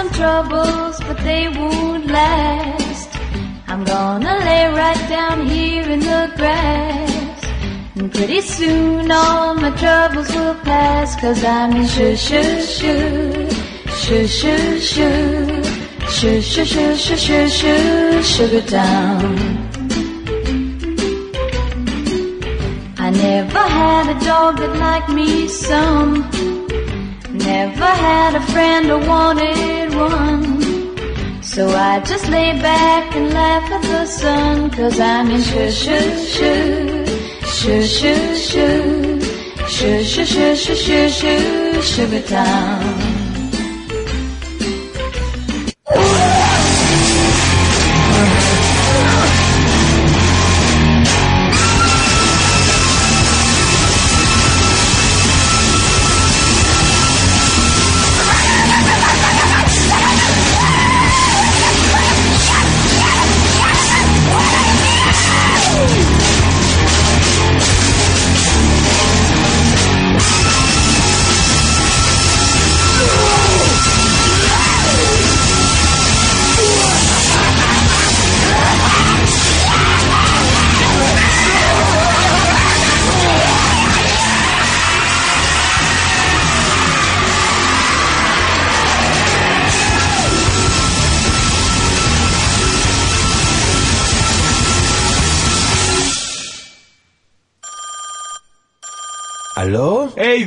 I some troubles, but they won't last. I'm gonna lay right down here in the grass. And pretty soon all my troubles will pass. Cause I'm in shoo shoo shoo. Shoo shoo shoo. Shoo shoo shoo shoo shoo shoo. Sugar town. I never had a dog that liked me some. Never had a friend or wanted one. So I just lay back and laugh at the sun. Cause I'm in shoo shoo shoo. Shoo shoo shoo. Shoo shoo shoo shoo shoo shoo. Sugar town.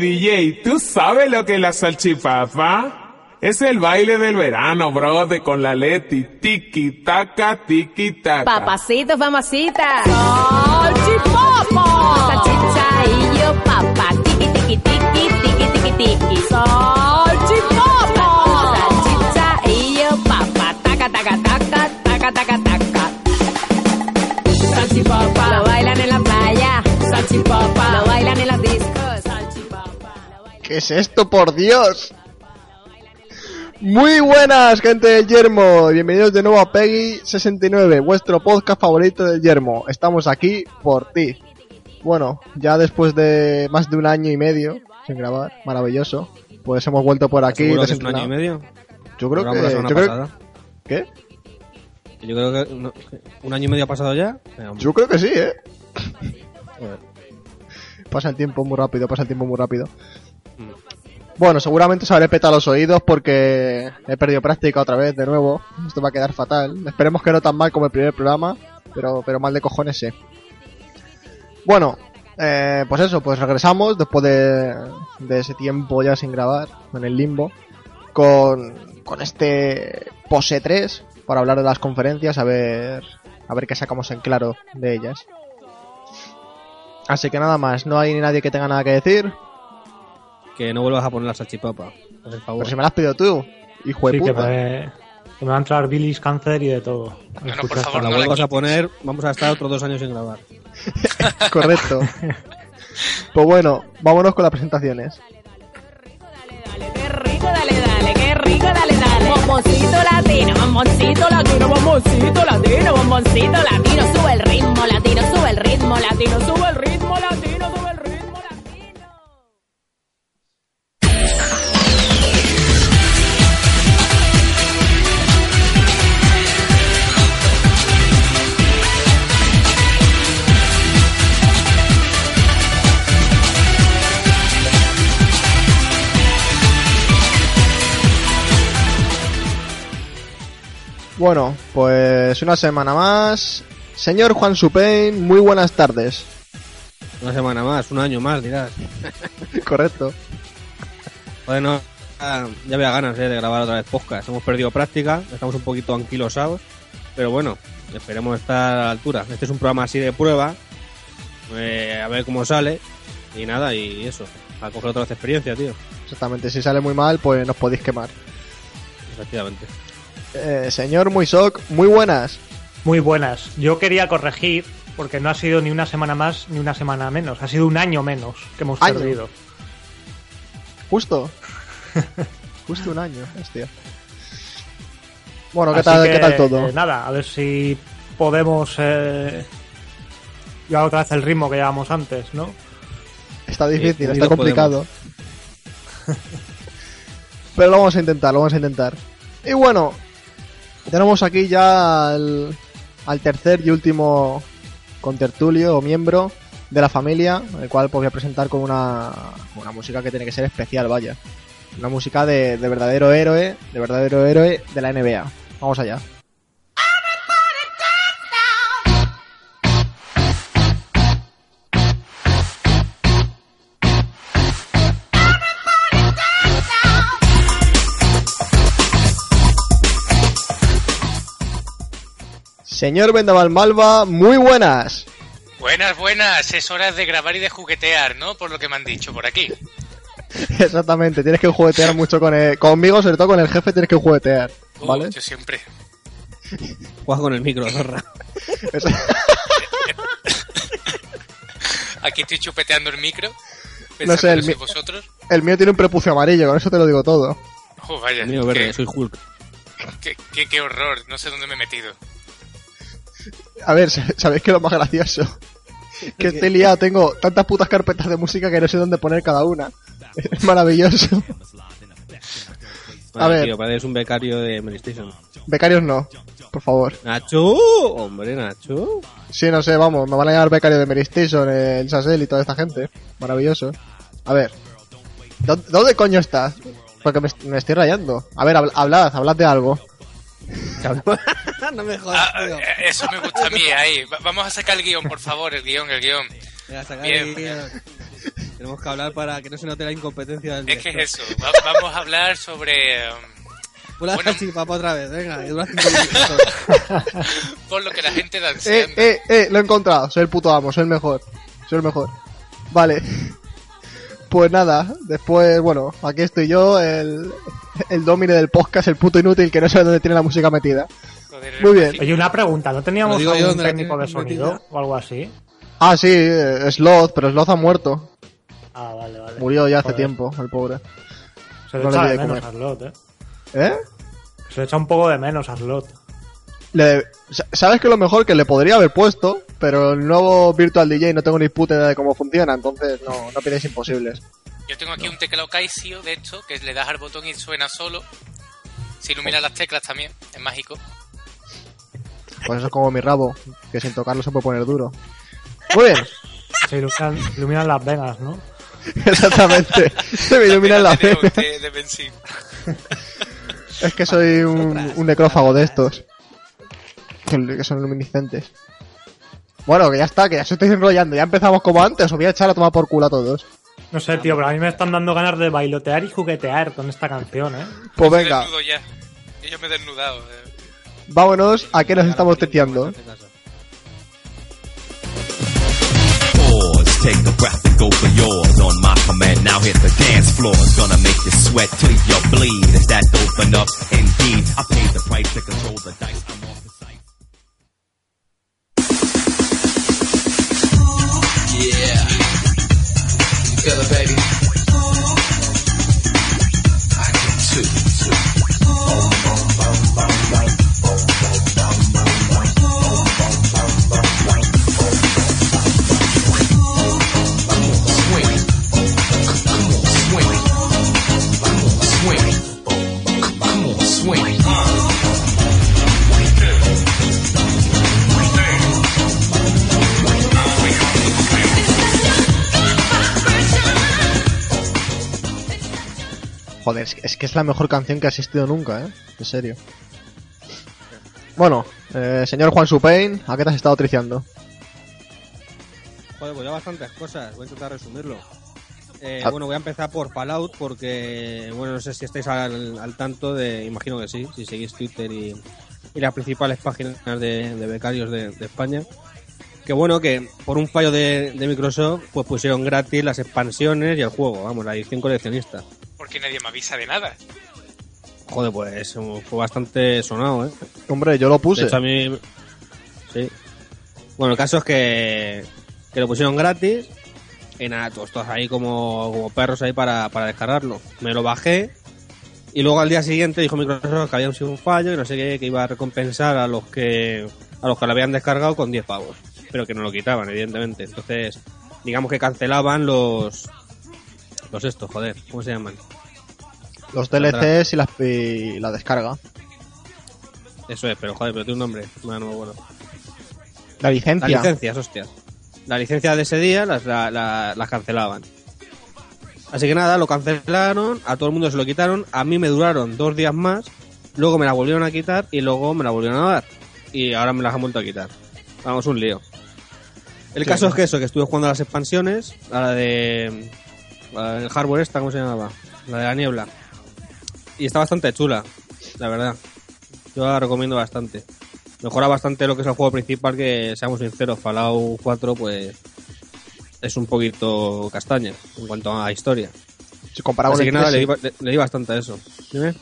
DJ, ¿tú sabes lo que es la salchipapa? Es el baile del verano, brother, con la Leti. Tiki taka, tiki taka. Papacito, mamacita. Salchipapa. Salchicha y yo, papá. Tiki, tiki, tiki, tiki, tiki, tiki. ¿Qué es esto, por Dios? Muy buenas, gente del Yermo. Bienvenidos de nuevo a Peggy69, vuestro podcast favorito del Yermo. Estamos aquí por ti. Bueno, ya después de más de un año y medio sin grabar, maravilloso. Pues hemos vuelto por aquí. ¿Seguro que es un año y medio? Yo creo que. yo creo-. ¿Qué? Yo creo que un año y medio ha pasado ya. Venga, Yo creo que sí, ¿eh? Pasa el tiempo muy rápido, pasa el tiempo muy rápido. Bueno, seguramente se habré petado los oídos porque he perdido práctica otra vez de nuevo. Esto va a quedar fatal. Esperemos que no tan mal como el primer programa, pero, pero mal de cojones sí. Bueno, eh, pues eso, pues regresamos después de, de ese tiempo ya sin grabar, en el limbo, con, con este Pose 3 para hablar de las conferencias, a ver, a ver qué sacamos en claro de ellas. Así que nada más, no hay nadie que tenga nada que decir. Que no vuelvas a poner la salchipapa. Por favor. Pero si me la has pedido tú, hijo de Sí, que puta. me, que me va a entrar bilis, cáncer y de todo. Bueno, por Escuchar favor, Cuando no la vuelvas a poner, vamos a estar otros dos años sin grabar. Correcto. pues bueno, vámonos con las presentaciones. Dale, qué rico, dale, dale, qué rico, dale, dale. Bomboncito latino, bomboncito latino, bomboncito latino, bomboncito latino. Sube el ritmo latino, sube el ritmo latino, sube el ritmo latino, sube el ritmo Bueno, pues una semana más. Señor Juan Supain, muy buenas tardes. Una semana más, un año más, dirás. Correcto. Bueno, ya ya había ganas eh, de grabar otra vez podcast. Hemos perdido práctica, estamos un poquito anquilosados. Pero bueno, esperemos estar a la altura. Este es un programa así de prueba. eh, a ver cómo sale. Y nada, y eso. A coger otra vez experiencia, tío. Exactamente, si sale muy mal, pues nos podéis quemar. Efectivamente. Eh, señor Muisok, muy buenas. Muy buenas. Yo quería corregir, porque no ha sido ni una semana más ni una semana menos. Ha sido un año menos que hemos Año. perdido. Justo. Justo un año, hostia. Bueno, ¿qué Así tal, que, ¿qué tal todo? eh, nada, a ver si podemos eh, llevar otra vez el ritmo que llevábamos antes, ¿no? Está difícil, está complicado. Pero lo vamos a intentar, lo vamos a intentar. Y bueno, tenemos aquí ya al, tercer y último contertulio o miembro de la familia, el cual pues voy a presentar con una, una música que tiene que ser especial, vaya. Una música de, de verdadero héroe, de verdadero héroe de la NBA. Vamos allá. Señor Vendaval Malva, muy buenas. Buenas, buenas. Es hora de grabar y de juguetear, ¿no? Por lo que me han dicho por aquí. Exactamente, tienes que juguetear mucho con el, conmigo, sobre todo con el jefe tienes que juguetear, Uh, ¿vale? Yo siempre. Juega con el micro, zorra. Aquí estoy chupeteando el micro. No sé, el mi- vosotros. el mío tiene un prepucio amarillo, con eso te lo digo todo. Oh, vaya. El mío verde, qué, soy Hulk. qué- qué- qué horror. No sé dónde me he metido. A ver, ¿sabéis qué es lo más gracioso? Que estoy liado, tengo tantas putas carpetas de música que no sé dónde poner cada una. Es maravilloso. A ver. Tío, pareces un becario de Playstation. Becarios no, por favor. Nacho, hombre, Nacho. Sí, no sé, vamos, me van a llamar becario de Mary Station, el Sassel y toda esta gente. Maravilloso. A ver, ¿dó- ¿dónde coño estás? Porque me, me estoy rayando. A ver, habl- hablad, hablad de algo. no me jodas, Ah, tío. eh, eso me gusta a mí, ahí. Va- Vamos a sacar el guion, por favor, el guion, el guion. Venga, saca Bien, bien. eh. Tenemos que hablar para que no se note la incompetencia del Es que es director. eso. Va- vamos a hablar sobre... um, la Bueno. salchipapa otra vez, venga, que dura cinco minutos. por lo que la gente da Eh, eh, eh, lo he encontrado. Soy el puto amo, soy el mejor. Soy el mejor. Vale. Pues nada, después, bueno, aquí estoy yo, el, el domine del podcast, el puto inútil que no sabe dónde tiene la música metida. Muy bien. Oye, una pregunta, ¿no teníamos algún ¿dónde la técnico de sonido metida? o algo así? Ah, sí, eh, Sloth, pero Sloth ha muerto. Ah, vale, vale. Murió ya hace Joder. tiempo, el pobre. Se le no echa de de menos comer. a Slot, eh. ¿Eh? Se le echa un poco de menos a Slot. Le- sa- ¿Sabes que lo mejor que le podría haber puesto? Pero el nuevo Virtual DJ no tengo ni puta idea de cómo funciona, entonces no, no pidáis imposibles. Yo tengo aquí un teclado Casio, de hecho, que le das al botón y suena solo. Se iluminan las teclas también, es mágico. Pues eso es como mi rabo, que sin tocarlo se puede poner duro. Muy bien, Se iluminan, iluminan las venas, ¿no? exactamente. Se me iluminan las venas. de, de. Es que soy un, un necrófago de estos. Que que son luminiscentes. Bueno, que ya está, que ya se estáis enrollando. Ya empezamos como antes, os voy a echar a tomar por culo a todos. No sé, tío, pero a mí me están dando ganas de bailotear y juguetear con esta canción, ¿eh? Pues venga, ya. Yo me he desnudado. eh. vámonos a qué nos estamos teteando. Pause, take a breath and go for yours. On my command, now hit the dance floor. It's gonna make you sweat till you bleed. Is that open up? Indeed, I paid the price to control the dice. I'm Yeah. Feel it, baby. I Swing. Come on, swing. Que, es que es la mejor canción que ha existido nunca, ¿eh? En serio. Bueno, eh, señor Juan Supain, ¿a qué te has estado triciando? Joder, pues ya bastantes cosas, voy a intentar resumirlo. Eh, Ah. bueno, voy a empezar por Fallout porque, bueno, no sé si estáis al, al tanto de, imagino que sí, si seguís Twitter y, y las principales páginas de, de becarios de, de España. Que bueno, que por un fallo de, de Microsoft, pues pusieron gratis las expansiones y el juego, vamos, la edición coleccionista. Porque nadie me avisa de nada. Joder, pues fue bastante sonado, ¿eh? Hombre, yo lo puse. hecho, a mí. Sí. Bueno, el caso es que, que lo pusieron gratis. Y nada, todos, todos ahí como, como perros ahí para, para descargarlo. Me lo bajé. Y luego al día siguiente dijo Microsoft que había sido un fallo y no sé qué, que iba a recompensar a los que a los que lo habían descargado con 10 pavos. Pero que no lo quitaban, evidentemente. Entonces, digamos que cancelaban los. Los estos, joder, ¿cómo se llaman? Los. DLCs y, las, y la descarga. Eso es, pero joder, pero tiene un nombre. Bueno, bueno. La Las licencia. licencias, hostia. La licencia de ese día las, la- la- las cancelaban. Así que nada, lo cancelaron, a todo el mundo se lo quitaron, a mí me duraron dos días más, luego me la volvieron a quitar y luego me la volvieron a dar. Y ahora me las han vuelto a quitar. Vamos, un lío. El Sí, caso ¿no? es que eso, que estuve jugando a las expansiones, a la de... La del hardware esta, ¿cómo se llamaba? La de la niebla. Y está bastante chula, la verdad. Yo la recomiendo bastante. Mejora bastante lo que es el juego principal, que seamos sinceros, Fallout 4 pues es un poquito castaña en cuanto a historia. Si comparado Así con que el nada, 3, le di, ba- le- le di bastante a eso. Dime.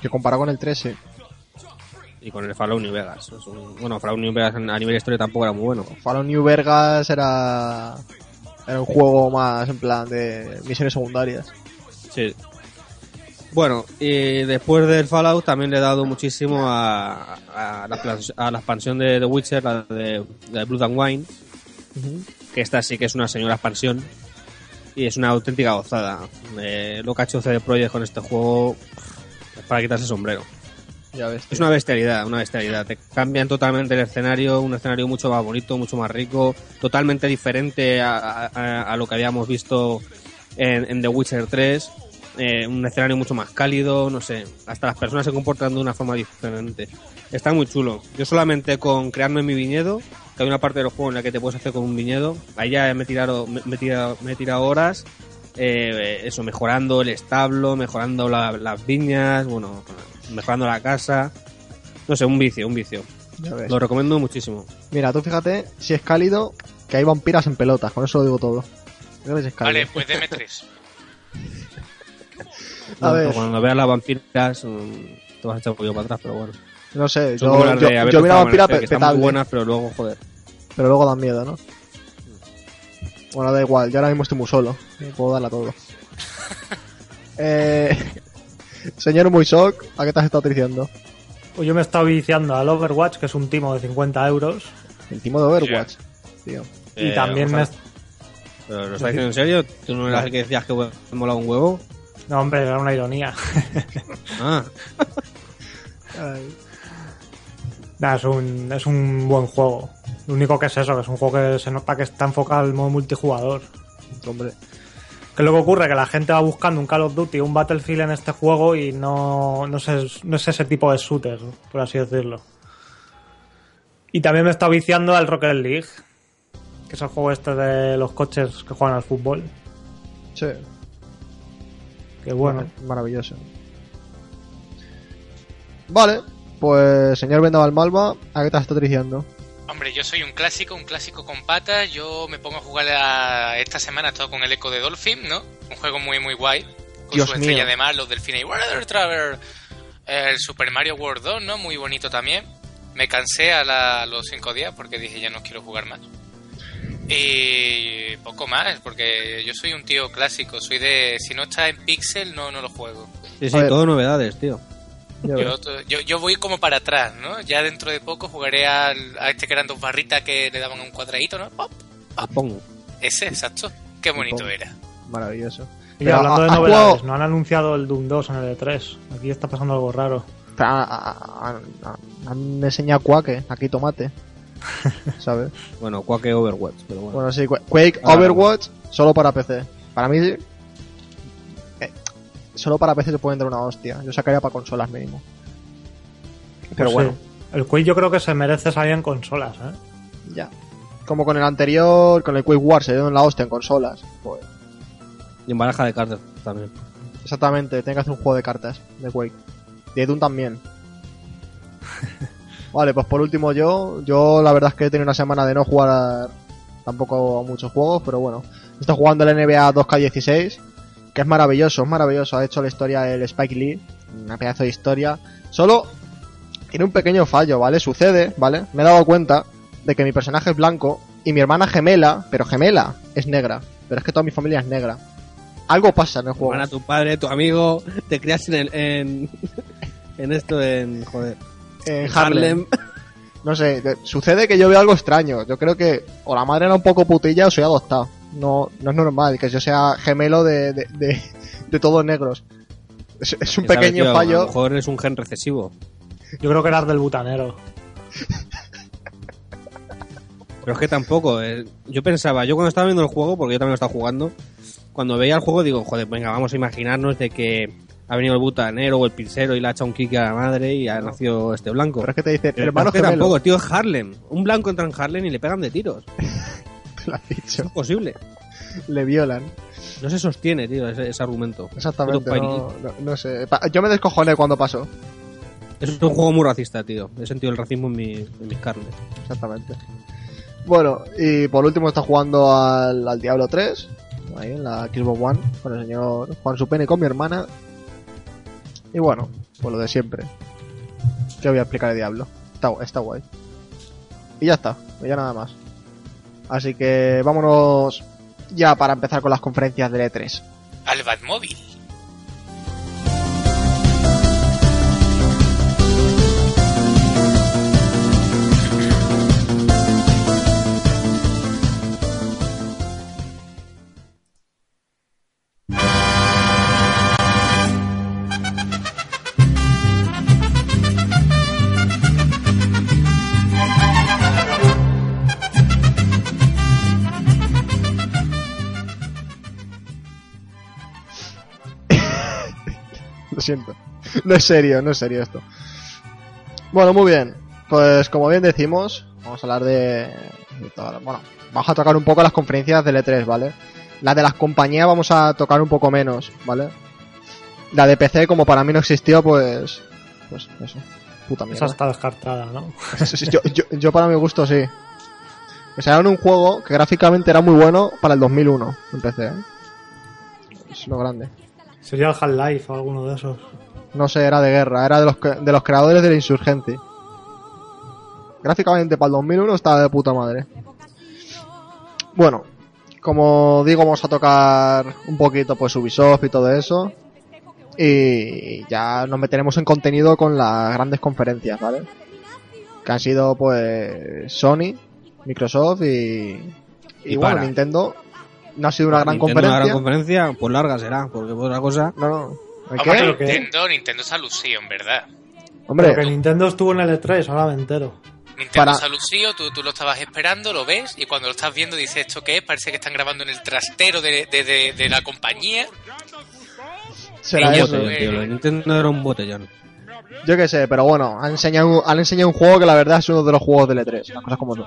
que comparado con el 3, sí. Y con el Fallout New Vegas. Es un- bueno, Fallout New Vegas a nivel de historia tampoco era muy bueno. Fallout New Vegas era era un juego más en plan de misiones secundarias. Sí. Bueno, y después del Fallout también le he dado muchísimo a, a, la, plas- a la expansión de The Witcher, la de, la de Blood and Wine, que esta sí que es una señora expansión y es una auténtica gozada. Eh, lo que ha hecho CD Projekt con este juego es para quitarse el sombrero. Ya. Es una bestialidad, una bestialidad. Te cambian totalmente el escenario, un escenario mucho más bonito, mucho más rico, totalmente diferente a, a- a lo que habíamos visto en, en The Witcher 3. Eh, un escenario mucho más cálido, no sé. Hasta las personas se comportan de una forma diferente. Está muy chulo. Yo solamente con crearme mi viñedo, que hay una parte del juego en la que te puedes hacer con un viñedo, ahí ya me he tirado, me, me he tirado, me he tirado horas. eh, eso, mejorando el establo, mejorando la- las viñas, bueno, mejorando la casa. No sé, un vicio, un vicio. Ya ves. Lo recomiendo muchísimo. Mira, tú fíjate si es cálido, que hay vampiras en pelotas, con eso lo digo todo. Es cálido. Vale, pues deme tres. A No, ver. Cuando veas las vampiras, mm, te vas a echar un poquillo para atrás, pero bueno. No sé, Son yo, yo, de yo vi una Farman, vampira que pe- están muy petable, buenas, pero luego, joder. pero luego dan miedo, ¿no? Bueno, da igual, yo ahora mismo estoy muy solo, puedo darla todo. eh, señor Muisok, ¿a qué te has estado diciendo? Pues yo me he estado viciando al Overwatch, que es un timo de 50 euros. El timo de Overwatch, tío. Y Eh, también me... ¿Pero lo estás diciendo en serio? ¿Tú no eras el que decías que me molaba un huevo? No, hombre, era una ironía. Ah, Nah, es, un, es un buen juego. Lo único que es eso, que es un juego que se nota que está enfocado al modo multijugador. Hombre, Que lo que ocurre que la gente va buscando un Call of Duty, un Battlefield en este juego y no, no, es, no es ese tipo de shooter, por así decirlo. Y también me está viciando al Rocket League, que es el juego este de los coches que juegan al fútbol. sí, Que bueno, maravilloso. Vale, pues señor Vendaval Malva, ¿a qué te has estado diciendo? Hombre, yo soy un clásico, un clásico con patas. Yo me pongo a jugar a- esta semana, he estado con el Echo de Dolphin, ¿no? Un juego muy, muy guay. Con Dios su mío. estrella de mar, los delfines y Weather Traveler. El Super Mario World 2, ¿no? Muy bonito también. Me cansé a, la- a los cinco días porque dije ya no quiero jugar más. Y poco más, porque yo soy un tío clásico. Soy de. Si no está en Pixel, no, no lo juego. sí, A sí, todo novedades, tío. Yo, yo, yo voy como para atrás, ¿no? Ya dentro de poco jugaré al, a este que eran dos barritas que le daban a un cuadradito, ¿no? ¡Pop! Pongo. Ese, exacto. Qué bonito Pop. era. Maravilloso. y Pero, hablando de ¿has novedades, no han anunciado el Doom 2 en el E3. Aquí está pasando algo raro. A- a- a- a- Han enseñado Quake, aquí tomate. ¿Sabes? Bueno, Quake Overwatch, pero bueno. Bueno, sí, Qu- Quake Ah, Overwatch solo para PC. Para mí, solo para PC se pueden dar una hostia. Yo sacaría para consolas mínimo. Pero Pues bueno, sí. El Quake yo creo que se merece salir en consolas, ¿eh? ya. Como con el anterior, con el Quake War se dieron la hostia en consolas. Pues, Y en baraja de cartas también. exactamente, tiene que hacer un juego de cartas de Quake. Y de Doom también. vale, pues por último yo, yo la verdad es que he tenido una semana de no jugar tampoco a muchos juegos, pero bueno. Estoy jugando el NBA 2K16, que es maravilloso, es maravilloso. Ha hecho la historia el Spike Lee, una pedazo de historia. Solo tiene un pequeño fallo, ¿vale? Sucede, ¿vale? Me he dado cuenta de que mi personaje es blanco y mi hermana gemela, pero gemela, es negra. Pero es que toda mi familia es negra. Algo pasa en el juego. Van a tu padre, tu amigo, te crias en, el, en, en esto, en, joder, en Harlem. No sé, de- sucede que yo veo algo extraño. Yo creo que o la madre era un poco putilla o soy adoptado. No, no es normal que yo sea gemelo de, de, de, de todos negros. Es, es un ¿Quién sabe, pequeño tío? A fallo. lo mejor es un gen recesivo. Yo creo que eras del butanero. Pero es que tampoco. eh, Yo pensaba, yo cuando estaba viendo el juego, porque yo también lo estaba jugando, cuando veía el juego digo, joder, venga, vamos a imaginarnos de que ha venido el butanero o el pincero y le ha echado un kick a la madre y ha nacido este blanco. Pero es que te Pero hermano es que tampoco, tío, es Harlem. Un blanco entra en Harlem y le pegan de tiros. Te lo has Es dicho. imposible. Le violan. No se sostiene, tío, ese, ese argumento. Exactamente. No, país. no, no sé. Yo me descojoné cuando pasó. Es un juego muy racista, tío. He sentido el racismo en, mi- en mis carnes. Exactamente. Bueno, y por último está jugando al, al Diablo 3. Ahí en la Xbox One. Con el señor Juan Supene con mi hermana. Y bueno, pues lo de siempre. ¿Qué voy a explicar de Diablo? Está, está guay. Y ya está, ya nada más. Así que vámonos ya para empezar con las conferencias de E3. Al Batmóvil. Lo siento. No es serio, no es serio esto. Bueno, muy bien. Pues como bien decimos, vamos a hablar de... de toda la- Bueno, vamos a tocar un poco las conferencias del E3, ¿vale? La de las compañías vamos a tocar un poco menos, ¿vale? La de PC, como para mí no existió, pues... Pues eso. Puta Esa mierda. está descartada, ¿no? yo, yo, yo para mi gusto sí. O sea, era un juego que gráficamente era muy bueno para el 2001 en PC, ¿eh? Es lo grande. Sería el Half-Life o alguno de esos. No sé, era de guerra, era de los, que- de los creadores del Insurgente. Gráficamente para el 2001 estaba de puta madre. Bueno, como digo, vamos a tocar un poquito pues Ubisoft y todo eso. Y ya nos meteremos en contenido con las grandes conferencias, ¿vale? Que han sido pues Sony, Microsoft y, y, Y bueno, para. Nintendo. No ha sido una gran Nintendo, conferencia. Una gran conferencia, pues larga será, porque por otra cosa. No, no. ¿El Hombre, Nintendo, Nintendo se ha lucido, en verdad. Hombre, Pero que Nintendo estuvo en el E3, ahora me entero. Nintendo Para- se ha lucido, tú, tú lo estabas esperando, lo ves, y cuando lo estás viendo dices, ¿esto qué es? Parece que están grabando en el trastero de, de- de- de la compañía. será un eso. botellón, tío, lo de Nintendo era un botellón. Yo qué sé, pero bueno, han enseñado, han enseñado un juego que la verdad es uno de los juegos del E3, las cosas como son.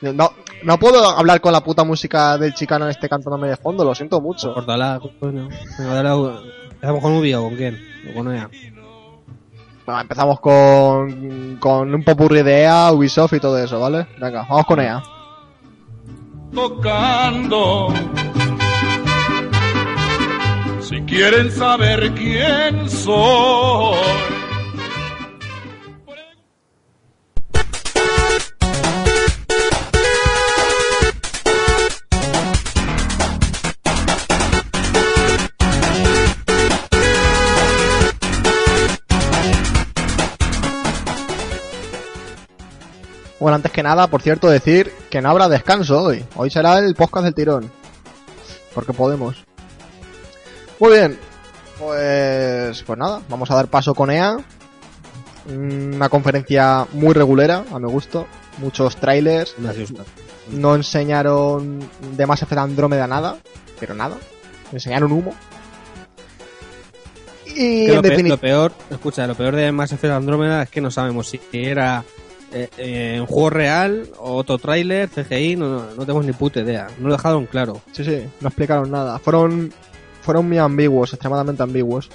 No, no puedo hablar con la puta música del chicano en este cantándome de fondo, lo siento mucho. Cortala, coño. ¿Empezamos con Ubi o con quién? O con EA. Bueno, empezamos con, con un popurrí de EA, Ubisoft y todo eso, ¿vale? Venga, vamos con EA. tocando. Si quieren saber quién soy. Bueno, antes que nada, por cierto, decir que no habrá descanso hoy. Hoy será el podcast del tirón. Porque podemos. Muy bien. Pues, pues nada, vamos a dar paso con EA. Una conferencia muy regulera, a mi gusto. Muchos trailers. Me asusta. No enseñaron de Mass Effect Andrómeda nada. Pero nada. Enseñaron humo. Y en lo, pe- lo peor, escucha, lo peor de Mass Effect Andrómeda es que no sabemos si era eh, eh, un juego real otro tráiler, CGI, no, no, no tenemos ni puta idea. No lo dejaron claro. Sí, sí, no explicaron nada. Fueron, fueron muy ambiguos, extremadamente ambiguos.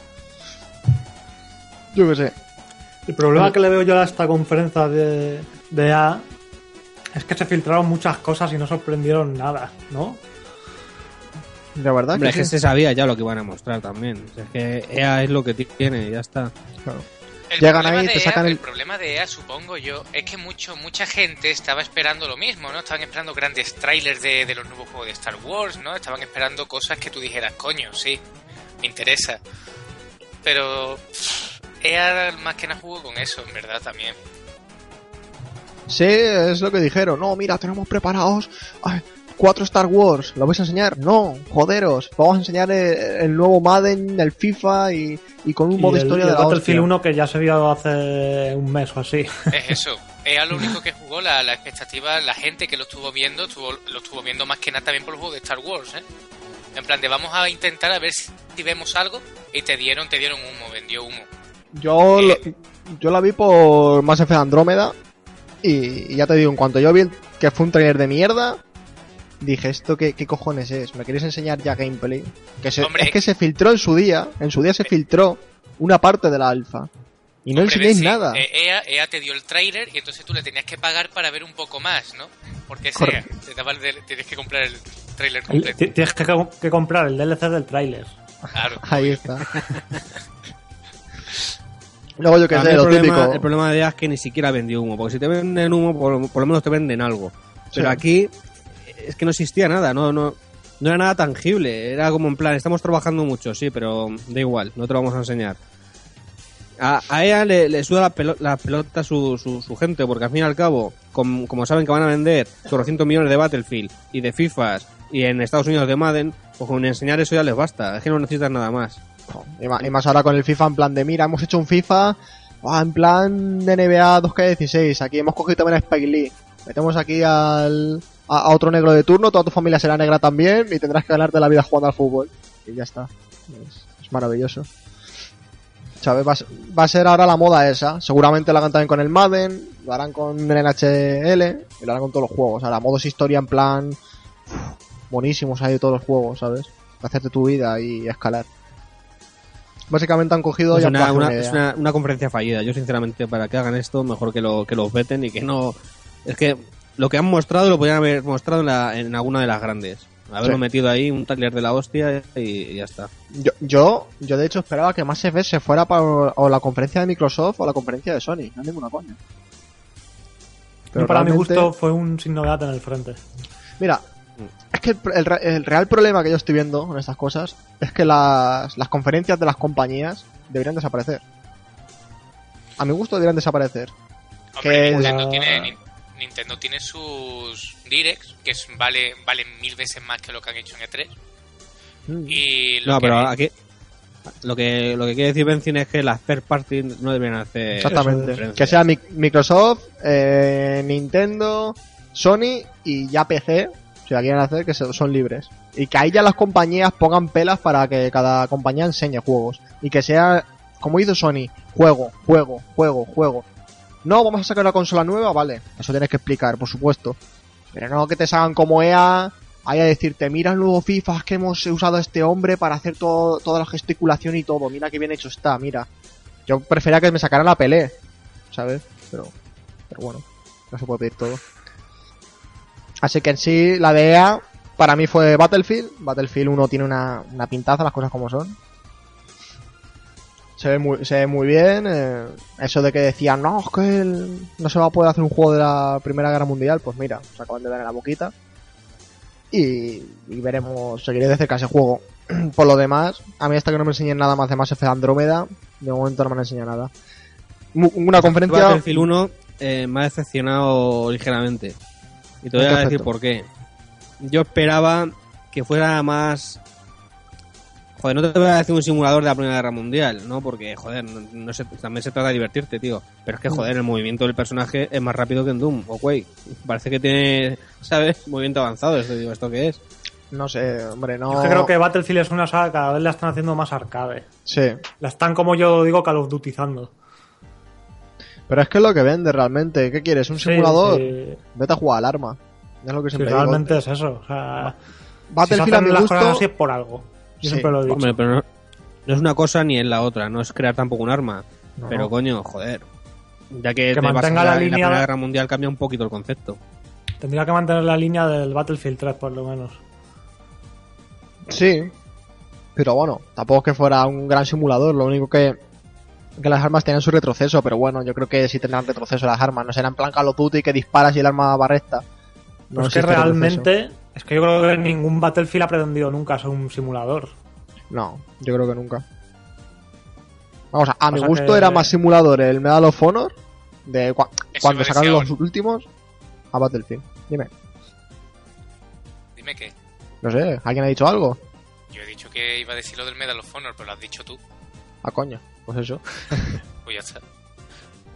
Yo qué sé. El problema que le veo yo a esta conferencia de, de A es que se filtraron muchas cosas y no sorprendieron nada, ¿no? La verdad Hombre, que es que sí. se sabía ya lo que iban a mostrar también. O sea, es que EA es lo que tiene, ya está. El Llegan problema ahí, de te EA sacan el- el problema de EA, supongo yo, es que mucho, mucha gente estaba esperando lo mismo, ¿no? Estaban esperando grandes trailers de, de los nuevos juegos de Star Wars, ¿no? Estaban esperando cosas que tú dijeras, coño, sí, me interesa. Pero pff, EA más que nada jugó con eso, en verdad, también. Sí, es lo que dijeron. No, mira, tenemos preparados. Ay, cuatro Star Wars, ¿lo vais a enseñar? No, joderos, vamos a enseñar el, el nuevo Madden, el FIFA y, y con un Y modo el, historia y de el la Battlefield hostia. 1 que ya se vio hace un mes o así. Es eso. Es lo único que jugó la, la expectativa, la gente que lo estuvo viendo, estuvo, lo estuvo viendo más que nada también por el juego de Star Wars, ¿eh? En plan de vamos a intentar a ver si, si vemos algo y te dieron, te dieron humo, vendió humo. Yo, lo- yo la vi por Mass Effect Andrómeda y, y ya te digo, en cuanto yo vi el- que fue un trailer de mierda, dije, ¿esto qué, qué cojones es? ¿Me queréis enseñar ya gameplay? Que se- Hombre, es que se filtró en su día, en su día se filtró una parte de la alfa. Y no Hombre, enseñáis sí, nada. eh, EA, EA te dio el trailer y entonces tú le tenías que pagar para ver un poco más, ¿no? Porque es EA, te daba el que comprar el trailer El- completo. ti- Tienes que, que comprar el DLC del tráiler. Claro. Ahí está. Luego yo que sé, el, lo problema, típico. el problema de EA es que ni siquiera vendió humo. Porque si te venden humo, por, por lo menos te venden algo. Pero Sí. aquí es que no existía nada, no, no, no era nada tangible. Era como en plan, estamos trabajando mucho, sí, pero da igual, no te lo vamos a enseñar. A, a EA le, le suda la, pelo- la pelota su, su, gente, porque al fin y al cabo, com- como saben que van a vender 400 millones de Battlefield y de FIFAs y en Estados Unidos de Madden, pues con enseñar eso ya les basta. Es que no necesitan nada más. Y más ahora con el FIFA en plan de, mira, hemos hecho un FIFA en plan de NBA 2K16. Aquí hemos cogido también a Spike Lee. Metemos aquí al, a, a otro negro de turno, toda tu familia será negra también y tendrás que ganarte la vida jugando al fútbol. Y ya está. Es, es maravilloso. ¿Sabes? Va, a ser- va a ser ahora la moda esa. Seguramente lo hagan también con el Madden, lo harán con el NHL y lo harán con todos los juegos. Ahora, modos historia en plan... buenísimos de todos los juegos, ¿sabes? Hacerte tu vida y escalar. Básicamente han cogido Es una, una- una es una- una conferencia fallida. Yo, sinceramente, para que hagan esto, mejor que, lo, que los veten y que no. Es que lo que han mostrado lo podrían haber mostrado en, la- en alguna de las grandes. Haberlo Sí. metido ahí, un taller de la hostia y, y ya está. Yo, yo, yo de hecho esperaba que Mass Effect se fuera para o la conferencia de Microsoft o la conferencia de Sony. No hay ninguna coña. Pero para mi gusto fue un sin novedad en el frente. Mira, es que el, el re- el real problema que yo estoy viendo con estas cosas es que las, las conferencias de las compañías deberían desaparecer. A mi gusto deberían desaparecer. Hombre, Que tiene, Nintendo tiene sus directs, que es- vale, valen mil veces más que lo que han hecho en E3. Mm. Y lo No, que pero aquí. Lo que, lo que quiere decir Benzin es que las third parties no deberían hacer. Exactamente. Que sea Mi- Microsoft, eh, Nintendo, Sony y ya PC, si la quieren hacer, que se- son libres. Y que ahí ya las compañías pongan pelas para que cada compañía enseñe juegos. Y que sea, como hizo Sony, juego, juego, juego, juego. No, vamos a sacar una consola nueva, vale. Eso tienes que explicar, por supuesto. Pero no que te salgan como EA, ahí a decirte, mira el nuevo FIFA, que hemos usado a este hombre para hacer todo, toda la gesticulación y todo. Mira qué bien hecho está, mira. Yo prefería que me sacaran la pelea, ¿sabes? Pero, pero bueno, no se puede pedir todo. Así que en sí, la de EA, para mí fue Battlefield. Battlefield 1 tiene una, una pintaza, las cosas como son. Se ve muy, se ve muy bien. eh, eso de que decían, no, es que el- no se va a poder hacer un juego de la Primera Guerra Mundial. Pues mira, se acaban de dar en la boquita. Y, y veremos, seguiré de cerca ese juego. Por lo demás, a mí hasta que no me enseñen nada más de Mass Effect Andrómeda, de momento no me han enseñado nada. Una conferencia... Battlefield 1 eh, me ha decepcionado ligeramente. Y te voy ¿En qué a decir por qué. Yo esperaba que fuera más. Joder, no te voy a decir un simulador de la Primera Guerra Mundial, ¿no? Porque, joder, no, no se- también se trata de divertirte, tío. Pero es que, joder, el movimiento del personaje es más rápido que en Doom o Quake. Parece que tiene, ¿sabes? Movimiento avanzado. Esto, digo, ¿esto qué es? No sé, hombre, no... Yo es que creo que Battlefield es una saga que cada vez la están haciendo más arcade. Sí, La están, como yo digo, Call of Dutyzando. pero es que es lo que vende realmente. ¿Qué quieres? ¿Un Sí, simulador? sí. Vete a jugar al arma. Es lo que Sí, siempre digo. realmente es eso. O sea, si Battlefield se a hacen mi las gusto... cosas así es por algo. Yo Sí. siempre lo he dicho. Hombre, pero no, no es una cosa ni es la otra. No es crear tampoco un arma. No, pero, coño, joder. Ya que, Que te vas a mantenga la, la en línea- la Primera Guerra Mundial cambia un poquito el concepto. Tendría que mantener la línea del Battlefield 3, por lo menos. Sí, pero bueno, tampoco es que fuera un gran simulador, lo único que, que las armas tenían su retroceso, pero bueno, yo creo que sí tendrán retroceso las armas, no será en plan Call of Duty que disparas y el arma va recta. No Pues es que retroceso. Es que yo creo que ningún Battlefield ha pretendido nunca ser un simulador. No, yo creo que nunca. Vamos, a, a mi gusto que- era más simulador el Medal of Honor, de cua- Eso cuando sacaron los últimos, a Battlefield. Dime. No sé, ¿alguien ha dicho algo? Yo he dicho que iba a decir lo del Medal of Honor, pero lo has dicho tú. Ah, coño, pues eso. Pues ya está.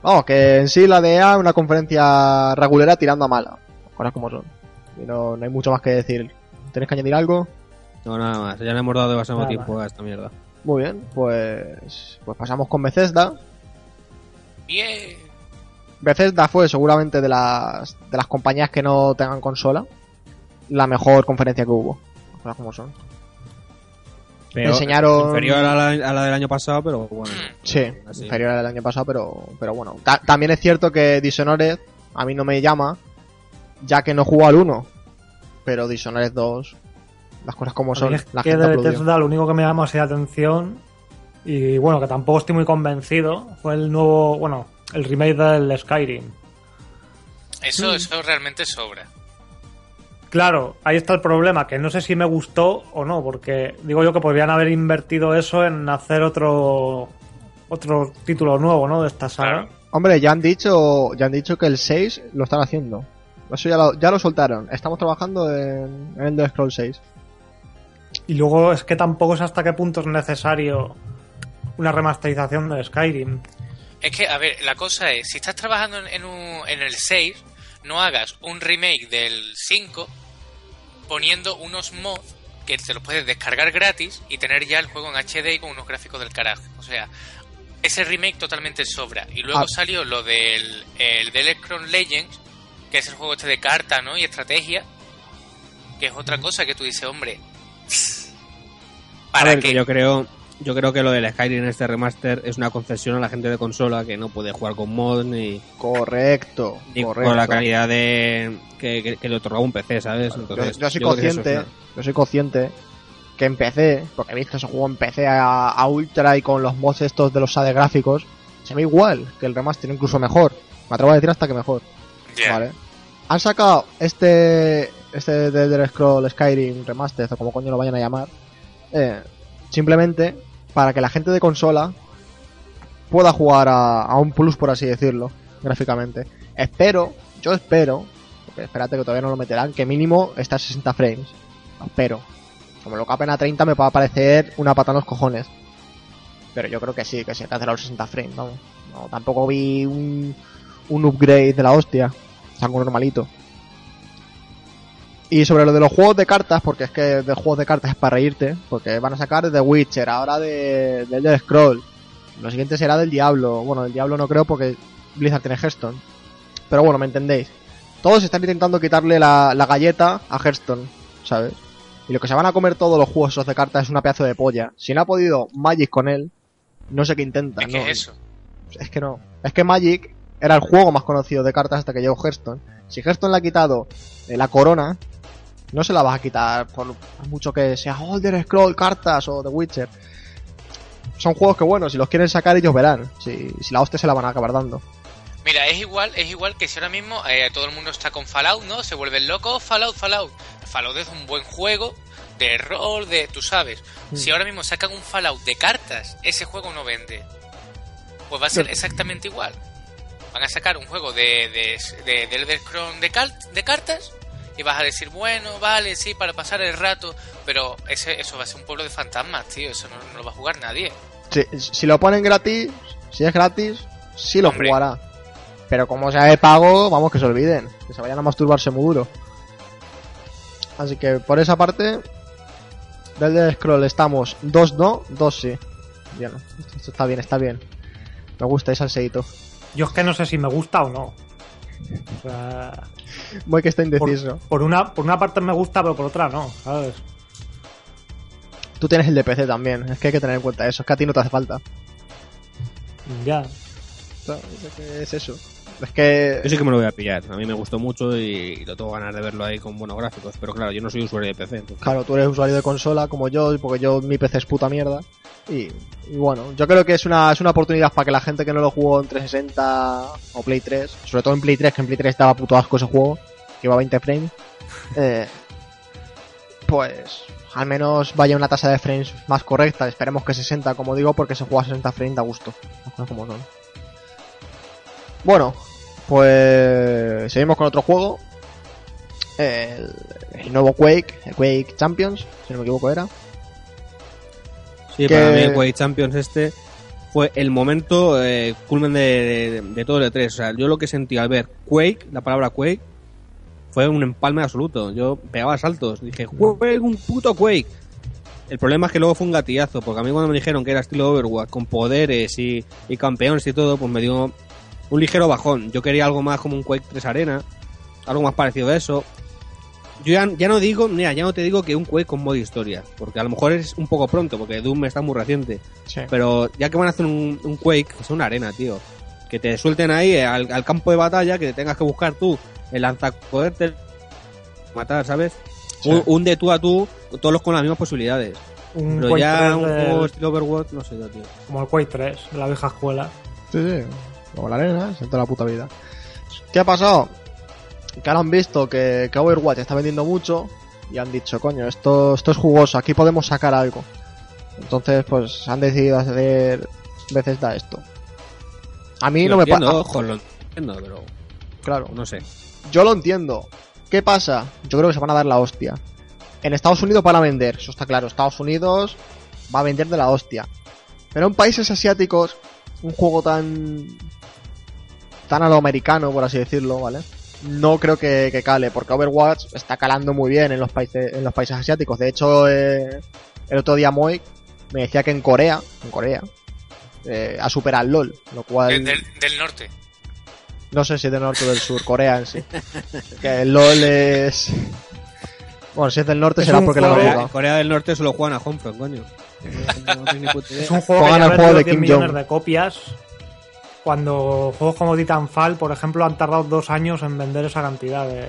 Vamos, que en sí la DEA es una conferencia regulera tirando a mala. Cosas como son. Y no, no hay mucho más que decir. ¿Tenéis que añadir algo? No, nada más. Ya le hemos dado demasiado Nada tiempo a esta mierda. Muy bien, pues, pues pasamos con Bethesda. Bien. Bethesda fue seguramente de las, de las compañías que no tengan consola la mejor conferencia que hubo. Cosas como son. Pero enseñaron- Inferior a la, a la del año pasado, pero bueno. Sí, Así. inferior al año pasado, pero, pero bueno. Ta- también es cierto que Dishonored a mí no me llama, ya que no jugó al 1. Pero Dishonored 2, las cosas como A son, es la que gente de. Bethesda lo único que me llama así la atención y bueno, que tampoco estoy muy convencido, fue el nuevo, bueno, el remake del Skyrim. Eso, eso realmente sobra. Claro, ahí está el problema, que no sé si me gustó o no, porque digo yo que podrían haber invertido eso en hacer otro otro título nuevo, ¿no? De esta saga. Claro. Hombre, ya han dicho, ya han dicho que el 6 lo están haciendo. Eso ya lo, ya lo soltaron. Estamos trabajando en, en el The Scroll 6. Y luego es que tampoco sé hasta qué punto es necesario una remasterización de Skyrim. Es que, a ver, la cosa es, si estás trabajando en, en un- en el 6, no hagas un remake del 5 poniendo unos mods que te los puedes descargar gratis y tener ya el juego en HD y con unos gráficos del carajo. O sea, ese remake totalmente sobra. Y luego Ah. salió lo del el del Electron Legends, que es el juego este de carta, ¿no? Y estrategia, que es otra cosa que tú dices, hombre, A ¿para ver, qué? que yo creo, yo creo que lo del Skyrim en este remaster es una concesión a la gente de consola que no puede jugar con mod ni, Correcto, ni correcto. con la calidad de que, que- que le otorgaba un PC, ¿sabes? Yo, Entonces, yo soy yo consciente, es una- yo soy consciente que en PC, porque he visto ese juego en PC a, a ultra y con los mods estos de los SAD gráficos, se ve igual que el remaster, incluso mejor. Me atrevo a decir hasta que mejor. Vale. Han sacado este este de Elder Scroll Skyrim Remastered o como coño lo vayan a llamar, eh, simplemente para que la gente de consola pueda jugar a, un plus, por así decirlo, gráficamente. Espero, yo espero, porque espérate que todavía no lo meterán, que mínimo está a 60 frames. Espero. Como lo capen a 30 me va a parecer una pata en los cojones. Pero yo creo que sí, que se alcanzará los 60 frames, vamos. Tampoco vi un upgrade de la hostia. Algo normalito. Y sobre lo de los juegos de cartas, porque es que de juegos de cartas es para reírte, porque van a sacar The Witcher, ahora de, de Elder Scroll. Lo siguiente será del Diablo. Bueno, del Diablo no creo porque Blizzard tiene Hearthstone. Pero bueno, me entendéis. Todos están intentando quitarle la, la galleta a Hearthstone, ¿sabes? Y lo que se van a comer todos los juegos esos de cartas es una pedazo de polla. Si no ha podido Magic con él, no sé qué intenta. Es que ¿no? es eso. Es que no. Es que Magic era el juego más conocido de cartas hasta que llegó Hearthstone. Si Hearthstone le ha quitado eh, la corona, no se la vas a quitar por mucho que sea Holder Scroll, cartas o The Witcher. Son juegos que, bueno, si los quieren sacar ellos verán. Si, si la hostia se la van a acabar dando. Mira, es igual, es igual que si ahora mismo eh, todo el mundo está con Fallout, ¿no? Se vuelven locos, Fallout, Fallout. Fallout es un buen juego de rol, de, tú sabes. Si ahora mismo sacan un Fallout de cartas, ese juego no vende. Pues va a ser exactamente igual. Van a sacar un juego de, de, de, de Elder Scrolls de, cal- de cartas y vas a decir, bueno, vale, sí, para pasar el rato, pero ese, eso va a ser un pueblo de fantasmas, tío, eso no, no lo va a jugar nadie. Si, si lo ponen gratis, si es gratis, sí lo Hombre. jugará. Pero como sea de pago, vamos que se olviden. Que se vayan a masturbarse muy duro. Así que por esa parte, del de Scroll estamos 2 no, 2 sí. Bien, esto, esto está bien, está bien. Me gusta ese salseíto. Yo es que no sé si me gusta o no. O sea, Muy que está indeciso. por una, por una parte me gusta, pero por otra no, ¿sabes? Tú tienes el de PC también, es que hay que tener en cuenta eso. Es que a ti no te hace falta. Ya. Es eso. Es que Yo sí que me lo voy a pillar. A mí me gustó mucho y lo tengo ganas de verlo ahí con buenos gráficos. Pero claro, yo no soy usuario de PC. entonces- Claro, tú eres usuario de consola como yo, porque yo mi PC es puta mierda. Y, y bueno, yo creo que es una, es una oportunidad para que la gente que no lo jugó en 360 o Play 3, sobre todo en Play 3, que en Play 3 daba puto asco ese juego, que iba a 20 frames, eh, pues al menos vaya una tasa de frames más correcta. Esperemos que 60, como digo, porque se juega a 60 frames da gusto. Como son. Bueno, pues seguimos con otro juego. El el nuevo Quake, el Quake Champions, si no me equivoco era. Sí, que- para mí el Quake Champions este fue el momento eh, culmen de, de- de todo el E3. O sea, yo lo que sentí al ver Quake, la palabra Quake, fue un empalme absoluto. Yo pegaba saltos. Dije, Quake, un puto Quake. El problema es que luego fue un gatillazo, porque a mí cuando me dijeron que era estilo Overwatch, con poderes y, y campeones y todo, pues me dio un ligero bajón. Yo quería algo más como un Quake 3 Arena, algo más parecido a eso. Yo ya, ya no digo, mira, ya no te digo que un Quake con modo historia, porque a lo mejor es un poco pronto, porque Doom está muy reciente. Sí. Pero ya que van a hacer un, un Quake, que es una arena, tío. Que te suelten ahí al, al campo de batalla, que te tengas que buscar tú el lanzacoderte, matar, ¿sabes? Sí. Un, un de tú a tú, todos con las mismas posibilidades. Un Pero Quake ya 3 un del- juego estilo Overwatch, no sé yo, tío. como el Quake 3, de la vieja escuela. Sí, sí. Como la se toda la puta vida. ¿Qué ha pasado? Que ahora han visto que, que Overwatch está vendiendo mucho y han dicho, coño, esto, esto es jugoso, aquí podemos sacar algo. Entonces, pues han decidido hacer veces da esto. A mí Lo no me pasa. ojo, lo entiendo, pero Claro, no sé. yo lo entiendo. ¿Qué pasa? Yo creo que se van a dar la hostia. En Estados Unidos van a vender, eso está claro. Estados Unidos va a vender de la hostia. Pero en países asiáticos, un juego tan. Tan a lo americano, por así decirlo, ¿vale? No creo que, que cale, porque Overwatch está calando muy bien en los países, en los países asiáticos. De hecho, eh, el otro día Moy me decía que en Corea, en Corea, eh, ha superado al LOL, lo cual. Del, del- del norte. No sé si es del norte o del sur, Corea en sí. Que el LOL es. Bueno, si es del norte Es será porque lo han Corea, jugado. Corea del Norte solo juegan a Homefront, coño. No, no tengo ni puta idea. Es un juego que juego de 10 Kim millones Jong. de copias. Cuando juegos como Titanfall, por ejemplo, han tardado dos años en vender esa cantidad de,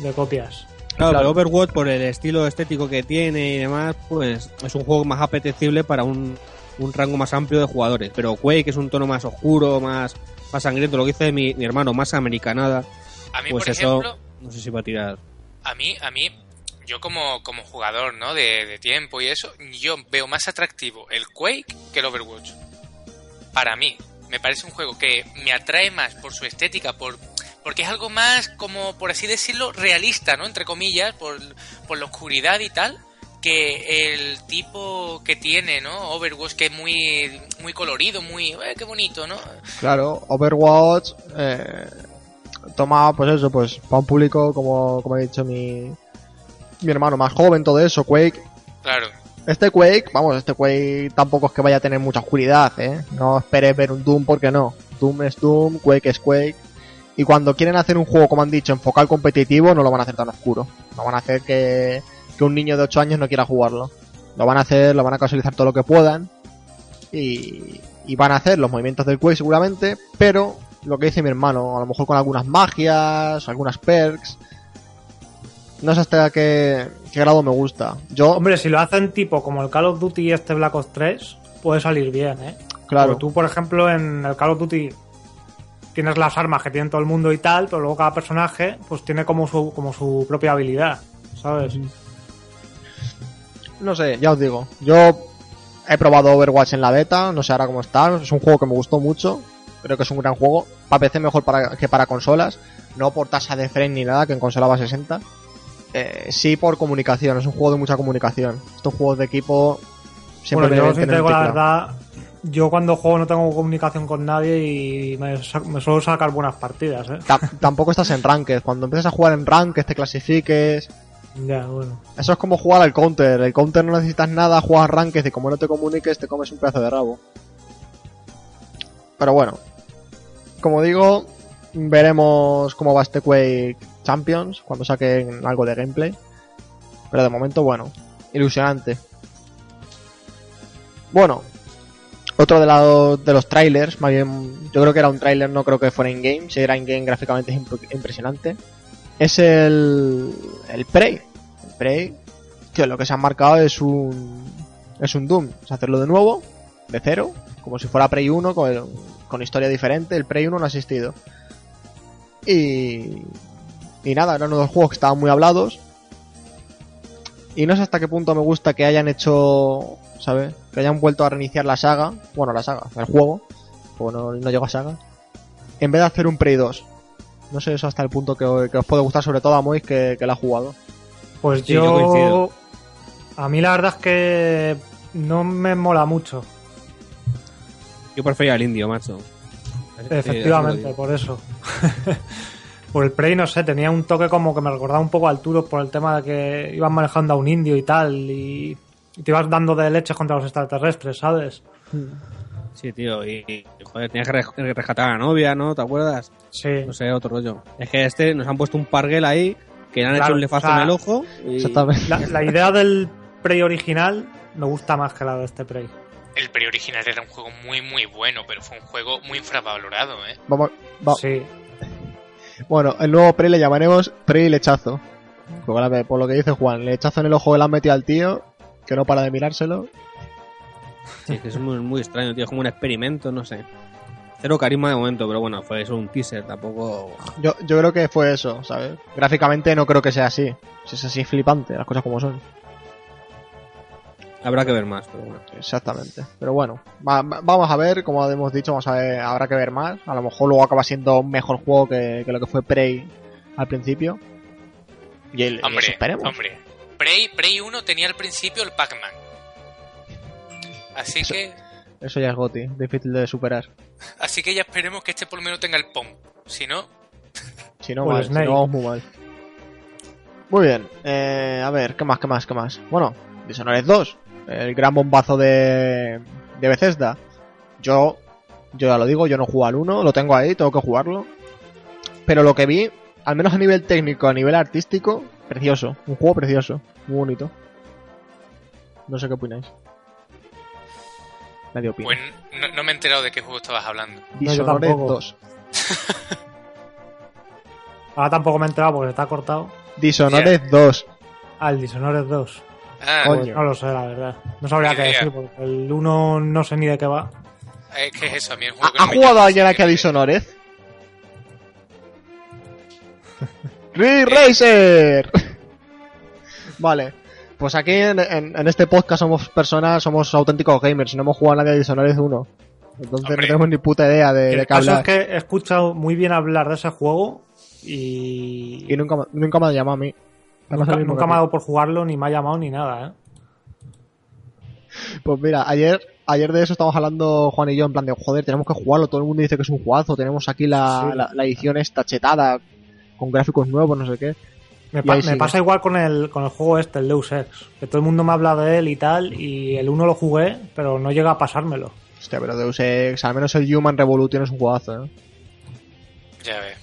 de copias. Claro, Claro. pero Overwatch, por el estilo estético que tiene y demás, pues es un juego más apetecible para un, un rango más amplio de jugadores. Pero Quake es un tono más oscuro, más, más sangriento, lo que dice mi, mi hermano, más americanada. A mí, Pues por eso, ejemplo, no sé si va a tirar. a mí, a mí, yo como, como jugador, ¿no? De, de tiempo y eso, yo veo más atractivo el Quake que el Overwatch. Para mí, me parece un juego que me atrae más por su estética, por porque es algo más como, por así decirlo, realista, ¿no? Entre comillas, por, por la oscuridad y tal, que el tipo que tiene, ¿no? Overwatch, que es muy, muy colorido, muy, eh, qué bonito, ¿no? Claro, Overwatch eh, toma, pues eso, pues para un público, como, como ha dicho mi, mi hermano más joven, todo eso, Quake. Claro. Este Quake, vamos, este Quake tampoco es que vaya a tener mucha oscuridad, ¿eh? No esperes ver un Doom porque no. Doom es Doom, Quake es Quake. Y cuando quieren hacer un juego, como han dicho, enfocado al competitivo, no lo van a hacer tan oscuro. No van a hacer que, que un niño de 8 años no quiera jugarlo. Lo van a hacer, lo van a casualizar todo lo que puedan. Y, y van a hacer los movimientos del Quake seguramente, pero lo que dice mi hermano, a lo mejor con algunas magias, algunas perks. No sé hasta qué, qué grado me gusta. Yo, Hombre, si lo hacen tipo como el Call of Duty y este Black Ops 3, puede salir bien, ¿eh? claro. Porque tú, por ejemplo, en el Call of Duty tienes las armas que tiene todo el mundo y tal, pero luego cada personaje pues tiene como su, como su propia habilidad, ¿sabes? No sé, ya os digo. Yo he probado Overwatch en la beta, no sé ahora cómo está. Es un juego que me gustó mucho. Creo que es un gran juego. Para PC mejor para, que para consolas. No por tasa de frame ni nada, que en consola va a 60. Eh, sí por comunicación, es un juego de mucha comunicación. Estos juegos de equipo siempre bueno, yo la verdad, yo cuando juego no tengo comunicación con nadie y me, me suelo sacar buenas partidas, ¿eh? Ta- tampoco estás en Ranked. Cuando empiezas a jugar en Ranked, te clasifiques. Ya, bueno. Eso es como jugar al counter. El counter no necesitas nada, juegas Ranked y como no te comuniques, te comes un pedazo de rabo. Pero bueno, como digo, veremos cómo va este Quake Champions cuando saquen algo de gameplay. Pero de momento, bueno, ilusionante. Bueno, otro de, la- de los trailers, más bien, yo creo que era un trailer, no creo que fuera in-game. Si era in-game, gráficamente es impre- impresionante. Es el, el Prey. El Prey, que lo que se han marcado es un, es un Doom. Es hacerlo de nuevo, de cero, como si fuera Prey 1, con, con historia diferente. El Prey 1 no ha existido. Y, y nada, eran uno de los juegos que estaban muy hablados. Y no sé hasta qué punto me gusta que hayan hecho, ¿sabes? Que hayan vuelto a reiniciar la saga. Bueno, la saga, el juego. Como no, no llegó a saga. En vez de hacer un Prey 2. No sé eso hasta el punto que, que os puede gustar, sobre todo a Mois que, que la ha jugado. Pues Sí, yo yo. coincido. a mí la verdad es que no me mola mucho. Yo prefería al indio, macho. Efectivamente, Sí, por eso. por el Prey, no sé, tenía un toque como que me recordaba un poco al Turok por el tema de que ibas manejando a un indio y tal, y, y te ibas dando de leches contra los extraterrestres, ¿sabes? Sí, tío, y, joder, tenías que re- rescatar a la novia, ¿no? ¿Te acuerdas? Sí. No sé, otro rollo. Es que este nos han puesto un parguel ahí, que le han Claro, hecho un lefazo o sea, en el ojo. Y... Exactamente. La, la idea del Prey original me gusta más que la de este Prey. El Prey original era un juego muy, muy bueno, pero fue un juego muy infravalorado, ¿eh? Vamos, va- Sí. Bueno, el nuevo Prey le llamaremos Prey Lechazo. Por lo que dice Juan, lechazo en el ojo que le han metido al tío, que no para de mirárselo. Sí, es muy, muy extraño, tío. Es como un experimento, no sé. Cero carisma de momento, pero bueno, fue solo un teaser, tampoco... Yo, yo creo que fue eso, ¿sabes? Gráficamente no creo que sea así. Si es así, flipante, las cosas como son. Habrá que ver más, pero bueno. Exactamente. Pero bueno, va- va- vamos a ver, como hemos dicho, vamos a ver, habrá que ver más. A lo mejor luego acaba siendo un mejor juego que, que lo que fue Prey al principio. Y, el, Hombre, eso esperemos. hombre. Prey, Prey 1 tenía al principio el Pac-Man. Así Eso- que, Eso ya es Goti, difícil de superar. así que ya esperemos que este por lo menos tenga el POM. Si no, Si no, el mal, si Snake. no vamos muy mal. Muy bien, eh, a ver, ¿qué más, qué más, qué más? Bueno, Dishonored 2, el gran bombazo de, de Bethesda. Yo, yo ya lo digo, yo no juego al 1, lo tengo ahí, tengo que jugarlo. Pero lo que vi, al menos a nivel técnico, a nivel artístico, precioso. Un juego precioso, muy bonito. No sé qué opináis. Nadie opina. pues no, no me he enterado de qué juego estabas hablando. Dishonored tampoco. 2. Ahora tampoco me he enterado porque está cortado. Dishonored 2. Ah, el Dishonored 2. Ah, Coño. Pues no lo sé, la verdad. No sabría qué decir porque el 1 no sé ni de qué va. es que es eso, a mí el ¿Ha, juego que ha no jugado alguien a que- Dishonored? ¡Re-Racer! vale. Pues aquí en, en- en este podcast somos personas, somos auténticos gamers. No hemos jugado a nadie a Dishonored 1. Entonces Hombre. no tenemos ni puta idea de, de El qué caso es hablar. que he escuchado muy bien hablar de ese juego y, Y nunca, me- nunca me ha llamado a mí. Nunca, me ha dado por jugarlo ni me ha llamado ni nada, ¿eh? Pues mira, ayer, ayer de eso estábamos hablando Juan y yo en plan de joder, tenemos que jugarlo. Todo el mundo dice que es un jugazo. Tenemos aquí la, Sí. la, la edición esta chetada con gráficos nuevos, no sé qué. Me, pa- pasa igual con el, con el juego este, el Deus Ex. Que todo el mundo me habla de él y tal, y el 1 lo jugué, pero no llega a pasármelo. Hostia, pero Deus Ex, al menos el Human Revolution es un jugazo, ¿eh? Ya ves.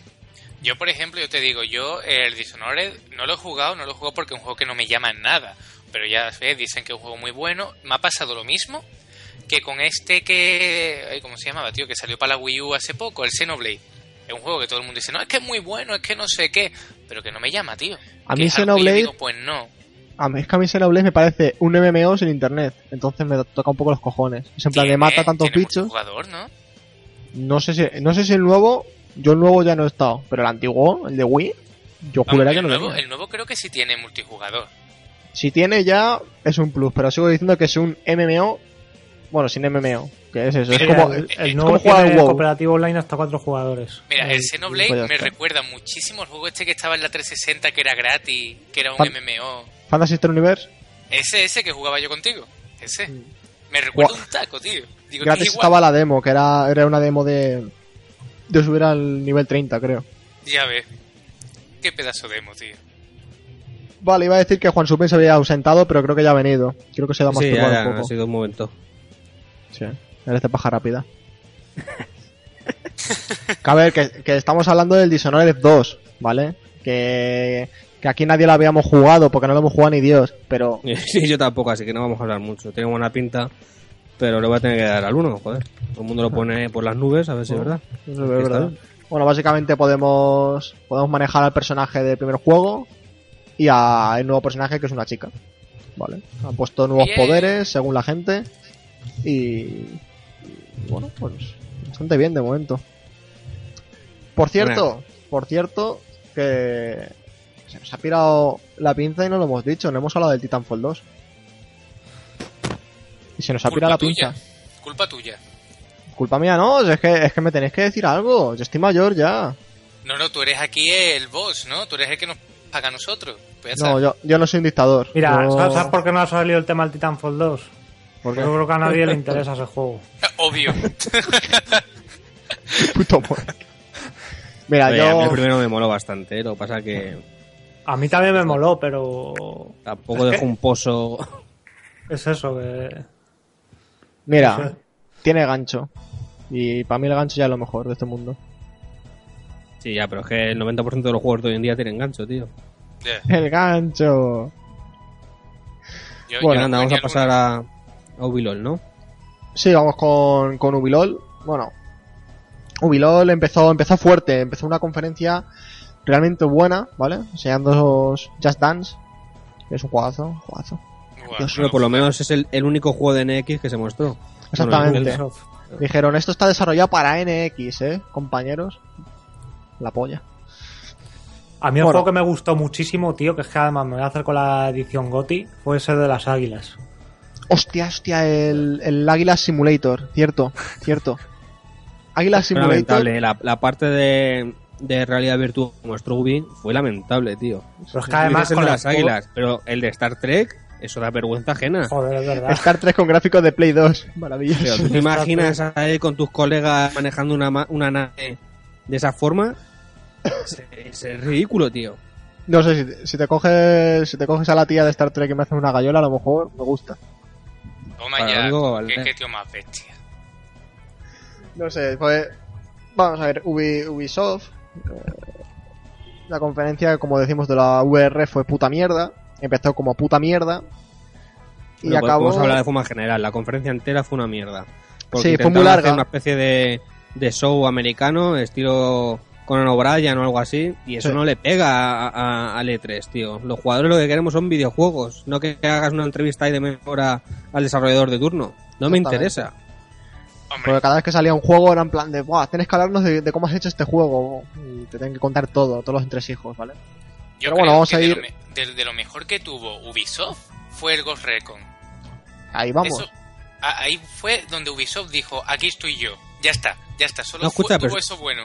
Yo, por ejemplo, yo te digo, yo el Dishonored no lo he jugado, no lo he jugado porque es un juego que no me llama en nada. Pero ya ves, dicen que es un juego muy bueno. Me ha pasado lo mismo que con este que... ¿Cómo se llamaba, tío? Que salió para la Wii U hace poco, el Xenoblade. Es un juego que todo el mundo dice, no, es que es muy bueno, es que no sé qué. Pero que no me llama, tío. A mí Xenoblade- digo, pues no. A mí es que a mí Xenoblade me parece un MMO sin internet. Entonces me toca un poco los cojones. Es en plan de mata tantos bichos. multijugador, ¿no? No sé si, no sé si el nuevo, yo el nuevo ya no he estado, pero el antiguo, el de Wii, yo Vamos, juraría que el, no nuevo, tenía. el nuevo creo que sí tiene multijugador. Si tiene ya, es un plus, pero sigo diciendo que es un MMO, bueno, sin MMO, que es eso, es Mira, como, el, es el como nuevo al tiene WoW. cooperativo online hasta cuatro jugadores. Mira, el Xenoblade pues me recuerda muchísimo al juego este que estaba en la 360, que era gratis, que era un Fan- MMO. Fantasy Star Universe, Ese, ese que jugaba yo contigo. Ese. Me recuerda un taco, tío. Digo, gratis es igual. estaba la demo, que era, era una demo de, de subir al nivel 30, creo. Ya ves. Qué pedazo de emo, tío. Vale, iba a decir que Juan Supen se había ausentado, pero creo que ya ha venido. Creo que se ha Sí, ya, un ha poco. sido un momento. Sí, eres de paja rápida. que a ver, que, que estamos hablando del Dishonored 2, ¿vale? Que, que aquí nadie lo habíamos jugado porque no lo hemos jugado ni Dios, pero Sí, yo tampoco, así que no vamos a hablar mucho. Tiene buena pinta, pero le voy a tener que dar al uno, joder. Todo el mundo lo pone por las nubes, a ver si es verdad. eso es Aquí verdad. está. Bueno, básicamente podemos podemos manejar al personaje del primer juego y al nuevo personaje que es una chica, ¿vale? Han puesto nuevos Bien. poderes según la gente y, y bueno, pues bastante bien de momento. Por cierto, por cierto, que se nos ha pirado la pinza y no lo hemos dicho, no hemos hablado del Titanfall 2. Y se nos ha pirado la tuya. pinza. Culpa tuya. Culpa mía, no, es que, es que me tenéis que decir algo. Yo estoy mayor ya. No, no, tú eres aquí el boss, ¿no? Tú eres el que nos paga a nosotros. pues No, yo, yo no soy un dictador. Mira, Yo- ¿sabes, por qué no ha salido el tema del Titanfall 2? ¿Por qué? Yo creo que a nadie le interesa ese juego. Obvio. Puto. Mira, Oye, a mí el yo... primero me moló bastante, ¿eh? lo que pasa que A mí también me moló, pero tampoco Es dejó que- un pozo. es eso que... Mira, tiene gancho. Y para mí el gancho ya es lo mejor de este mundo. Sí, ya, pero es que el 90% de los juegos de hoy en día tienen gancho, tío. El gancho. Yo- Bueno, yo Anda, vamos a pasar a, a Ubilol, ¿no? Sí, vamos con, con Ubilol. Bueno, Ubilol empezó, empezó fuerte, empezó una conferencia realmente buena, ¿vale? Enseñando Just Dance, que es un juegazo, un juegazo. Pero por lo menos es el, el único juego de NX que se mostró. Exactamente. Bueno, Dijeron, esto está desarrollado para NX, ¿eh? Compañeros. La polla. A mí el Bueno. juego que me gustó muchísimo, tío, que es que además me voy a hacer con la edición GOTI, fue ese de las águilas. Hostia, hostia, el, el Águila Simulator, cierto, cierto. Águila Simulator. lamentable. La, la parte de, de realidad virtual que mostró Ubi fue lamentable, tío. Pero es que además el con de las águilas, pero el de Star Trek, eso da vergüenza ajena. Joder, es verdad. Star 3 con gráficos de Play 2. Pero Maravilloso. tú te imaginas ahí con tus colegas manejando una, ma- una nave de esa forma. Es, ridículo, tío. No sé, si te, si te coges si te coges a la tía de Star Trek y me hace una gallola, a lo mejor me gusta. Toma Para ya. que vale. Qué, qué tío más bestia. No sé, pues vamos a ver, Ubi- Ubisoft eh, la conferencia, como decimos, de la VR fue puta mierda, empezó como puta mierda y Pero acabó Vamos a hablar de forma general. La conferencia entera fue una mierda. Porque Sí, fue muy larga. hacer una especie de, de show americano, estilo Conan O'Brien o algo así, y eso Sí. no le pega a, a- al E3, tío. Los jugadores lo que queremos son videojuegos, no que hagas una entrevista ahí de media hora al desarrollador de turno. No me interesa. Hombre, Porque cada vez que salía un juego era en plan de, Buah, tienes que hablarnos de, de cómo has hecho este juego. Y te tienen que contar todo, todos los entresijos, ¿vale? Yo pero bueno, creo vamos que a de ir- lo de, de lo mejor que tuvo Ubisoft fue el Ghost Recon. Ahí vamos. Eso- a- ahí fue donde Ubisoft dijo, aquí estoy yo. Ya está, ya está. Solo No, escucha, fue- tuvo eso bueno.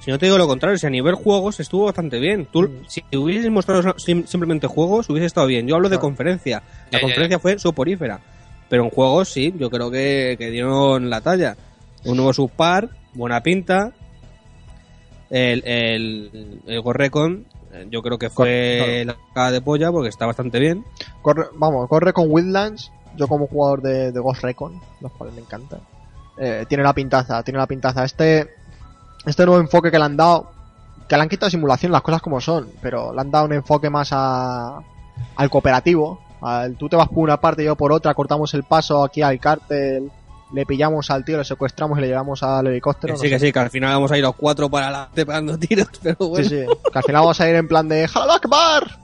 Si no te digo lo contrario, si a nivel juegos estuvo bastante bien. Tú, Mm. si hubieses mostrado sim- simplemente juegos, hubiese estado bien. Yo hablo de Claro. conferencia. La Ya, ya, conferencia fue soporífera. Pero en juegos sí, yo creo que, que dieron la talla. Un nuevo subpar, buena pinta. El, el, el Gorrecon, yo creo que fue la cara de polla porque está bastante bien. Corre, vamos, corre con Wildlands. Yo como jugador de, de Ghost Recon, los cuales me encantan. eh, tiene la pintaza, tiene la pintaza. Este, este nuevo enfoque que le han dado, que le han quitado simulación, las cosas como son, pero le han dado un enfoque más a, al cooperativo. Al, tú te vas por una parte y yo por otra, cortamos el paso aquí al cártel, le pillamos al tío, le secuestramos y le llevamos al helicóptero. Que no sí, sé. que sí, que al final vamos a ir los cuatro para adelante pegando tiros, pero bueno. Sí, sí. Que al final vamos a ir en plan de ¡Jalal Akbar!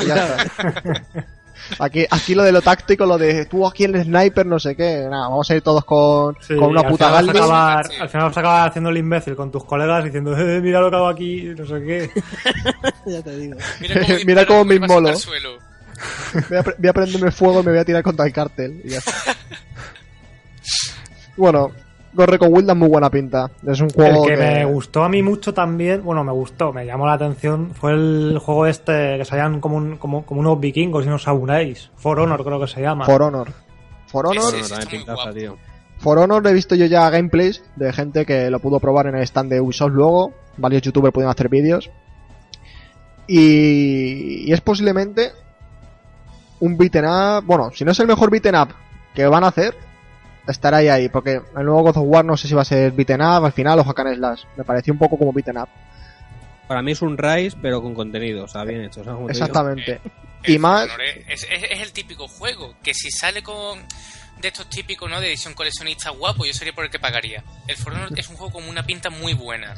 Y ya está. Aquí, aquí lo de lo táctico, lo de tú aquí el sniper, no sé qué. Nada, vamos a ir todos con, Sí, con una puta final vas a Galvis. acabar- Sí. Al final vas a acabar haciendo el imbécil con tus colegas diciendo, eh, mira lo que hago aquí, no sé qué. ya te digo. Mira cómo, Mira disparo, cómo me inmolo. Voy a, voy a prenderme fuego y me voy a tirar contra el cártel. Y ya está. Bueno, corre con Wildlands muy buena pinta. Es un El juego que me gustó a mí mucho también, bueno, me gustó, me llamó la atención, fue el juego este que salían como, un, como, como unos vikingos y unos samuráis. For Honor creo que se llama. For Honor. For Honor, también está muy pintaza, tío. For Honor he visto yo ya gameplays de gente que lo pudo probar en el stand de Ubisoft luego. Varios youtubers pudieron hacer vídeos. Y, y es posiblemente un beaten up. Bueno, si no es el mejor beaten up que van a hacer, estará ahí ahí. Porque el nuevo God of War no sé si va a ser beaten up al final o hack and slash. Me pareció un poco como beaten up. Para mí es un Rise, pero con contenido, o sea, bien hecho. ¿sabes cómo? Exactamente. Y más- Es, es- es el típico juego que si sale con de estos típicos, ¿no? De edición coleccionista guapo, yo sería por el que pagaría. El For Honor es un juego con una pinta muy buena.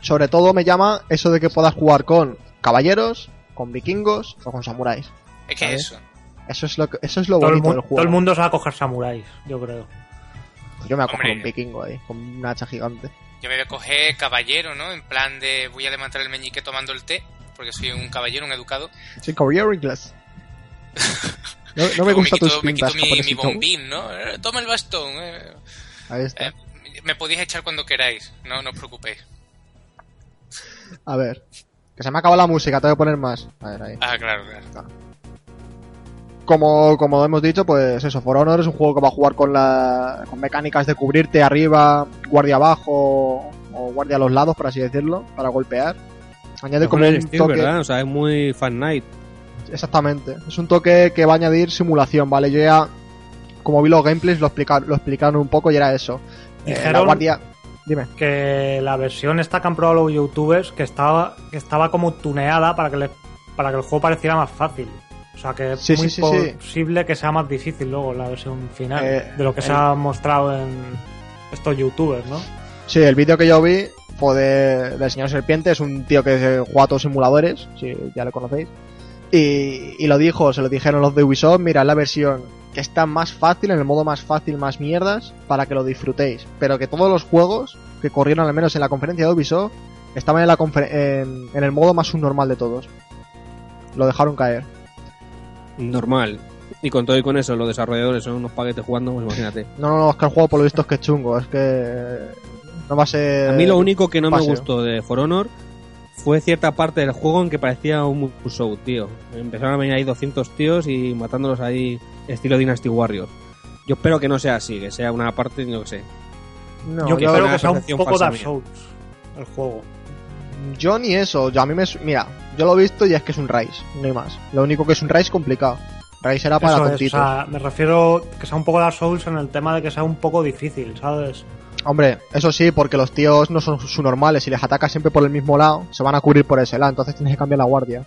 Sobre todo me llama eso de que puedas jugar con caballeros, con vikingos o con samuráis. Es que ¿Sabes? eso. Eso es lo, que- eso es lo todo, el bonito mu- del juego. todo el mundo se va a coger samuráis, yo creo. Pues yo me voy a coger Hombre. un vikingo ahí, con una hacha gigante. Yo me voy a coger caballero, ¿no? En plan de voy a levantar el meñique tomando el té, porque soy un caballero, un educado. Sí, caballero inglés. No, no me quito, tus me quito mi, bombín, ¿no? Eh, Toma el bastón. eh. Ahí está. Eh, me podéis echar cuando queráis, no, no os preocupéis. A ver. Que se me acaba la música, tengo que poner más. A ver, ahí. Ah, claro, claro. Como, como hemos dicho, pues eso, For Honor es un juego que va a jugar con, la, con mecánicas de cubrirte arriba, guardia abajo o guardia a los lados, por así decirlo, para golpear. Añade como el un toque... ¿verdad? O sea, es muy fan night. Exactamente. Es un toque que va a añadir simulación, ¿vale? Yo ya, como vi los gameplays, lo, explica- lo explicaron un poco y era eso. Eh, la Dijeron- guardia... Dime. que la versión esta que han probado los youtubers que estaba que estaba como tuneada para que le, para que el juego pareciera más fácil o sea que es Sí, muy sí, sí, sí. posible que sea más difícil luego la versión final Eh, de lo que se ha mostrado en estos youtubers no Sí, el vídeo que yo vi fue de, del señor Serpiente, es un tío que juega a todos simuladores, si ya lo conocéis. Y, y lo dijo, se lo dijeron los de Ubisoft, mira, la versión que está más fácil, en el modo más fácil, más mierdas, para que lo disfrutéis. Pero que todos los juegos que corrieron al menos en la conferencia de Ubisoft estaban en, la en, en el modo más subnormal de todos. Lo dejaron caer. Normal. Y con todo y con eso, los desarrolladores son unos paquetes jugando, pues imagínate. No, no, no, es que el juego por lo visto es que es chungo, es que no va a ser... A mí lo único que no me gustó de For Honor fue cierta parte del juego en que parecía un Musou, tío. Empezaron a venir ahí 200 tíos y matándolos ahí estilo Dynasty Warriors. Yo espero que no sea así, que sea una parte, yo que sé. No, yo una que sea un poco Dark. Souls el juego Yo ni eso, yo a mí me... Mira, yo lo he visto y es que es un Rise, no hay más. Lo único que es un Rise complicado. Rise era para Eso es, o tontitos. sea, me refiero que sea un poco Dark Souls en el tema de que sea un poco difícil sabes Hombre, eso sí, porque los tíos no son su normales. Si les atacas siempre por el mismo lado, se van a cubrir por ese lado. Entonces tienes que cambiar la guardia.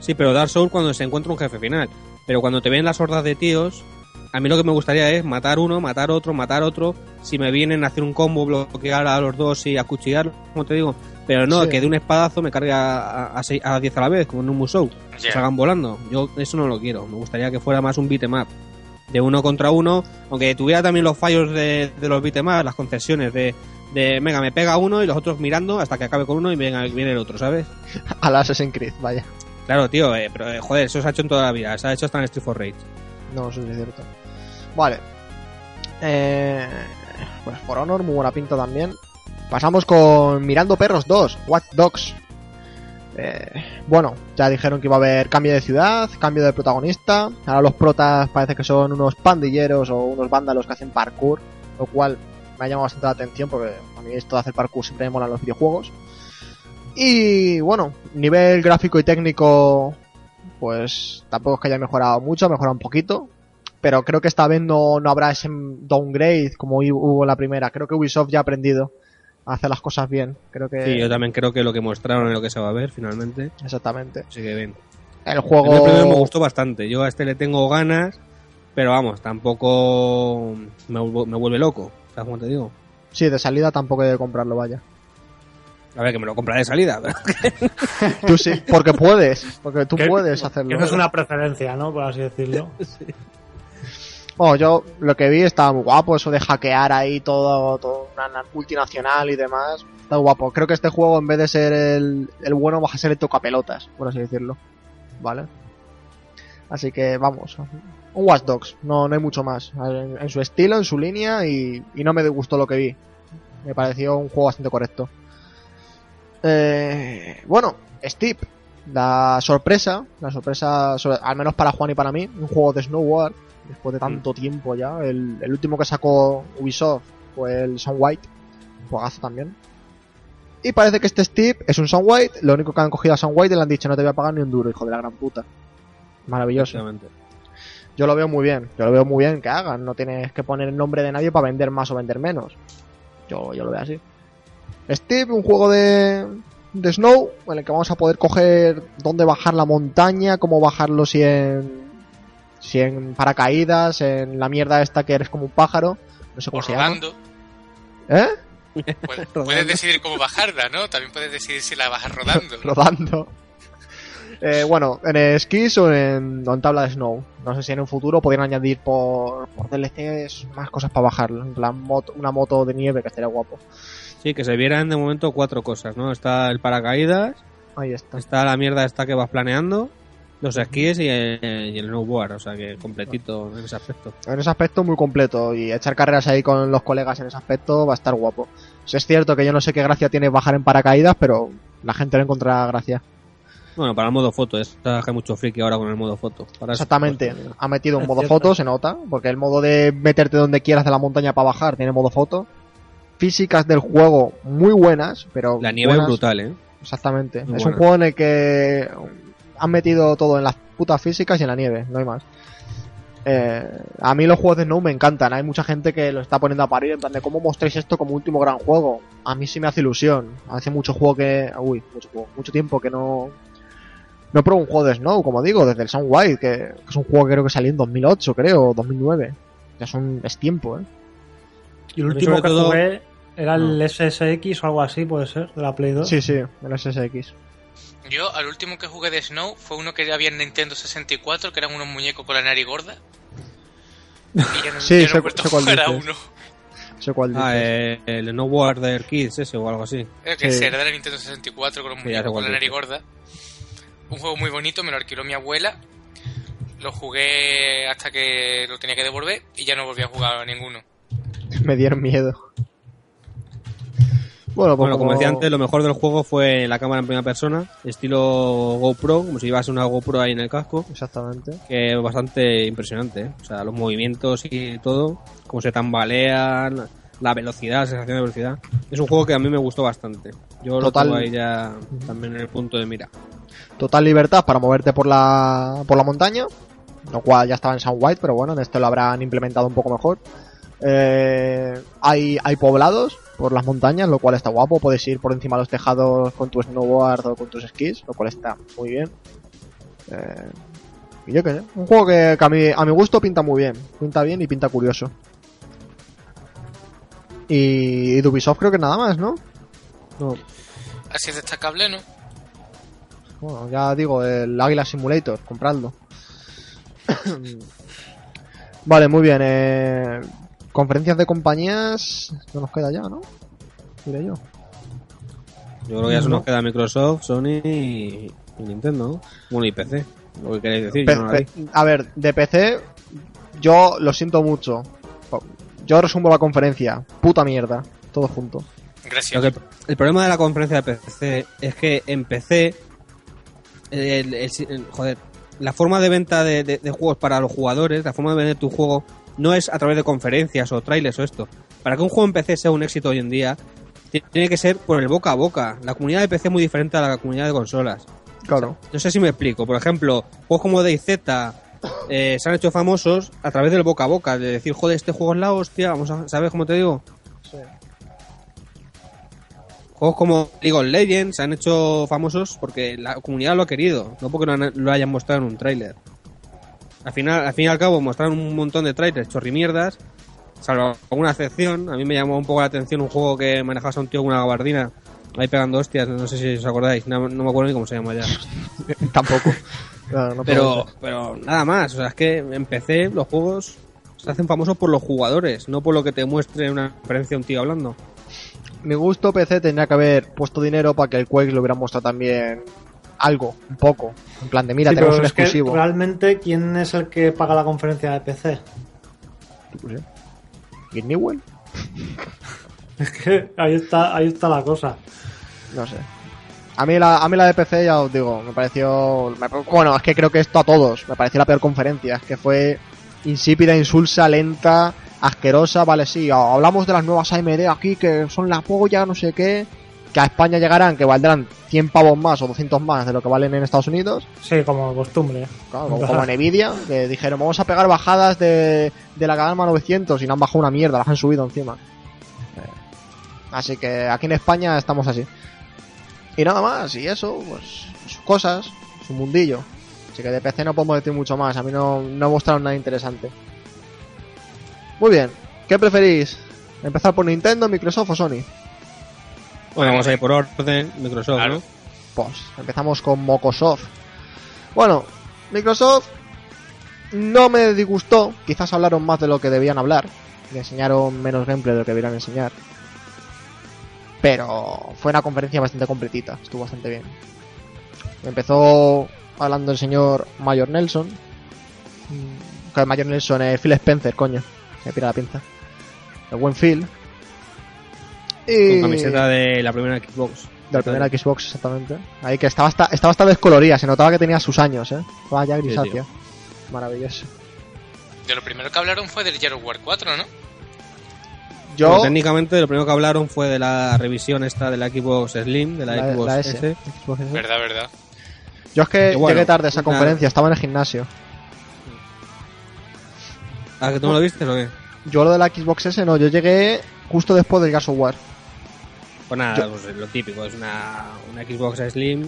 Sí, pero Dark Souls cuando se encuentra un jefe final. Pero cuando te ven las hordas de tíos, a mí lo que me gustaría es matar uno, matar otro, matar otro. Si me vienen a hacer un combo, bloquear a los dos y acuchillar, como te digo. Pero no, Sí. que de un espadazo me cargue a, a, seis- a 10 a la vez, como en un Musou. Ya. Salgan volando. Yo eso no lo quiero. Me gustaría que fuera más un beat'em up. De uno contra uno, aunque tuviera también los fallos de, de los beat'em up, las concesiones de, de, venga, me pega uno y los otros mirando hasta que acabe con uno y venga, viene el otro, ¿sabes? A la Assassin's Creed, vaya. Claro, tío, eh, pero eh, joder, eso se ha hecho en toda la vida. Se ha hecho hasta en Street for Rage. No, eso sí es cierto. Vale. Eh, pues For Honor, muy buena pinta también. Pasamos con Mirando Perros 2, Watch Dogs. Eh, bueno, ya dijeron que iba a haber cambio de ciudad, cambio de protagonista. Ahora los protas parece que son unos pandilleros o unos vándalos que hacen parkour, lo cual me ha llamado bastante la atención porque a mí esto de hacer parkour siempre me mola en los videojuegos. Y bueno, nivel gráfico y técnico, pues tampoco es que haya mejorado mucho, ha mejorado un poquito. Pero creo que esta vez no, no habrá ese downgrade como hubo en la primera. Creo que Ubisoft ya ha aprendido hacer las cosas bien. Creo que. Sí, yo también creo que lo que mostraron es lo que se va a ver finalmente. Exactamente. Así que bien. El El juego. primero me gustó bastante. Yo a este le tengo ganas, pero vamos, tampoco me, me vuelve loco. ¿Sabes cómo te digo? Sí, de salida tampoco he de comprarlo, vaya. A ver, que me lo compraré de salida. Tú sí, porque puedes. Porque tú puedes hacerlo. que no es una preferencia no por así decirlo Bueno, yo lo que vi estaba muy guapo, eso de hackear ahí todo, todo una na- multinacional y demás. Está guapo. Creo que este juego, en vez de ser el, el bueno, va a ser el tocapelotas, por así decirlo. ¿Vale? Así que vamos. Un Watch Dogs, no, no hay mucho más. En, en su estilo, en su línea y, y no me gustó lo que vi. Me pareció un juego bastante correcto. Eh, bueno, Steep, la sorpresa, la sorpresa, al menos para Juan y para mí, un juego de snowboard, después de tanto tiempo ya. El, el último que sacó Ubisoft fue el Sun White, juegazo también. Y parece que este Steep es un Sun White, lo único que han cogido a Sun White y le han dicho no te voy a pagar ni un duro, hijo de la gran puta. Maravilloso. Yo lo veo muy bien, yo lo veo muy bien que hagan, no tienes que poner el nombre de nadie para vender más o vender menos. Yo, yo lo veo así. Steve, un juego de, de Snow, en el que vamos a poder coger dónde bajar la montaña, cómo bajarlo si en, si en paracaídas, en la mierda esta que eres como un pájaro, no sé O cómo se llama. rodando. ¿Eh? Puedes, puedes decidir cómo bajarla, ¿no? También puedes decidir si la bajas rodando. rodando. Eh, bueno, en esquís o en, o en tabla de snow. No sé si en un futuro podrían añadir por, por DLCs más cosas para bajarlo. En plan, moto- una moto de nieve que estaría guapo. Sí, que se vieran de momento cuatro cosas, ¿no? Está el paracaídas, Ahí está. está la mierda esta que vas planeando, los esquíes y el, y el snowboard, o sea que completito en ese aspecto. En ese aspecto muy completo. Y echar carreras ahí con los colegas en ese aspecto va a estar guapo. Si es cierto que yo no sé qué gracia tiene bajar en paracaídas, pero La gente le encontrará gracia. Bueno, para el modo foto, es que hay mucho friki ahora con el modo foto. Para eso, Exactamente. pues, Ha metido un modo cierto. foto, se nota, porque el modo de meterte donde quieras de la montaña para bajar tiene modo foto. Físicas del juego muy buenas, pero la nieve es brutal, ¿eh? Exactamente. Muy es buena. un juego en el que han metido todo en las putas físicas y en la nieve, no hay más. Eh, a mí los juegos de Snow me encantan. Hay mucha gente que lo está poniendo a parir en plan de cómo mostréis esto como último gran juego. A mí sí me hace ilusión. Hace mucho juego que. Uy, mucho, juego, mucho tiempo que no. No pruebo un juego de Snow, como digo, desde el Sound White, que, que es un juego que creo que salió en 2008, creo, o 2009. Ya son, es tiempo, ¿eh? Y el último que todo- jugué era el SSX o algo así, puede ser, de la Play 2. Sí, sí, el SSX. Yo, al último que jugué de Snow fue uno que había en Nintendo 64, que eran unos muñecos con la nariz gorda. Y ya no, Sí, ya no sé- sé cuál jugar a dices. uno. Sé cuál Ah, eh, el Snowboarder Kids ese o algo así. Creo que Sí. era de la Nintendo 64 con los muñecos con la nariz gorda. Un juego muy bonito, me lo alquiló mi abuela. Lo jugué hasta que lo tenía que devolver y ya no volví a jugar a ninguno. Me dieron miedo. Bueno, pues Bueno, como decía antes, lo mejor del juego fue la cámara en primera persona, estilo GoPro, como si llevase una GoPro ahí en el casco, Exactamente. que es bastante impresionante. ¿eh? O sea, los movimientos y todo, cómo se tambalean, la velocidad, la sensación de velocidad. Es un juego que a mí me gustó bastante. Yo Total. lo tengo ahí ya también en el punto de mira. Total libertad para moverte por la, por la montaña, lo cual ya estaba en Sound White, pero bueno, en este lo habrán implementado un poco mejor. Eh, hay, hay poblados por las montañas, lo cual está guapo. Puedes ir por encima de los tejados con tu snowboard o con tus skis, lo cual está muy bien. Eh, y yo qué sé, un juego que, que a, mi, a mi gusto pinta muy bien. Pinta bien y pinta curioso. Y, y de Ubisoft creo que nada más, ¿no? No, Así es destacable, ¿no? Bueno, ya digo, el Águila Simulator, compradlo. vale, muy bien. Eh, conferencias de compañías, no nos queda ya, ¿no? Diré yo. yo creo que ya se No. nos queda Microsoft, Sony y, y Nintendo, ¿no? Bueno, y PC. Lo que queréis decir, Pe- yo no la a ver, de PC, yo lo siento mucho. Yo resumo la conferencia. Puta mierda. Todo junto. Gracias. Que- el problema de la conferencia de PC es que en PC, el- el- el- joder, la forma de venta de, de- de juegos para los jugadores, la forma de vender tu juego, no es a través de conferencias o trailers o esto. Para que un juego en PC sea un éxito hoy en día, ti- tiene que ser por el boca a boca. La comunidad de PC es muy diferente a la comunidad de consolas. Claro. No sé si me explico. Por ejemplo, juegos como DayZ eh, se han hecho famosos a través del boca a boca, de decir, joder, este juego es la hostia, vamos a, ¿sabes cómo te digo? Juegos como League of Legends se han hecho famosos porque la comunidad lo ha querido, no porque lo, han- lo hayan mostrado en un tráiler. Al final, al fin y al cabo, mostraron un montón de trailers chorrimierdas, salvo alguna excepción. A mí me llamó un poco la atención un juego que manejabas a un tío con una gabardina ahí pegando hostias, no sé si os acordáis, no, no me acuerdo ni cómo se llama ya. Tampoco. No Pero, pero nada más, o sea, es que en PC los juegos se hacen famosos por los jugadores, no por lo que te muestre una conferencia un tío hablando. Mi gusto PC tendría que haber puesto dinero para que el Quake lo hubiera mostrado también algo, un poco. En plan de, mira, Sí, tenemos un exclusivo. realmente, ¿quién es el que paga la conferencia de PC? ¿Y Newell? Es que ahí está, ahí está la cosa. No sé. A mí, la, a mí la de PC, ya os digo, me pareció... me- bueno, es que creo que esto a todos. Me pareció la peor conferencia. Es que fue insípida, insulsa, lenta, asquerosa. Vale, sí, hablamos de las nuevas AMD aquí, que son la polla, no sé qué. Que a España llegarán, que valdrán 100 pavos más o 200 más de lo que valen en Estados Unidos. Sí, como costumbre. Claro, como, como en Nvidia, que dijeron, vamos a pegar bajadas de, de la gama 900 y no han bajado una mierda, las han subido encima. Eh, Así que aquí en España estamos así. Y nada más, y eso, pues sus cosas, su mundillo. Así que de PC no podemos decir mucho más, a mí no, no mostraron nada interesante. Muy bien, ¿qué preferís? ¿Empezar por Nintendo, Microsoft o Sony? Bueno, vamos a ir por orden, Microsoft, Claro. ¿no? Pues empezamos con Mocosoft. Bueno, Microsoft no me disgustó. Quizás hablaron más de lo que debían hablar. Y enseñaron menos gameplay de lo que debían enseñar. Pero fue una conferencia bastante completita. Estuvo bastante bien. Empezó hablando el señor Mayor Nelson. Mm, Que Mayor Nelson es Phil Spencer, coño. Me pira la pinza. El buen Phil. Y... Con camiseta de la primera Xbox. Del primer Xbox, exactamente. Ahí que estaba hasta, estaba hasta descolorida, se notaba que tenía sus años, ¿eh? Estaba ya grisácea. Maravilloso. De lo primero que hablaron fue del Gears of War 4, ¿no? Yo, Bueno, técnicamente lo primero que hablaron fue de la revisión esta de la Xbox Slim, de la, la, Xbox la S. S. Xbox S. Verdad, verdad. Yo es que bueno, llegué tarde a esa conferencia, estaba en el gimnasio. ¿Ah, que tú no lo viste o qué? Yo lo de la Xbox S no, yo llegué justo después del Gears of War. Pues nada, Yo- pues lo típico, es una, una Xbox Slim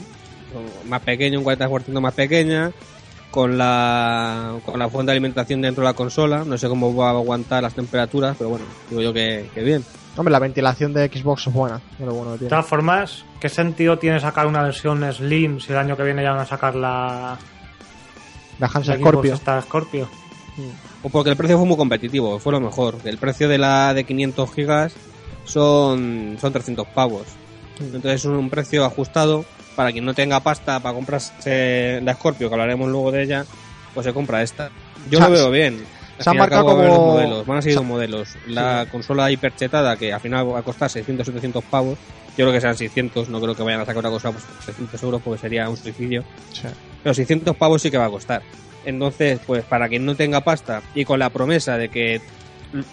más pequeño, un 40% más pequeña, con la, con la fuente de alimentación dentro de la consola. No sé cómo va a aguantar las temperaturas, pero bueno, digo yo que, que bien. Hombre, la ventilación de Xbox es buena. lo bueno que De tiene. todas formas, ¿qué sentido tiene sacar una versión Slim si el año que viene ya van a sacar la, La Hans la Scorpio. Scorpio? O porque el precio fue muy competitivo, fue lo mejor. El precio de la de 500 gigas son, son 300 pavos. Entonces es un precio ajustado para quien no tenga pasta para comprarse la Scorpio, que hablaremos luego de ella, pues se compra esta. Yo ha- lo veo bien. Al se ha fin y al marcado como- dos modelos, van a seguir se- modelos. La consola hiperchetada, que al final va a costar 600 700 pavos. Yo creo que sean 600, no creo que vayan a sacar una cosa por 300 euros porque sería un suicidio. Sí. Pero 600 pavos sí que va a costar. Entonces, pues para quien no tenga pasta y con la promesa de que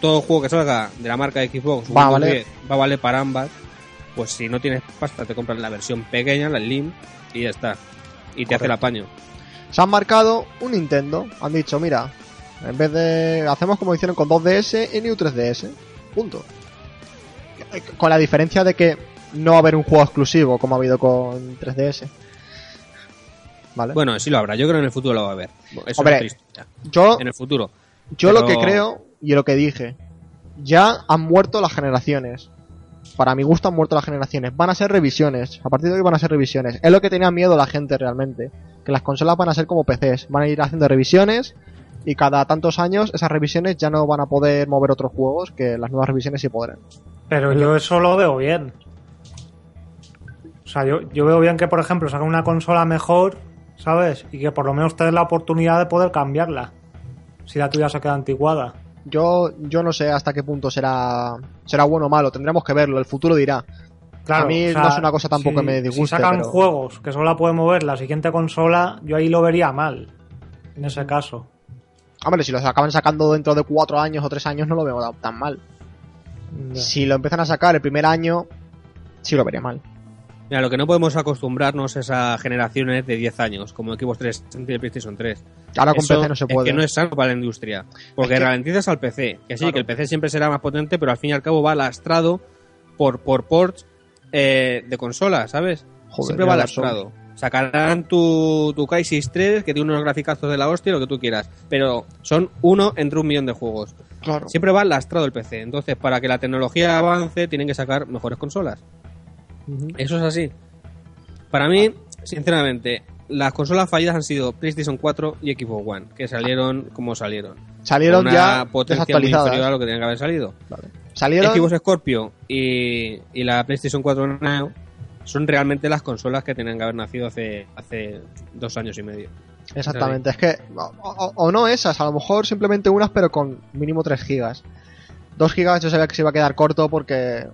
todo juego que salga de la marca de Xbox Va a valer. 10, va a valer para ambas, pues si no tienes pasta te compras la versión pequeña, la Slim, y ya está. Y te hace el apaño. Se han marcado un Nintendo. Han dicho, mira, en vez de. Hacemos como hicieron con 2DS y New 3DS. Punto. Con la diferencia de que no va a haber un juego exclusivo como ha habido con 3DS. ¿Vale? Bueno, sí lo habrá, yo creo que en el futuro lo va a haber. Eso Hombre, es triste. yo En el futuro. yo lo que creo y lo que dije. Ya han muerto las generaciones. Para mi gusto han muerto las generaciones. Van a ser revisiones. A partir de hoy van a ser revisiones. Es lo que tenía miedo la gente realmente. Que las consolas van a ser como PCs. Van a ir haciendo revisiones. Y cada tantos años esas revisiones ya no van a poder mover otros juegos. Que las nuevas revisiones sí podrán. Pero yo eso lo veo bien. O sea, yo, yo veo bien que, por ejemplo, sacan una consola mejor, ¿sabes? Y que por lo menos te den la oportunidad de poder cambiarla. Si la tuya se queda antiguada. Yo, yo no sé hasta qué punto será, será bueno o malo. Tendremos que verlo. El futuro dirá. Claro, a mí o sea, no es una cosa tampoco si- que me disguste. Si sacan pero- juegos que solo la puede mover la siguiente consola, yo ahí lo vería mal. En ese caso. Hombre, si los acaban sacando dentro de cuatro años o tres años no lo veo tan- mal. Si lo empiezan a sacar el primer año, sí lo veré mal. Mira, lo que no podemos acostumbrarnos es a generaciones de 10 años, como Xbox 360 y PlayStation 3. Ahora con Eso PC no se Es puede. que no es sano para la industria. Porque Es que- ralentizas al PC. Que sí, Claro. que el PC siempre será más potente, pero al fin y al cabo va lastrado por, por ports eh, de consola, ¿sabes? Joder, siempre va lastrado. Sacarán tu, tu Crysis 3, que tiene unos graficazos de la hostia, lo que tú quieras. Pero son uno entre un millón de juegos. Claro. Siempre va lastrado el PC. Entonces, para que la tecnología avance, tienen que sacar mejores consolas. Eso es así. Para mí, sinceramente, las consolas fallidas han sido PlayStation 4 y Xbox One, que salieron como salieron. Salieron Con ya una potencia muy inferior a lo que tenían que haber salido. Salieron Xbox Scorpio y, y la PlayStation 4 Neo son realmente las consolas que tenían que haber nacido hace, hace dos años y medio. Exactamente, es que o, o- no esas, a lo mejor simplemente unas pero con mínimo 3 gigas. 2 gigas yo sabía que se iba a quedar corto porque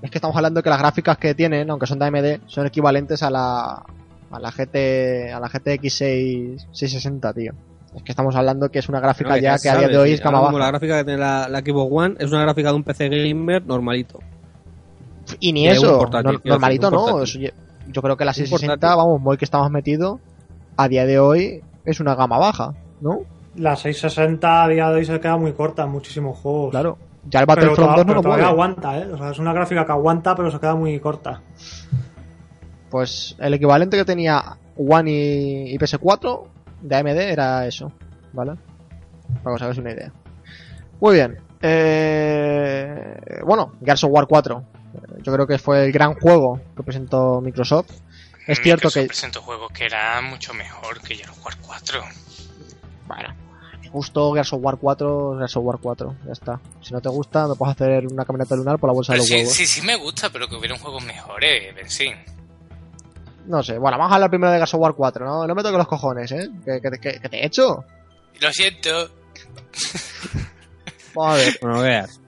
es que estamos hablando que las gráficas que tienen, aunque son de AMD, son equivalentes a la a la GT a la GTX 6, 660, tío. Es que estamos hablando que es una gráfica No, que ya que a día de hoy es mismo baja. La gráfica que tiene la, la Xbox One es una gráfica de un PC gamer normalito. Y ni eso, portátil, normalito no. eso yo, creo que la Un 660, portátil. vamos, muy que estamos metidos, a día de hoy es una gama baja, ¿no? La 660 a día de hoy se queda muy corta en muchísimos juegos. Claro. Ya el Battlefront toda- 2 no pero lo mueve. aguanta, ¿eh? O sea, es una gráfica que aguanta, pero se queda muy corta. Pues el equivalente que tenía One y, y PS4 de AMD era eso, ¿vale? Para que os hagáis una idea. Muy bien. Eh, bueno, Gears of War 4. Eh, Yo creo que fue el gran juego que presentó Microsoft. Es cierto Microsoft que, presentó juegos que eran mucho mejor que Gears of War 4. bueno, gustó Gears of War 4, Gears of War 4, ya está. Si no te gusta, me puedes hacer una caminata lunar por la bolsa de los sí, huevos. sí, sí me gusta, pero que hubieran juegos mejores, Benzín. No sé, bueno, vamos a hablar primero de Gears of War 4, ¿no? No me toques los cojones, ¿eh? ¿Qué, qué- qué- qué te he hecho? Lo siento. Vamos a ver. Bueno, veas.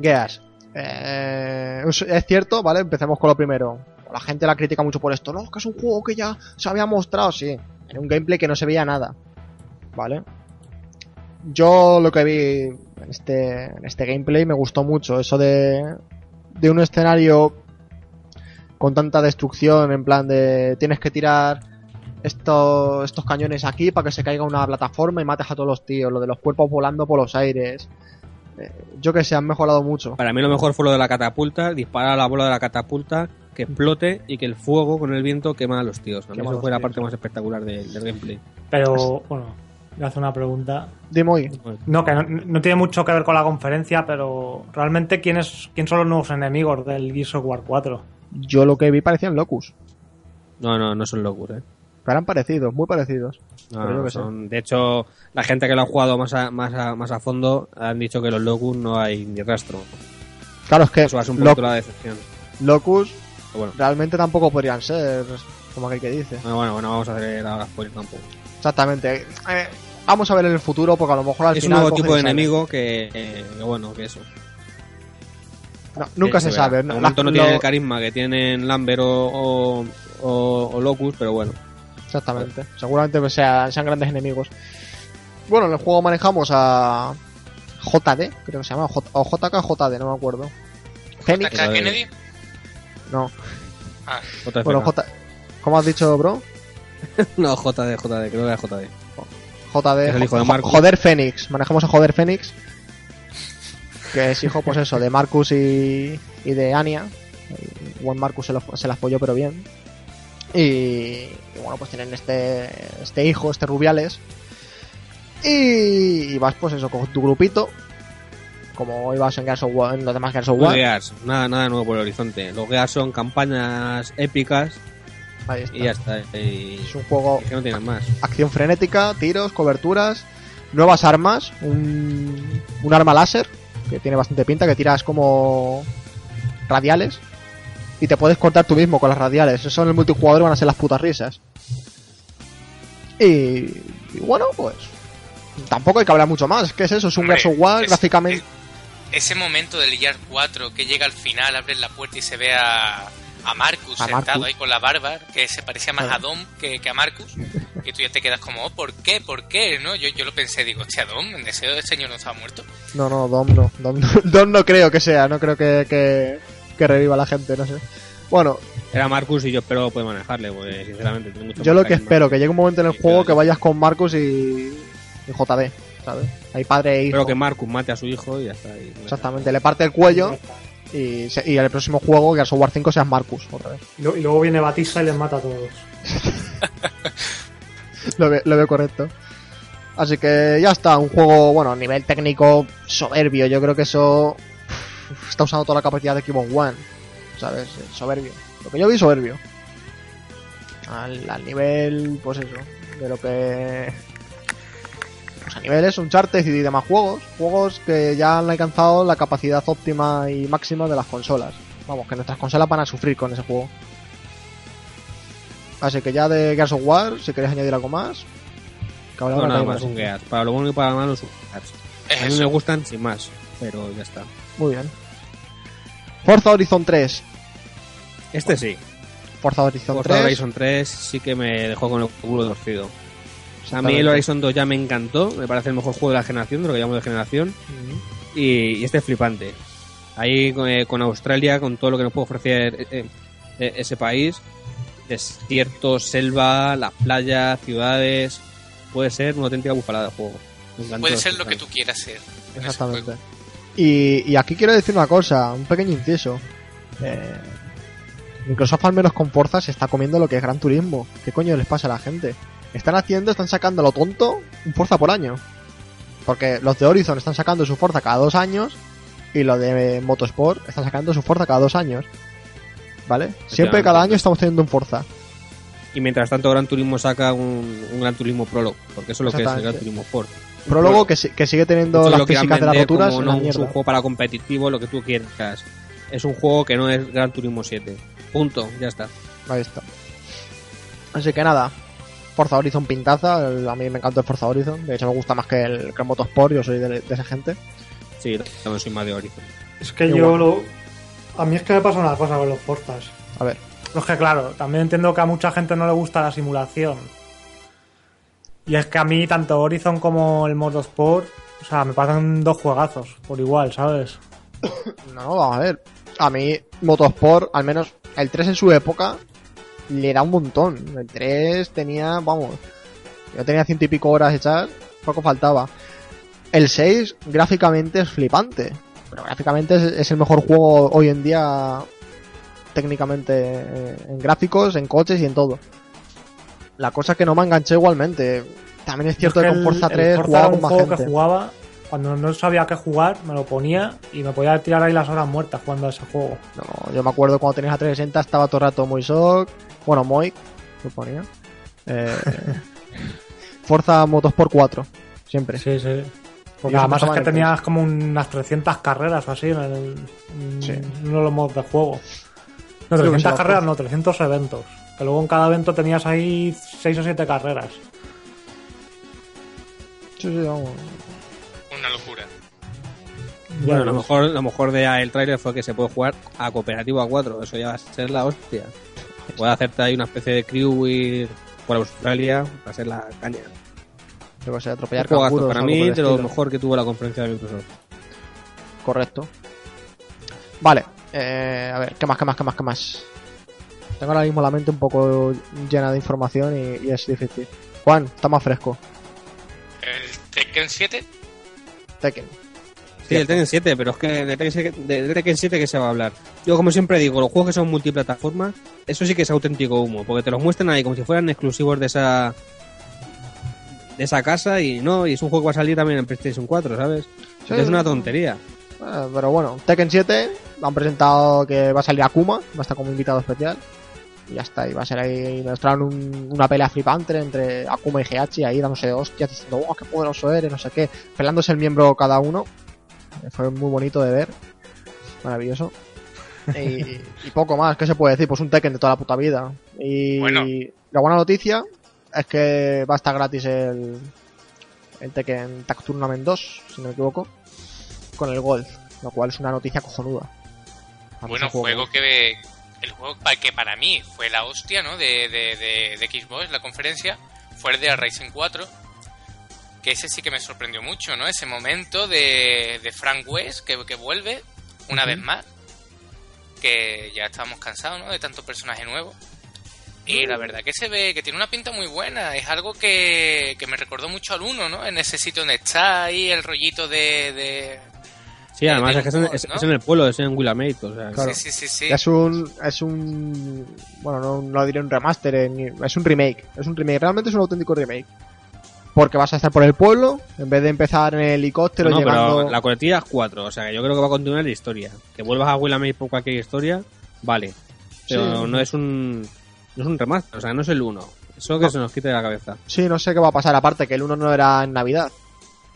Gears. Eh, es es cierto, ¿vale? Empecemos con lo primero. la gente la critica mucho por esto. No, que es un juego que ya se había mostrado, sí. En un gameplay que no se veía nada. ¿Vale? Yo lo que vi en este, en este gameplay me gustó mucho. Eso de, de un escenario con tanta destrucción, en plan de tienes que tirar estos, estos cañones aquí para que se caiga una plataforma y mates a todos los tíos. Lo de los cuerpos volando por los aires. Eh, yo que sé, han mejorado mucho. Para mí lo mejor fue lo de la catapulta, disparar la bola de la catapulta, que explote y que el fuego con el viento quema a los tíos. A mí a eso fue la parte más espectacular de- del gameplay. Pero, bueno, voy a hacer una pregunta. Dime hoy. No, que no, no tiene mucho que ver con la conferencia, pero realmente, ¿quién, es, quién son los nuevos enemigos del Gears of War 4? Yo lo que vi parecían locus. No, no, no son locos, ¿eh? Pero eran parecidos, muy parecidos. No, no, son- De hecho, la gente que lo ha jugado más a, más a, más a fondo han dicho que los locus no hay ni rastro. Claro, es que Eso ser un poquito la decepción. locus bueno, realmente tampoco podrían ser, como aquel que dice. bueno, bueno, bueno, vamos a hacer ahora spoiler tampoco. Exactamente. Eh, vamos a ver en el futuro, porque a lo mejor al Es un final. nuevo tipo de enemigo que, eh, que bueno, que eso. No, nunca se, sabe. No, la- no tiene lo- el carisma que tienen Lambert o, o, o- o Locus, pero bueno. Exactamente. Seguramente pues, sea- sean grandes enemigos. Bueno, en el juego manejamos a JD, creo que se llama, o J- o JK JD, no me acuerdo. Phoenix, ¿JK Kennedy? no. Ah. Bueno, J. ¿Cómo has dicho, bro? No, JD, JD, creo que era JD. JD. Es el hijo de Jo- Marcus. Joder Fénix. Manejamos a Joder Fénix. Que es hijo, pues eso, de Marcus y, y de Anya. Buen Marcus se, lo- se las apoyó, pero bien. Y, y bueno, pues tienen este, este hijo, este Rubiales. Y, y vas, pues eso, con tu grupito. Como ibas en, Gears of War- en los demás Gears of War. Gears, nada, nada nuevo por el horizonte. Los Gears son campañas épicas Ahí está. y ya está. Y, Es un juego y que no tienen más. acción frenética, tiros, coberturas, nuevas armas, un, un arma láser que tiene bastante pinta, que tiras como radiales y te puedes cortar tú mismo con las radiales. Eso en el multijugador van a ser las putas risas. Y, y bueno, pues tampoco hay que hablar mucho más. ¿Qué es eso? Es un Gears of War es- gráficamente. ese momento del Gears 4 que llega al final, abre la puerta y se ve a, a Marcus A sentado Marcus. ahí con la barba, que se parecía más a Dom que, que a Marcus, y tú ya te quedas como, oh, ¿por qué? ¿Por qué? ¿No? Yo, yo lo pensé, digo, hostia, Dom, ¿en deseo del señor no estaba muerto? No, no, Dom no. Dom, no- Dom no creo que sea. No creo que, que, que reviva la gente, no sé. Bueno, Era Marcus y yo espero poder manejarle, porque sinceramente tiene mucho Yo lo que espero, que llegue un momento en el Sí, juego claro. que vayas con Marcus y, y JD, ¿sabes? Hay padre e hijo. Espero que Marcus mate a su hijo y ya está. y- Exactamente, le parte el cuello y, se- y el próximo juego, Gears of War 5, seas Marcus otra vez. Y, lo- y luego viene Batista y les mata a todos. Lo, ve- lo veo correcto. Así que ya está, un juego, bueno, a nivel técnico soberbio. Yo creo que eso está usando toda la capacidad de Xbox One, ¿sabes? Soberbio. Lo que yo vi, soberbio. Al, al nivel, pues eso, de lo que a niveles Uncharted y demás juegos, juegos que ya han alcanzado la capacidad óptima y máxima de las consolas. Vamos, que nuestras consolas van a sufrir con ese juego. Así que ya de Gears of War, si queréis añadir algo más, que No, nada más, un Gears. Para lo bueno y para lo malo, son Gears. Es A mí eso. me gustan sin más, pero ya está. Muy bien. Forza Horizon 3. Este sí. Forza Horizon Forza 3. Horizon 3 sí que me dejó con el culo torcido. A mí el Horizon 2 ya me encantó, me parece el mejor juego de la generación, de lo que llamamos de generación, y, y este es flipante. Ahí con, eh, con Australia, con todo lo que nos puede ofrecer eh, eh, ese país, desierto, selva, las playas, ciudades, puede ser una auténtica bufalada de juego. Puede ser lo que tú quieras ser. Exactamente. y aquí quiero decir una cosa, un pequeño inciso. Eh, Microsoft al menos con Forza se está comiendo lo que es Gran Turismo. ¿Qué coño les pasa a la gente? Están haciendo, están sacando a lo tonto un Forza por año. Porque los de Horizon están sacando su Forza cada dos años y los de Motorsport están sacando su Forza cada dos años. ¿Vale? Siempre cada año estamos teniendo un Forza. Y mientras tanto Gran Turismo saca un, un Gran Turismo Prologue, porque eso es lo que es el. Gran Turismo Sport. Prólogo que, que sigue teniendo las físicas de las roturas como en no la es un juego para competitivo, lo que tú quieras. Es un juego que no es Gran Turismo 7. Punto, ya está. Ahí está. Así que nada. Forza Horizon pintaza. el- A mí me encanta el Forza Horizon. De hecho, me gusta más que el, que el Motorsport. Yo soy de, de esa gente. Sí, también soy más de Horizon. Es que yo lo... A mí es que me pasa una cosa con los Forzas. A ver. Es que claro, también entiendo que a mucha gente no le gusta la simulación. Y es que a mí tanto Horizon como el modo Sport, o sea, me pasan dos juegazos por igual, ¿sabes? No, vamos a ver. A mí, Motorsport, al menos el 3 en su época, le da un montón. El 3 tenía, vamos, yo tenía ciento y pico horas hechas, poco faltaba. El 6, gráficamente, es flipante. Pero gráficamente es, es el mejor juego hoy en día, técnicamente, eh, en gráficos, en coches y en todo. La cosa es que no me enganché igualmente. También es cierto Es que que con Forza el- el 3 Forza jugaba era con un más juego gente. que jugaba cuando no sabía qué jugar, me lo ponía y me podía tirar ahí las horas muertas jugando a ese juego. No, yo me acuerdo cuando tenías a 360 estaba todo el rato muy shock. Bueno, Moik, lo ponía. Eh, Forza Motorsport 4, siempre. Sí, sí. Porque Y además es que tenías como unas 300 carreras o así en, el, en Sí. uno de los modos de juego. No, Creo que 300 sí, carreras, no, 300 eventos. Que luego en cada evento tenías ahí 6 o 7 carreras. Sí, sí, vamos. Una locura. Bueno, lo mejor, lo mejor de el trailer fue que se puede jugar a cooperativo a 4. Eso ya va a ser la hostia. Puede hacerte ahí una especie de crew por Australia. Va a ser la caña. Yo que sé, atropellar Un juegazo canguros, para mí de lo mejor que tuvo la conferencia de Microsoft. Correcto. Vale, eh, a ver, ¿qué más, qué más, qué más, qué más? Tengo ahora mismo la mente un poco llena de información y, y es difícil. Juan, está más fresco. El Tekken 7, Tekken. Sí, el Tekken 7, pero es que de Tekken 7, de Tekken 7 que se va a hablar. Yo como siempre digo, los juegos que son multiplataformas, eso sí que es auténtico humo, porque te los muestran ahí como si fueran exclusivos de esa de esa casa y no, y es un juego que va a salir también en PlayStation 4, ¿sabes? Sí. es una tontería. Eh, pero bueno, Tekken 7 han presentado que va a salir Akuma, va a estar como invitado especial. Y ya está, y va a ser ahí, mostraron un- una pelea flipante entre Akuma y GH, ahí dándose de hostias, diciendo, oh, qué poderoso eres, no sé qué, pelándose el miembro cada uno. Fue muy bonito de ver, maravilloso. Y, y poco más, ¿qué se puede decir? Pues un Tekken de toda la puta vida. Y Bueno. la buena noticia es que va a estar gratis el, el Tekken Tag Tournament 2, si no me equivoco, con el Gold, lo cual es una noticia cojonuda. Bueno, ese juego que el juego que para mí fue la hostia, ¿no? De, de, de, de Xbox, la conferencia, fue el de Ryzen 4. Que ese sí que me sorprendió mucho, ¿no? Ese momento de, de Frank West que, que vuelve una vez más. Que ya estábamos cansados, ¿no? De tanto personaje nuevo. Y la verdad que se ve que tiene una pinta muy buena. Es algo que, que me recordó mucho al 1, ¿no? En ese sitio donde está ahí el rollito de... de... Sí, además de es que es en, humor, es- ¿no? es en el pueblo, es en Willamette, o sea, Claro. Sí, sí, sí, sí. Es un, es un, bueno, no, no diré un remaster, eh, ni- es un remake, es un remake, realmente es un auténtico remake. Porque vas a estar por el pueblo, en vez de empezar en el helicóptero No, llegando... pero la coletilla es 4, o sea, que yo creo que va a continuar la historia. Que vuelvas a Willamette por cualquier historia, vale. Pero Sí. no es un no es un remaster, o sea, no es el 1. Eso que se nos quite de la cabeza. Sí, no sé qué va a pasar, aparte que el 1 no era en Navidad.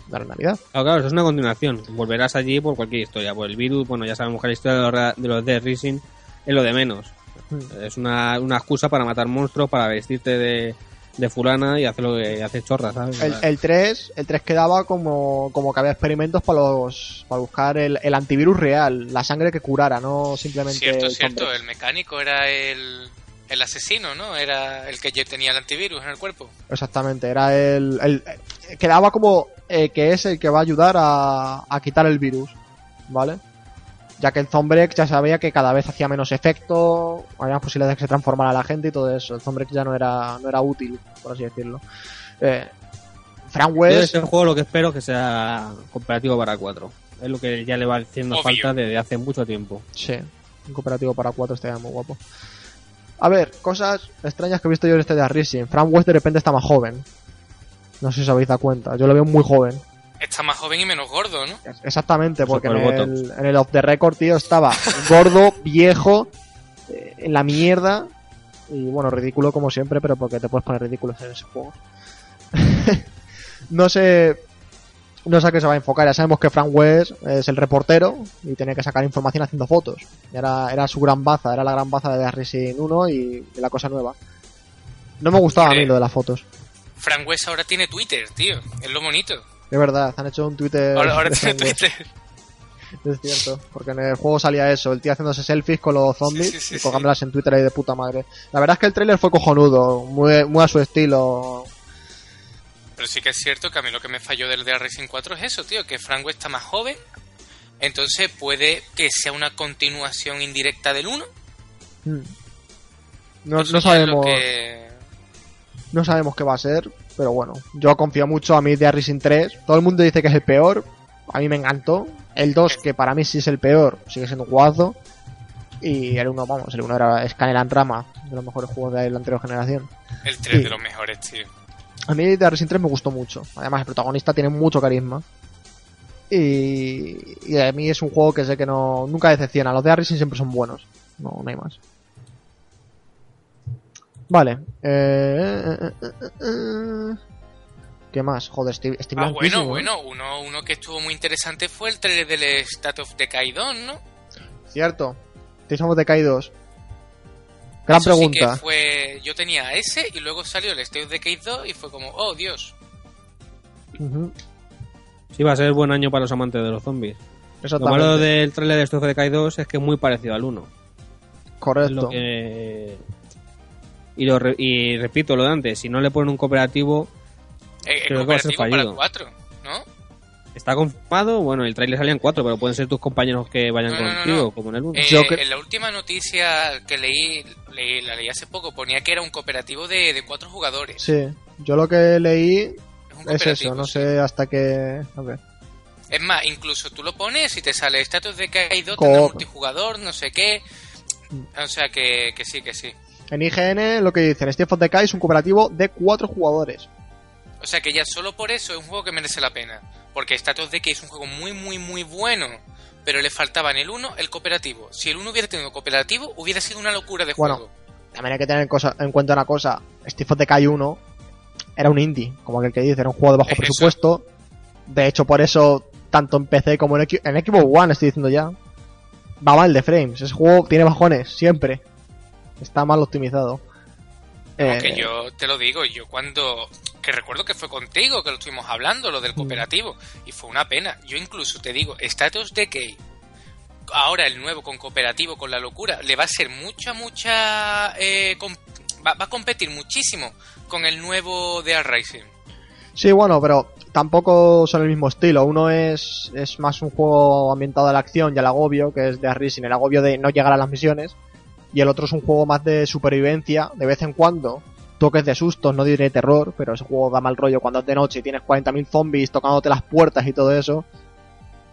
No era en Navidad. Claro, claro, eso es una continuación. Volverás allí por cualquier historia. Por el virus, bueno, ya sabemos que la historia de los, de los Dead Rising es lo de menos. Hmm. Es una, una excusa para matar monstruos, para vestirte de, de fulana y hacer lo que hace chorra, ¿sabes? El, el 3, el 3 quedaba como, como que había experimentos para los para buscar el, el antivirus real, la sangre que curara, no simplemente Cierto, el cierto. El mecánico era el, el asesino, ¿no? Era el que ya tenía el antivirus en el cuerpo. Exactamente, era el, el- quedaba como eh, que es el que va a ayudar a, a quitar el virus, ¿vale? Ya que el Zombrex ya sabía que cada vez hacía menos efecto, había posibilidades de que se transformara la gente y todo eso. El Zombrex ya no era, no era útil, por así decirlo. Eh, Frank West, este juego lo que espero es que sea cooperativo para 4. Es lo que ya le va haciendo Obvio. falta desde hace mucho tiempo. sí, un cooperativo para cuatro estaría muy guapo. A ver, cosas extrañas que he visto yo en este de Racing. Frank West de repente está más joven. No sé si os habéis dado cuenta. Yo lo veo muy joven. Está más joven y menos gordo, ¿no? Exactamente, porque por en el el, en el off the record, tío, estaba gordo, viejo, eh, en la mierda. Y bueno, ridículo como siempre, pero porque te puedes poner ridículo en ese juego. no sé. No sé a qué se va a enfocar. Ya sabemos que Frank West es el reportero y tiene que sacar información haciendo fotos. Era, era su gran baza, era la gran baza de Racing 1 y de la cosa nueva. No me gustaba a mí lo de las fotos. Frank West ahora tiene Twitter, tío. Es lo bonito. De verdad, han hecho un Twitter. Ahora, tiene. Twitter. Es cierto, porque en el juego salía eso, el tío haciéndose selfies con los zombies Sí, sí, sí, y colgándolas en Twitter ahí de puta madre. La verdad es que el tráiler fue cojonudo, muy, muy a su estilo. Pero sí que es cierto que a mí lo que me falló del de Racing 4 es eso, tío, que Franco está más joven. Entonces puede que sea una continuación indirecta del 1. Mm. No, no sabemos, que- no sabemos qué va a ser, pero bueno, yo confío mucho a mí de Racing 3. Todo el mundo dice que es el peor, a mí me encantó. El 2, que para mí sí es el peor, sigue siendo un jugazo. Y el 1, vamos, el 1 era Scanner and Rama, de los mejores juegos de la anterior generación. El 3 Sí. de los mejores, tío. A mí de Racing 3 me gustó mucho. Además, el protagonista tiene mucho carisma. Y, y a mí es un juego que sé que no nunca decepciona. Los de Racing siempre son buenos. No, no hay más. Vale. Eh, eh, eh, eh, eh. ¿Qué más? Joder, estoy, estoy Ah, bueno, bueno, uno, uno que estuvo muy interesante fue el trailer del State of Decay 2, ¿no? Cierto. Tales of Decay 2. Gran Eso sí pregunta. que fue... Yo tenía ese y luego salió el State of Decay 2 y fue como, oh, Dios. Ujú, Sí, va a ser buen año para los amantes de los zombies. Lo malo del trailer de State of Decay 2 es que es muy parecido al 1. Es Correcto. lo que- Y, lo re- y repito lo de antes, si no le ponen un cooperativo, Eh, Creo que va a ser cooperativo para fallido. 4, ¿no? está confirmado. Bueno, el trailer salían cuatro, pero pueden ser tus compañeros que vayan No, contigo, no. como en el 1. Eh, cre- En la última noticia que leí, leí- la leí hace poco, ponía que era un cooperativo de, de cuatro jugadores. Sí. Yo lo que leí Es un es cooperativo, eso. No sí. sé hasta qué... A ver. Es más, incluso tú lo pones y te sale Status de 2, Co- tendrá multijugador, no sé qué. O sea que, que sí, que sí. En IGN lo que dicen, Steve of Decay es un cooperativo de cuatro jugadores. O sea que ya solo por eso es un juego que merece la pena. Porque Status Decay es un juego muy, muy, muy bueno. Pero le faltaba en el 1 el cooperativo. Si el 1 hubiera tenido cooperativo, hubiera sido una locura de Bueno. juego. También hay que tener en, cosa- en cuenta una cosa. Steve of Decay 1 era un indie, como aquel que dice, era un juego de bajo eso. presupuesto. De hecho, por eso, tanto en PC como en, en Xbox One, estoy diciendo ya, va mal de frames. Ese juego tiene bajones, siempre. Está mal optimizado. Aunque Eh, yo te lo digo, yo cuando... Que recuerdo que fue contigo que lo estuvimos hablando, lo del Mm. cooperativo. Y fue una pena. Yo incluso te digo, Status Decay, ahora el nuevo con cooperativo, con la locura, le va a ser mucha, mucha... eh, va, va a competir muchísimo con el nuevo de Rising. Sí, bueno, pero tampoco son el mismo estilo. Uno es, es más un juego ambientado a la acción y al agobio, que es de Racing, el agobio de no llegar a las misiones. Y el otro es un juego más de supervivencia, de vez en cuando. Toques de sustos, no diré terror, pero ese juego da mal rollo cuando es de noche y tienes 40.000 zombies tocándote las puertas y todo eso.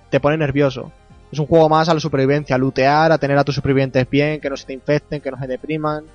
Te pone nervioso. Es un juego más a la supervivencia, a lootear, a tener a tus supervivientes bien, que no se te infecten, que no se depriman.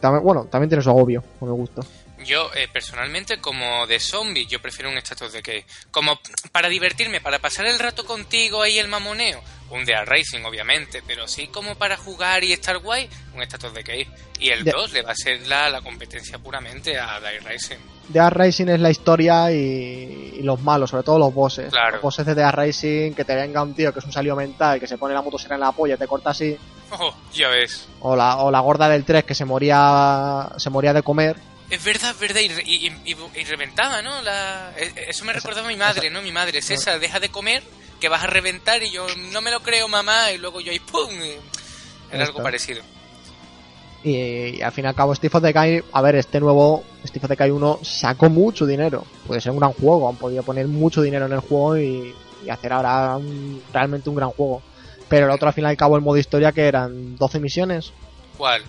También, bueno, también tiene su agobio, no me gusta. Yo, eh, personalmente, como de zombie, yo prefiero un Status Decay. Como para divertirme, para pasar el rato contigo ahí el mamoneo, un de Racing, obviamente, pero sí como para jugar y estar guay, un Status Decay. Y el De- 2 le va a ser la, la competencia puramente a Dire Racing. Dead Racing es la historia y, y los malos, sobre todo los bosses. Claro. Los bosses de Dead Racing, que te venga un tío que es un salido mental, que se pone la motosierra en la polla y te corta así. Oh, ya ves. O la, o la gorda del 3 que se moría se moría de comer. Es verdad, es verdad, y, y, y- reventaba, ¿no? La, e- eso me recordaba a mi madre, ¿no? Mi madre, César, deja de comer, que vas a reventar, y yo, no me lo creo, mamá, y luego yo ahí, ¡pum! Era algo parecido. Y, al fin y al cabo, Steve of Decay, a ver, este nuevo Steve of Decay 1 sacó mucho dinero. Puede ser un gran juego, han podido poner mucho dinero en el juego y, y hacer ahora un- realmente un gran juego. Pero el otro, al fin y al cabo, el modo historia que eran 12 misiones. ¿Cuál?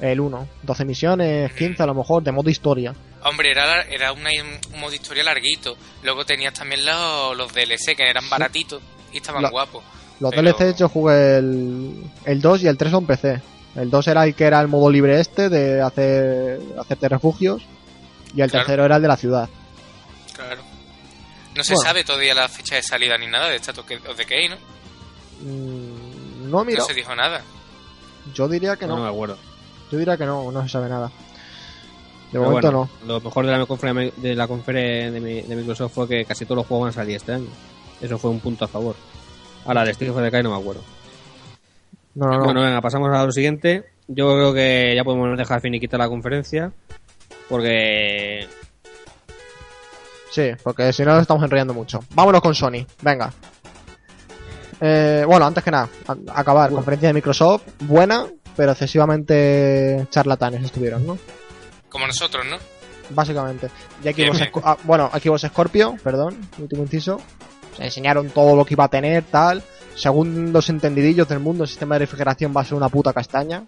El 1, 12 misiones, 15 a lo mejor, de modo historia. Hombre, era, era una, un modo historia larguito. Luego tenías también los, los DLC, que eran baratitos y estaban Lo- guapos. Los Pero- DLCs yo jugué el, el 2 y el 3 en PC. El 2 era el que era el modo libre este de hacer hacerte refugios y el Claro. tercero era el de la ciudad. Claro. No se Bueno. sabe todavía la fecha de salida ni nada de Status of Decay, ¿no? Mm, no, mira, No se dijo nada. yo diría que No, no. me acuerdo. Yo diría que no, no se sabe nada. De Pero momento bueno, Lo mejor de la conferencia de, la conferencia de, mi- de Microsoft fue que casi todos los juegos van a salir este año. Eso fue un punto a favor. Ahora, de Steve of Decay no me acuerdo. no. No, no, no. Bueno, venga, pasamos a lo siguiente. Yo creo que ya podemos dejar finiquita la conferencia. Porque Sí, porque si no nos estamos enrollando mucho. Vámonos con Sony, venga. Eh, bueno, antes que nada, acabar. Conferencia de Microsoft, buena, pero excesivamente charlatanes estuvieron, ¿no? Como nosotros, ¿no? Básicamente. Y Bien, Sco- ah, bueno, Xbox Scorpio, perdón, último inciso. Se enseñaron todo lo que iba a tener, tal. Según los entendidillos del mundo, el sistema de refrigeración va a ser una puta castaña.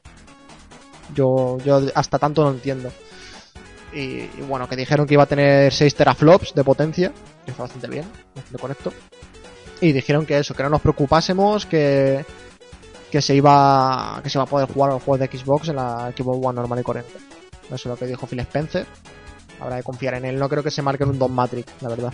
Yo, yo hasta tanto no entiendo. Y, y bueno, que dijeron que iba a tener 6 teraflops de potencia, que fue bastante bien, bastante correcto. Y dijeron que eso, que no nos preocupásemos, que, que se iba, que se va a poder jugar los juegos de Xbox en la Xbox One normal y corriente. Eso es lo que dijo Phil Spencer. Habrá que confiar en él. No creo que se marque en un Don Matrix, la verdad.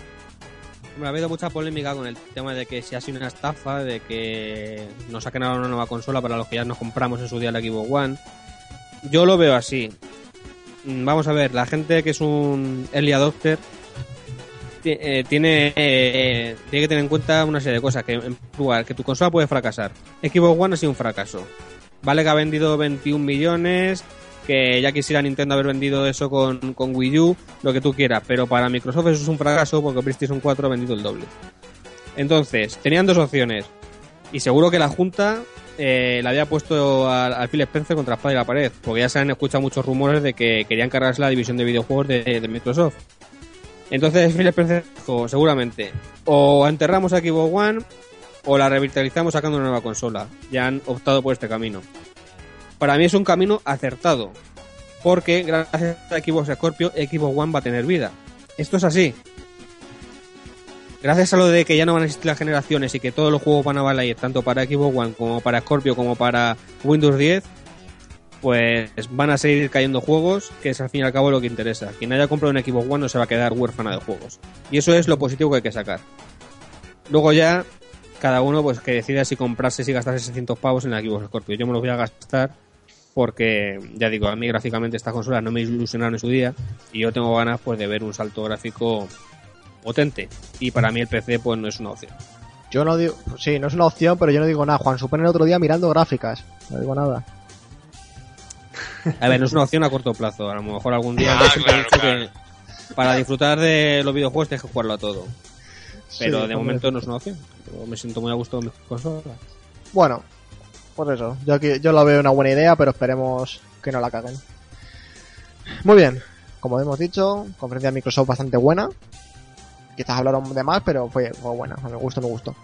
Me ha habido mucha polémica con el tema de que si ha sido una estafa, de que nos saquen ahora una nueva consola para los que ya nos compramos en su día la Xbox One. Yo lo veo así. Mm, Vamos a ver, la gente que es un early adopter eh, tiene, eh, tiene que tener en cuenta una serie de cosas. Que en lugar, que tu consola puede fracasar. Xbox One ha sido un fracaso. Vale que ha vendido 21 millones, que ya quisiera Nintendo haber vendido eso con, con Wii U, lo que tú quieras, pero para Microsoft eso es un fracaso porque PlayStation 4 ha vendido el doble. Entonces, tenían dos opciones. Y seguro que la Junta eh, le había puesto al, Phil Spencer contra espada y la pared, porque ya se han escuchado muchos rumores de que querían cargarse la división de videojuegos de, de Microsoft. Entonces Phil Spencer dijo, seguramente, o enterramos a Xbox One o la revitalizamos sacando una nueva consola. Ya han optado por este camino. Para mí es un camino acertado, porque gracias a Xbox Scorpio, Xbox One va a tener vida. Esto es así. Gracias a lo de que ya no van a existir las generaciones y que todos los juegos van a valer tanto para Xbox One como para Scorpio como para Windows 10, pues van a seguir cayendo juegos, que es al fin y al cabo lo que interesa. Quien haya comprado un Xbox One no se va a quedar huérfana de juegos. Y eso es lo positivo que hay que sacar. Luego ya, cada uno pues que decida si comprarse, si gastarse 600 pavos en la Xbox Scorpio. Yo me los voy a gastar porque, ya digo, a mí gráficamente estas consolas no me ilusionaron en su día y yo tengo ganas pues de ver un salto gráfico potente. Y para mí el PC pues no es una opción. Yo no digo, sí, no es una opción, pero yo no digo nada. Juan supone el otro día mirando gráficas. No digo nada. A ver, no es una opción a corto plazo. A lo mejor algún día Ah, claro, claro. que para disfrutar de los videojuegos tienes que jugarlo a todo. Pero Sí, de momento no es una opción. Yo me siento muy a gusto con mis consolas. Bueno, pues eso. Yo, aquí, yo lo veo una buena idea, pero esperemos que no la caguen. Muy bien. Como hemos dicho, conferencia de Microsoft bastante buena. Quizás hablaron de más, pero fue, fue buena. A mi gusto, me gustó.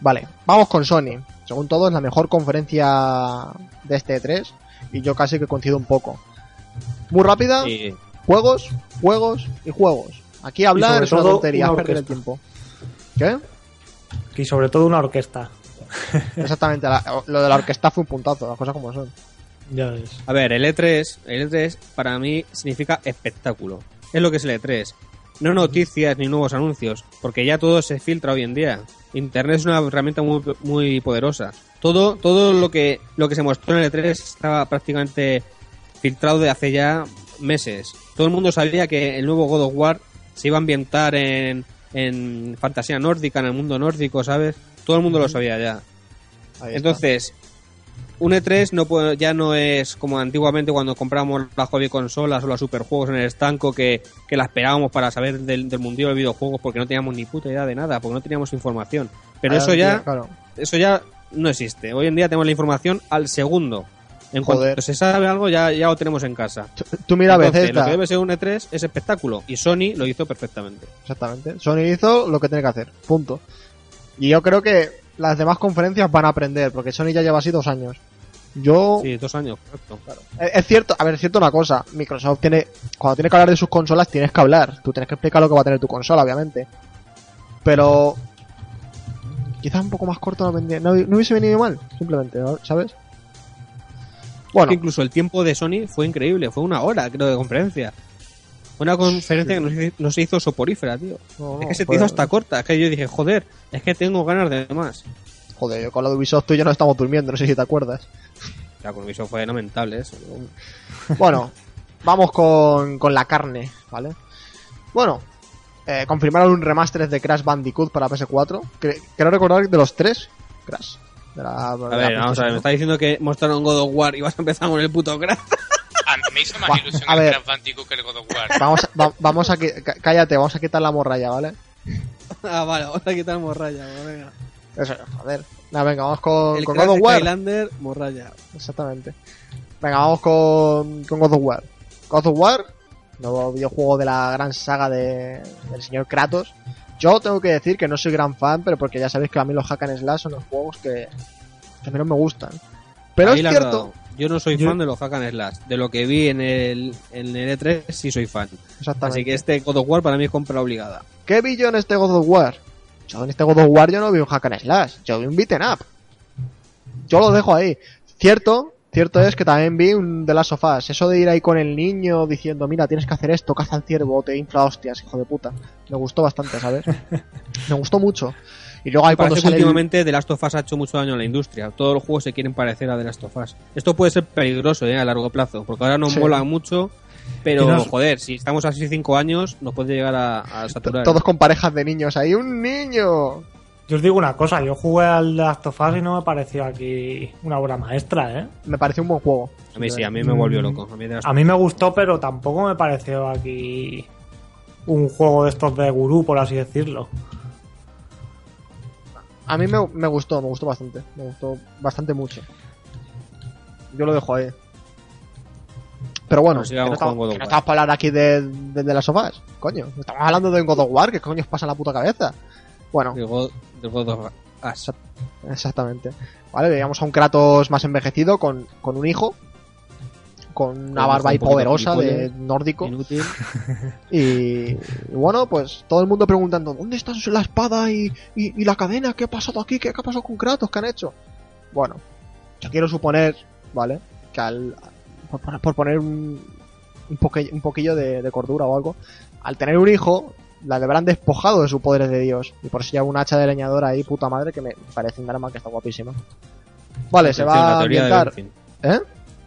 Vale, vamos con Sony. Según todo, es la mejor conferencia de este E3. Y yo casi que coincido un poco. Muy rápida. Juegos, juegos y juegos. Aquí hablar sobre es una tontería, perder el tiempo. ¿Qué? Y sobre todo una orquesta. Exactamente, la- lo de la orquesta fue un puntazo, las cosas como son. Ya ves. A ver, el E3, el E3 para mí significa espectáculo. Es lo que es el E3. No noticias ni nuevos anuncios, porque ya todo se filtra hoy en día. Internet es una herramienta muy, muy poderosa. Todo, todo lo que, lo que se mostró en el E3 estaba prácticamente filtrado de hace ya meses. Todo el mundo sabía que el nuevo God of War se iba a ambientar en, en fantasía nórdica, en el mundo nórdico, ¿sabes? Todo el mundo lo sabía ya. Entonces, un E3 no puede- ya no es como antiguamente cuando compramos las hobby consolas o los superjuegos en el estanco que, que la esperábamos para saber del, del mundillo de videojuegos porque no teníamos ni puta idea de nada, porque no teníamos información. Pero eso ya, claro. eso ya no existe. Hoy en día tenemos la información al segundo. En Joder. cuanto se sabe algo, ya, ya lo tenemos en casa. Tú mira Entonces, Bethesda. lo que debe ser un E3 es espectáculo. Y Sony lo hizo perfectamente. Exactamente. Sony hizo lo que tiene que hacer. Punto. Y yo creo que las demás conferencias van a aprender, porque Sony ya lleva así dos años. Yo. Sí, dos años, correcto. Es es cierto, a ver, es cierto una cosa. Microsoft tiene. Cuando tiene que hablar de sus consolas, tienes que hablar. Tú tienes que explicar lo que va a tener tu consola, obviamente. Pero. Quizás un poco más corto no, vendría- no, no hubiese venido mal, simplemente. ¿sabes? Bueno, que incluso el tiempo de Sony fue increíble, fue una hora, creo, de conferencia. Una conferencia que no se, no se hizo soporífera, tío. no, es que se te fue- hizo hasta corta. Es que yo dije, joder, es que tengo ganas de más. Joder, yo con lo de Ubisoft tú y yo no estamos durmiendo, no sé si te acuerdas. La comisión fue lamentable eso. ¿no? Bueno, vamos con, con la carne, ¿vale? Bueno, eh, confirmaron un remaster de Crash Bandicoot para PS4. Cre- Quiero recordar de los tres Crash. De la, A ver, vamos a ver, me está diciendo que mostraron God of War y vas a empezar con el puto Crash. A mí me hizo más ilusión a el ver. Crash Bandicoot que el God of War. Vamos a, va- vamos a cállate, vamos a quitar la morralla, ¿vale? ah, vale, vamos a quitar morralla, venga. Eso, joder. Nada, venga, vamos con, El con God of War. Skylander, morralla. Exactamente. Venga, vamos con, con God of War. God of War, nuevo videojuego de la gran saga de, del señor Kratos. Yo tengo que decir que no soy gran fan, pero porque ya sabéis que a mí los hack and slash son los juegos que, que menos me gustan. Pero Ahí es cierto. Yo no soy Yo- fan de los hack and slash. De lo que vi en el, en el E3 sí soy fan. exactamente. Así que este God of War para mí es compra obligada. ¿Qué vi yo en este God of War? Yo en este God of War yo no vi un hack and slash, yo vi un beaten up. Yo lo dejo ahí. Cierto, cierto es que también vi un The Last of Us. Eso de ir ahí con el niño diciendo, mira, tienes que hacer esto, caza al ciervo, te infla hostias, hijo de puta. Me gustó bastante, ¿sabes? Me gustó mucho. Y luego ahí cuando sale el- últimamente The Last of Us ha hecho mucho daño a la industria. Todos los juegos se quieren parecer a The Last of Us. Esto puede ser peligroso ¿eh? a largo plazo, porque ahora nos Sí. mola mucho, pero nos- joder, si estamos así cinco años, nos puede llegar a, a saturar. todos con parejas de niños ahí, un niño. Yo os digo una cosa, yo jugué al The Last of Us y no me pareció aquí una obra maestra, ¿eh? Me pareció un buen juego. A mí sí, a mí me volvió loco. A mí A me gustó, pero tampoco me pareció aquí un juego de estos de gurú, por así decirlo. A mí me, me gustó, me gustó bastante. Me gustó bastante mucho. Yo lo dejo ahí. Pero bueno, Bueno, que no, estamos, que no para hablar aquí de, de, de las sofás. Coño, estamos hablando de un God of War. ¿Qué coño os pasa en la puta cabeza? Bueno, God, del God of Us. exactamente. Vale, veíamos a un Kratos más envejecido con, con un hijo. Con una barba un ahí poquito poderosa de nórdico. Inútil. Y, y bueno, pues todo el mundo preguntando, ¿dónde está la espada y, y, y la cadena? ¿Qué ha pasado aquí? ¿Qué, qué ha pasado con Kratos? ¿Qué han hecho? Bueno, yo quiero suponer, ¿vale? Que al, por, por- por poner un, un, poque- un poquillo de, de cordura o algo, al tener un hijo, la habrán despojado de sus poderes de Dios. Y por eso lleva un hacha de leñador ahí, puta madre, que me parece un arma que está guapísima. Vale, se va a teoría ambientar. ¿Eh?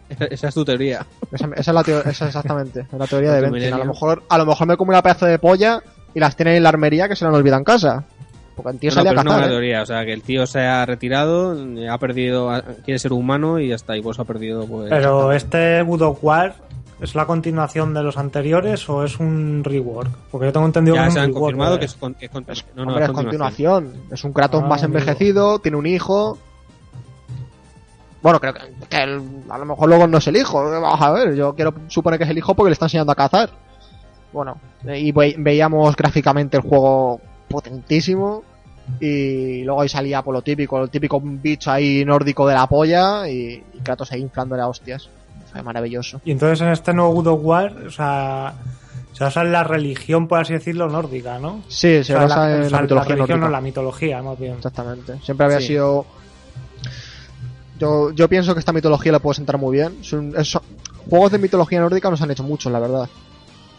Esa, esa es tu teoría. Esa, esa es la teo- esa es exactamente, es la teoría de Benson. A lo mejor, a lo mejor me come una pedazo de polla y las tiene en la armería que se la han olvidado en casa. Porque el tío No, no, salía pero a es una cazar, buena ¿eh? teoría. O sea, que el tío se ha retirado, ha perdido, quiere ser humano y ya está. Y pues ha perdido, pues. Pero este God of War ¿es la continuación de los anteriores o es un rework? Porque yo tengo entendido ya que es se un han rework confirmado que es, con- que es con- Es, no, no, hombre, es es continuación. continuación. Es un Kratos Ah, más amigo. envejecido, tiene un hijo. Bueno, creo que, que el- a lo mejor luego no es el hijo. Vamos a ver, yo quiero suponer que es el hijo porque le está enseñando a cazar. Bueno, y ve- veíamos gráficamente el juego potentísimo. Y luego ahí salía por lo típico, el típico bicho ahí nórdico de la polla. Y, y Kratos ahí inflándole a hostias. Fue maravilloso. Y entonces en este nuevo God of War, o sea, se basa en la religión, por así decirlo, nórdica, ¿no? Sí, se O sea, basa la, en o la, mitología religión nórdica. no, la mitología, más bien. Exactamente. Siempre había Sí. sido. Yo, yo pienso que esta mitología le puede sentar muy bien. Es un- es- Juegos de mitología nórdica nos han hecho muchos, la verdad.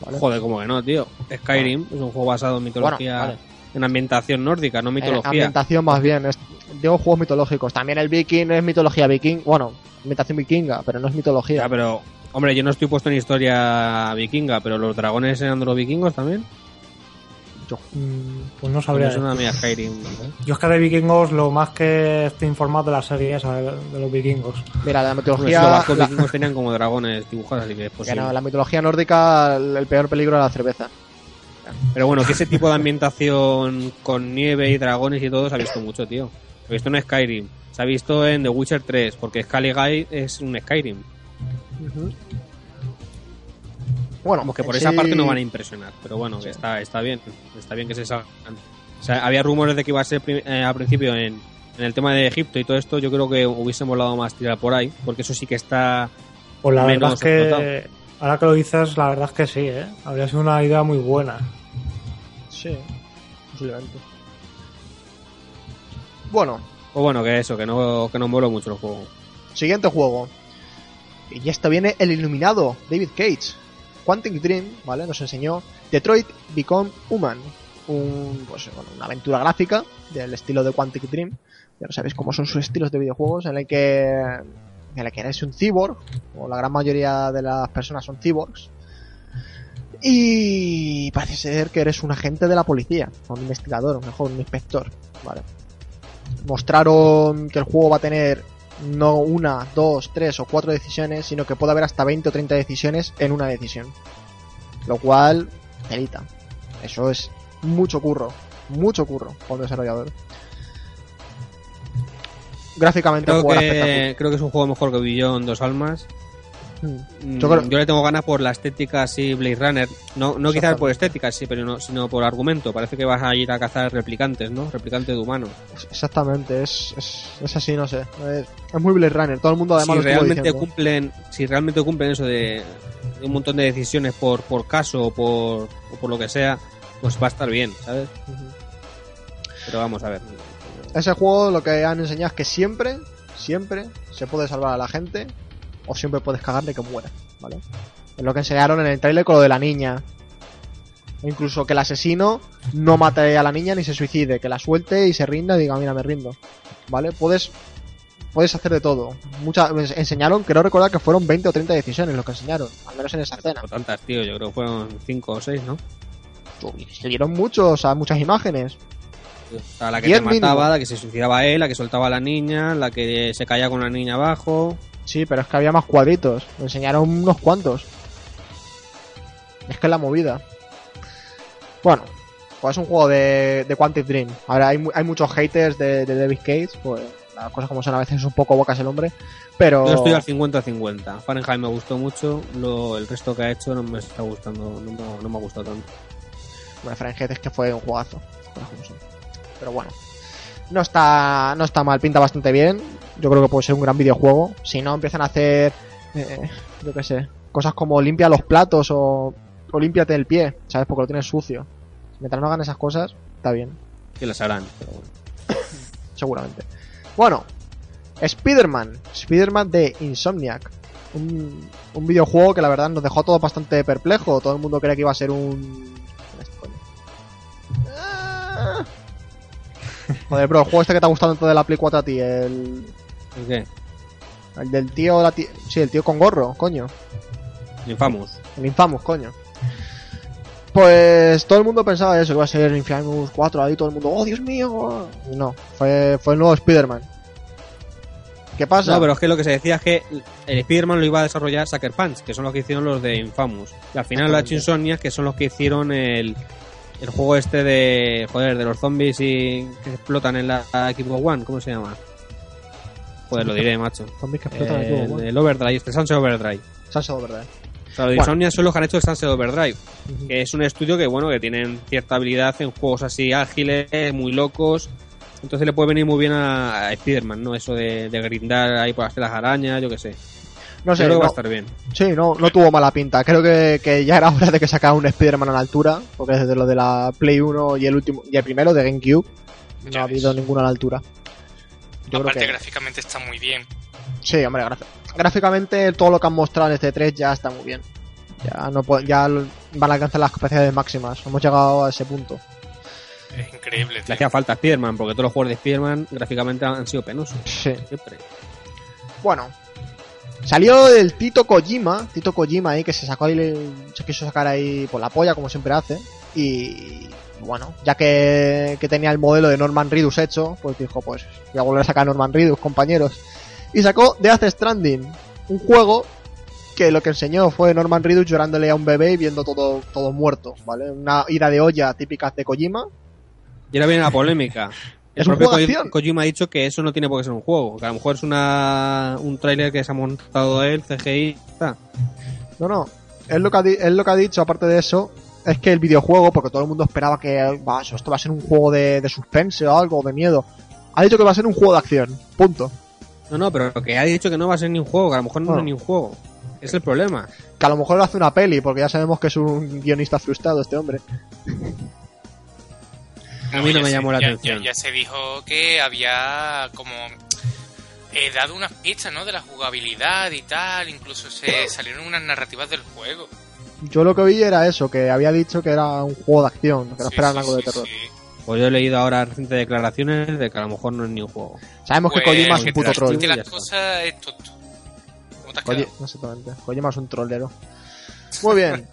¿Vale? Joder, como que no, tío. Skyrim es un juego basado en mitología, Bueno, vale. En ambientación nórdica, no Eh, mitología. ambientación más bien. Es, digo juegos mitológicos. También el viking es mitología viking. Bueno, ambientación vikinga, pero no es mitología. Ya, pero, hombre, yo no estoy puesto en historia vikinga, pero los dragones eran de los vikingos también. Mm, Pues no Pues sabría. es una mía Skyrim. ¿no? Yo es que de vikingos lo más que estoy informado de la serie esa de, de los vikingos. Mira, la mitología. los vascos la- vikingos tenían como dragones dibujados, así que es que no, la mitología nórdica, el el peor peligro era la cerveza. Pero bueno, que ese tipo de ambientación con nieve y dragones y todo se ha visto mucho, tío. Se ha visto en Skyrim, se ha visto en The Witcher 3, porque Scaligay es un Skyrim. Bueno, Como que por esa sí- parte no van a impresionar, pero bueno, que está, está bien, está bien que se salgan. O sea, había rumores de que iba a ser eh, al principio en, en el tema de Egipto y todo esto, yo creo que hubiese molado más tirar por ahí, porque eso sí que está... Pues la Menos verdad es explotado. que, ahora que lo dices, la verdad es que sí, ¿eh? Habría sido una idea muy buena. Sí, posiblemente. Bueno, O bueno, que eso, que no, que no moló mucho el juego. Siguiente juego. Y esto viene el iluminado David Cage. Quantic Dream, ¿vale? Nos enseñó Detroit Become Human. Un, pues, bueno, una aventura gráfica del estilo de Quantic Dream. Ya lo sabéis cómo son sus estilos de videojuegos, en el que, en que eres un cyborg, o la gran mayoría de las personas son cyborgs. Y parece ser que eres un agente de la policía, o un investigador, o mejor un inspector, ¿vale? Mostraron que el juego va a tener no una, dos, tres o cuatro decisiones, sino que puede haber hasta 20 o 30 decisiones en una decisión. Lo cual, telita. Eso es mucho curro, mucho curro un desarrollador. Gráficamente Creo que, creo que es un juego mejor que Beyond Dos Almas. Mm, Yo creo- Yo le tengo ganas por la estética así Blade Runner. No, no quizás por estética, sí, pero no, sino por argumento. Parece que vas a ir a cazar replicantes, ¿no? Replicantes de humanos. Exactamente, es, es, es así, no sé. Es, es muy Blade Runner, todo el mundo además si lo realmente cumplen, si realmente cumplen eso de, de un montón de decisiones por, por caso o por, o por lo que sea, pues va a estar bien, ¿sabes? Pero vamos a ver. Ese juego lo que han enseñado es que siempre, siempre se puede salvar a la gente o siempre puedes cagarle que muera, ¿vale? Es lo que enseñaron en el trailer con lo de la niña. O incluso que el asesino no mate a la niña ni se suicide, que la suelte y se rinda y diga, mira, me rindo. ¿Vale? Puedes puedes hacer de todo. Muchas enseñaron, creo recordar que fueron 20 o 30 decisiones lo que enseñaron, al menos en esa escena. No tantas, tío, yo creo que fueron 5 o 6, ¿no? Se dieron muchos, o sea, muchas imágenes. Sea, la que te mataba, la que se suicidaba él, la que soltaba a la niña, la que se caía con la niña abajo. Sí, pero es que había más cuadritos. Me enseñaron unos cuantos. Es que es la movida. Bueno, pues es un juego de, de Quantic Dream. Ahora hay, hay muchos haters de, de David Cage, pues las cosas como son a veces es un poco bocas el hombre. Pero Yo estoy al 50-50. Fahrenheit me gustó mucho, lo, el resto que ha hecho no me está gustando, no, me- no me ha gustado tanto. bueno, Fahrenheit es que fue un cosas como son. Pero bueno, no está, no está mal, pinta bastante bien. Yo creo que puede ser un gran videojuego. Si no, empiezan a hacer, eh, yo qué sé, cosas como limpia los platos o, o límpiate el pie, ¿sabes? Porque lo tienes sucio. Mientras no hagan esas cosas, está bien, Que las harán, pero bueno. seguramente. Bueno, Spider-Man, Spider-Man de Insomniac. Un, un videojuego que la verdad nos dejó a todos bastante perplejo. Todo el mundo creía que iba a ser un. Joder, bro, el juego este que te ha gustado tanto de la Play 4 a ti, el, ¿El qué? el del tío, la sí, el tío con gorro, coño. Infamous. El Infamous, coño. Pues todo el mundo pensaba eso, que iba a ser Infamous 4, ahí todo el mundo, oh Dios mío. Y no, fue, fue el nuevo Spider-Man. ¿Qué pasa? No, pero es que lo que se decía es que el Spider-Man lo iba a desarrollar Sucker Punch, que son los que hicieron los de Infamous. Y al final lo ha hecho Insomniac, que son los que hicieron el, el juego este de, joder, de los zombies y que explotan en la Xbox One, ¿cómo se llama? Joder, lo diré, macho. Zombies que explotan el el, juego, bueno. el Overdrive, este Sunset Overdrive. Salsa de verdad. O sea, los de Bueno. Insomniac son los que han hecho el Sunset Overdrive, que es un estudio que, bueno, que tienen cierta habilidad en juegos así ágiles, muy locos. Entonces le puede venir muy bien a, a Spider-Man, ¿no? Eso de, de grindar ahí por hacer las arañas, yo qué sé. No sé, Yo creo que va a no- estar bien. Sí, no, no tuvo mala pinta. Creo que, que ya era hora de que sacara un Spider-Man a la altura, porque desde lo de la Play 1 y el último y el primero de GameCube no Ya ha habido ves. ninguno a la altura. Yo creo Aparte, que gráficamente está muy bien. sí, hombre, gráficamente todo lo que han mostrado en este 3 ya está muy bien. Ya no ya van a alcanzar las capacidades máximas. Hemos llegado a ese punto. Es increíble, Le tío. hacía falta Spider-Man, porque todos los juegos de Spider-Man gráficamente han sido penosos. Sí. Siempre. Bueno, salió el Tito Kojima, Tito Kojima ahí que se sacó ahí, se quiso sacar ahí por la polla como siempre hace y bueno, ya que, que tenía el modelo de Norman Reedus hecho, pues dijo pues voy a volver a sacar Norman Reedus, compañeros. Y sacó Death Stranding, un juego que lo que enseñó fue Norman Reedus llorándole a un bebé y viendo todo, todo muerto, ¿vale? Una ida de olla típica de Kojima. Y ahora viene la polémica. El Es un propio juego de Ko- acción. Kojima ha dicho que eso no tiene por qué ser un juego, que a lo mejor es una un tráiler que se ha montado él, CGI, está. No, no. Él lo, que ha, él lo que ha dicho, aparte de eso, es que el videojuego, porque todo el mundo esperaba que va, esto va a ser un juego de, de suspense o algo, de miedo. Ha dicho que va a ser un juego de acción. Punto. No, no, pero que ha dicho que no va a ser ni un juego, que a lo mejor no, No. es ni un juego. Es el problema. Que a lo mejor hace una peli, porque ya sabemos que es un guionista frustrado este hombre. A mí no me se- llamó la ya- atención. Ya, ya se dijo que había como eh, dado unas pistas, ¿no? De la jugabilidad y tal. Incluso se salieron unas narrativas del juego. Yo lo que vi era eso, que había dicho que era un juego de acción, que no Sí, esperaban sí, algo de sí, terror. sí. Pues yo he leído ahora recientes declaraciones de que a lo mejor no es ni un juego. Sabemos que Pues, Kojima es un puto troll. Que las cosas es tonto. ¿Cómo te has Koji- exactamente. Kojima es un trollero. Muy bien.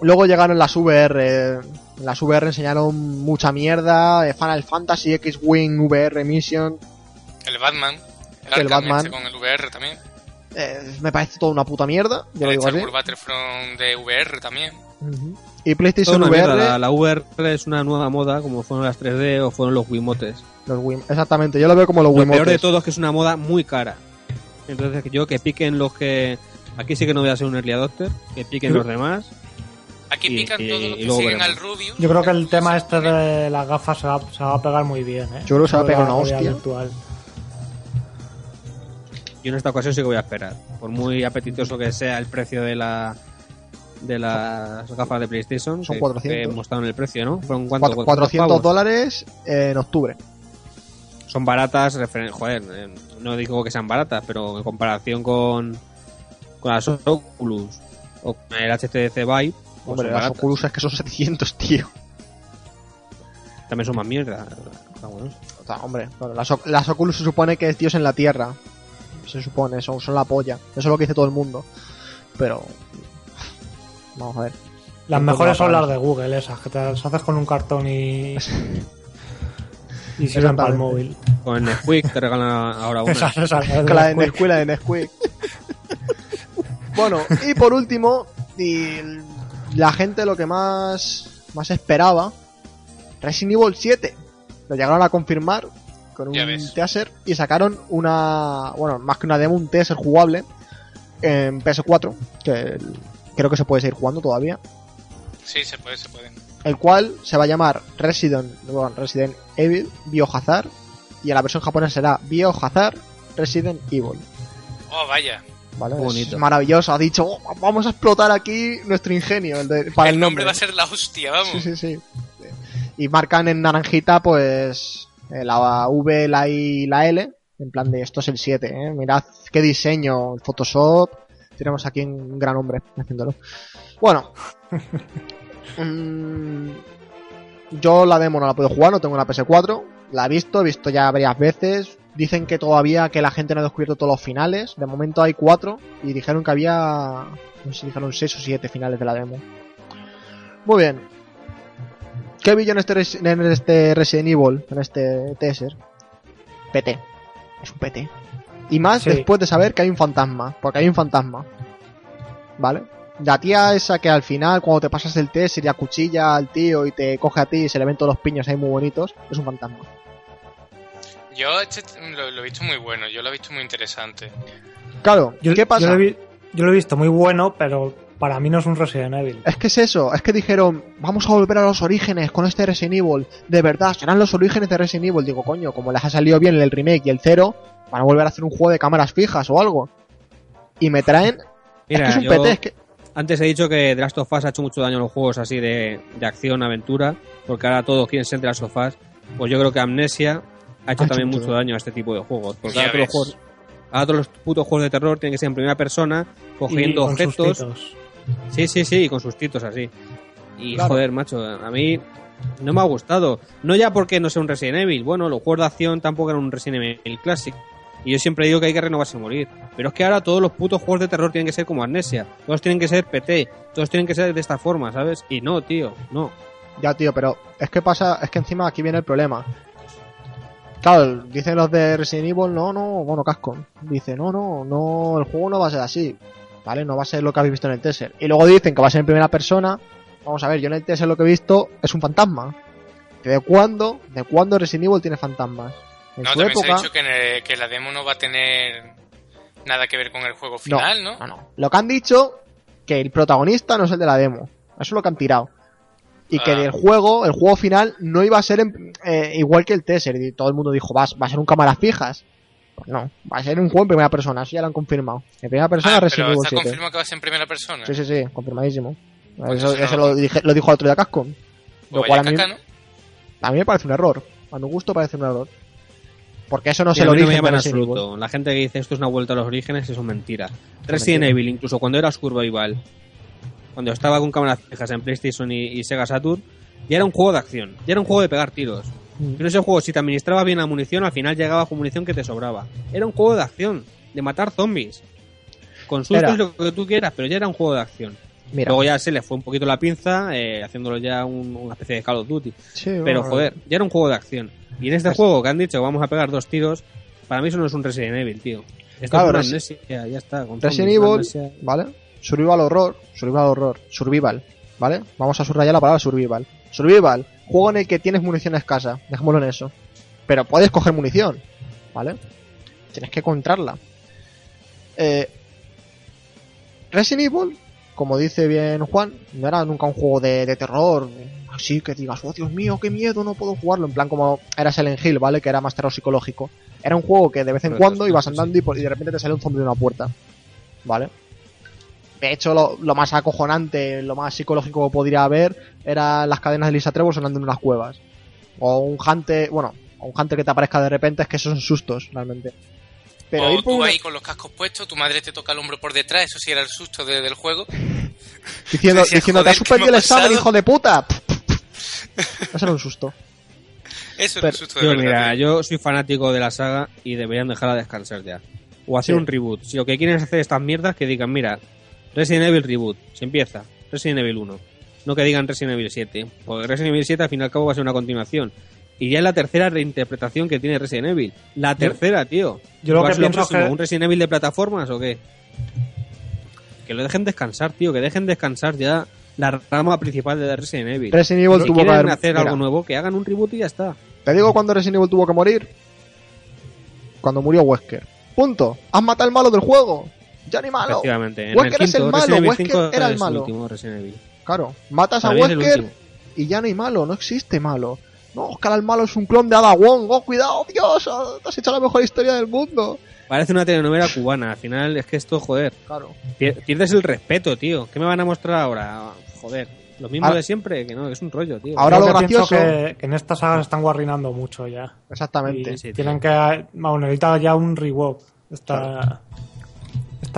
Luego llegaron las VR. Las VR enseñaron mucha mierda. eh, Final Fantasy, X-Wing, VR Mission. El Batman. El, El Arkham Batman. este con el VR también. Eh, me parece toda una puta mierda. Yo lo el digo Star así. Battlefront de VR también. Y PlayStation VR, mierda, La, la VR es una nueva moda, como fueron las 3D o fueron los Wiimotes. los Wim- exactamente, yo lo veo como los Lo peor de Wiimotes. todo es que es una moda muy cara. Entonces yo que piquen los que... Aquí sí que no voy a ser un early adopter, que piquen los demás. Aquí Y- pican y- los y que siguen veremos. al Rubius. Yo creo que el tema este de las gafas se va, se va a pegar muy bien, ¿eh? Yo creo que se va a Lo pegar una hostia. virtual. Yo en esta ocasión sí que voy a esperar. Por muy apetitoso que sea el precio de la de las gafas de PlayStation, Son que- 400. que hemos estado en el precio, ¿no? ¿Fueron cuánto? Cuatro- 400 pavos? dólares en octubre. Son baratas, referen- joder, eh, no digo que sean baratas, pero en comparación con, con las Oculus o con el HTC Vive, Hombre, las. Oculus es que son 700, tío. también son más mierda. Ah, bueno. O sea, hombre, bueno, las, las Oculus se supone que es Dios en la Tierra. Se supone, son, son la polla. Eso es lo que dice todo el mundo. Pero... Vamos a ver. Las mejores son las de Google, esas, que te las haces con un cartón y. y sirven Exactamente. para el móvil. Con el Nesquik te regalan ahora una. Esas, esas, las de Con la de Nesquik. Nesquik, la de Nesquik. bueno, y por último, y la gente lo que más, más esperaba, Resident Evil 7. Lo llegaron a confirmar con un teaser y sacaron una, bueno, más que una demo, un teaser jugable en PS4, que creo que se puede seguir jugando todavía, Sí, se puede, se puede. el cual se va a llamar Resident, bueno, Resident Evil Biohazard y en la versión japonesa será Biohazard Resident Evil. Oh, vaya. ¿Vale? Qué bonito. Es maravilloso. Ha dicho, "Oh, vamos a explotar aquí nuestro ingenio el de- para el, el nombre va a ser la hostia, vamos. Sí, sí, sí. Y marcan en naranjita, pues, eh, la V, la I y la L. En plan de, esto es el 7, ¿eh? Mirad qué diseño, el Photoshop. Tenemos aquí un gran hombre haciéndolo. Bueno. Mm, yo la demo no la puedo jugar, no tengo una PS4. La he visto, he visto ya varias veces. Dicen que todavía que la gente no ha descubierto todos los finales. De momento hay cuatro. Y dijeron que había. No sé si dijeron seis o siete finales de la demo. Muy bien. ¿Qué vi yo en este, en este Resident Evil? En este teaser. PT. Es un PT. Y más Sí. después de saber que hay un fantasma. Porque hay un fantasma. ¿Vale? La tía esa que al final, cuando te pasas el test, sería cuchilla al tío y te coge a ti y se le ven todos los piños ahí muy bonitos. Es un fantasma. Yo este lo, lo he visto muy bueno, yo lo he visto muy interesante. Claro, Yo, ¿qué pasa? Yo lo, he, vi- yo lo he visto muy bueno, pero para mí no es un Resident Evil. Es que es eso, es que dijeron, vamos a volver a los orígenes con este Resident Evil. De verdad, serán los orígenes de Resident Evil. Digo, coño, como les ha salido bien el remake y el cero, van a volver a hacer un juego de cámaras fijas o algo. Y me traen... Mira, es que es un yo PT, es que... antes he dicho que The Last of Us ha hecho mucho daño a los juegos así de, de acción, aventura, porque ahora todos quieren ser The Last of Us. Pues yo creo que Amnesia ha hecho Ha hecho también mucho mucho daño a este tipo de juegos. Porque ahora todos, los juegos, ahora todos los putos juegos de terror tienen que ser en primera persona, cogiendo Y con sus objetos. Sí, sí, sí, y con sustitos así. Y Claro. joder, macho, a mí no me ha gustado. No ya porque no sea un Resident Evil. Bueno, los juegos de acción tampoco eran un Resident Evil Classic. Y yo siempre digo que hay que renovarse y morir. Pero es que ahora todos los putos juegos de terror tienen que ser como Amnesia. Todos tienen que ser PT. Todos tienen que ser de esta forma, ¿sabes? Y no, tío, no. Ya, tío, pero es que pasa, es que encima aquí viene el problema. Claro, dicen los de Resident Evil, no, no, bueno, Casco. Dice, no, no, no, el juego no va a ser así. ¿Vale? No va a ser lo que habéis visto en el teaser. Y luego dicen que va a ser en primera persona. Vamos a ver, yo en el teaser lo que he visto es un fantasma. ¿De cuándo? ¿De cuándo Resident Evil tiene fantasmas? En No, se época. ha dicho que, en el- que la demo no va a tener nada que ver con el juego final, ¿no? No, no. Lo que han dicho, que el protagonista no es el de la demo. Eso es lo que han tirado. Y que Ah. del juego, el juego final, no iba a ser en- eh, igual que el teaser. Y todo el mundo dijo, va, va a ser un cámaras fijas. Pues no, va a ser un juego en primera persona. Eso ya lo han confirmado. En primera persona, Ah, Resident Evil está 7. confirmado que va a ser en primera persona. Sí, sí, sí, confirmadísimo. Pues eso eso eso no- lo, dije- lo dijo el otro día Capcom. Lo cual a mí, caca, ¿no? a mí me parece un error. A mi gusto parece un error. Porque eso no Sí, no me origen de Evil. absoluto. La gente que dice esto es una vuelta a los orígenes, eso es mentira. Resident mentira. Evil, incluso cuando era Survival, cuando estaba con cámaras fijas en PlayStation y, y Sega Saturn, ya era un juego de acción, ya era un juego de pegar tiros. Mm. Pero ese juego, si te administraba bien la munición, al final llegaba con munición que te sobraba. Era un juego de acción, de matar zombies. Con sustos lo que tú quieras, pero ya era un juego de acción. Mira, Luego ya se le fue un poquito la pinza, eh, haciéndolo ya un- una especie de Call of Duty. sí, Pero joder, ya era un juego de acción. Y en este Pues- juego que han dicho que vamos a pegar dos tiros, para mí eso no es un Resident Evil, tío. Esto Claro, es una amnesia, ya está. con Resident zombies, Evil, amnesia. ¿vale? Survival horror, survival horror, survival. ¿vale? Vamos a subrayar la palabra survival. Survival, juego en el que tienes munición escasa, dejémoslo en eso. Pero puedes coger munición, ¿vale? Tienes que encontrarla. Eh, Resident Evil, como dice bien Juan, no era nunca un juego de, de terror, así que digas, oh Dios mío, qué miedo, no puedo jugarlo, en plan como era Silent Hill, ¿vale? Que era más terror psicológico. Era un juego que de vez en cuando ibas andando y, y de repente te sale un zombie de una puerta, ¿vale? De hecho, lo, lo más acojonante, lo más psicológico que podría haber eran las cadenas de Lisa Trevor sonando en unas cuevas. O un hunter, bueno, o un hunter que te aparezca de repente, es que esos son sustos, realmente. Pero o ir por tú una- ahí con los cascos puestos, tu madre te toca el hombro por detrás, eso sí era el susto de- del juego. diciendo, decías, diciendo te "Joder, has ¿qué suspendido el examen, pasado?" hijo de puta. Eso era un susto. Eso Pero- era el susto de verdad. mira, tío. yo soy fanático de la saga y deberían dejarla descansar ya. O hacer Sí. un reboot. Si lo que quieren es hacer estas mierdas, que digan, mira, Resident Evil Reboot, se empieza. Resident Evil 1. No que digan Resident Evil 7. Porque Resident Evil 7 al fin y al cabo va a ser una continuación. Y ya es la tercera reinterpretación que tiene Resident Evil. La tercera, tío. yo lo ¿Cuál que es lo pienso es próximo? que- ¿Un Resident Evil de plataformas o qué? Que lo dejen descansar, tío. Que dejen descansar ya la rama principal de Resident Evil. Resident Evil si tuvo que quieren haber- hacer mira. algo nuevo, que hagan un reboot y ya está. Te digo cuando Resident Evil tuvo que morir. Cuando murió Wesker. Punto. Has matado al malo del juego. Ya ni malo. Efectivamente. En Wesker el es el malo, Wesker 5 era el malo. último Resident Evil. Claro. Matas a Para Wesker y ya no hay malo. No existe malo. No, Oscar el malo es un clon de Ada Wong. Oh, cuidado, Dios. Te has hecho la mejor historia del mundo. Parece una telenovela cubana. Al final es que esto, joder, Claro. pier- pierdes el respeto, tío. ¿Qué me van a mostrar ahora? Joder, lo mismo Ahora- de siempre, que no, que es un rollo, tío. Ahora lo que gracioso. que, que en esta saga se están guarrinando mucho ya. Exactamente. Y sí, tío. tienen que. Vamos, necesita ya un reward. Esta.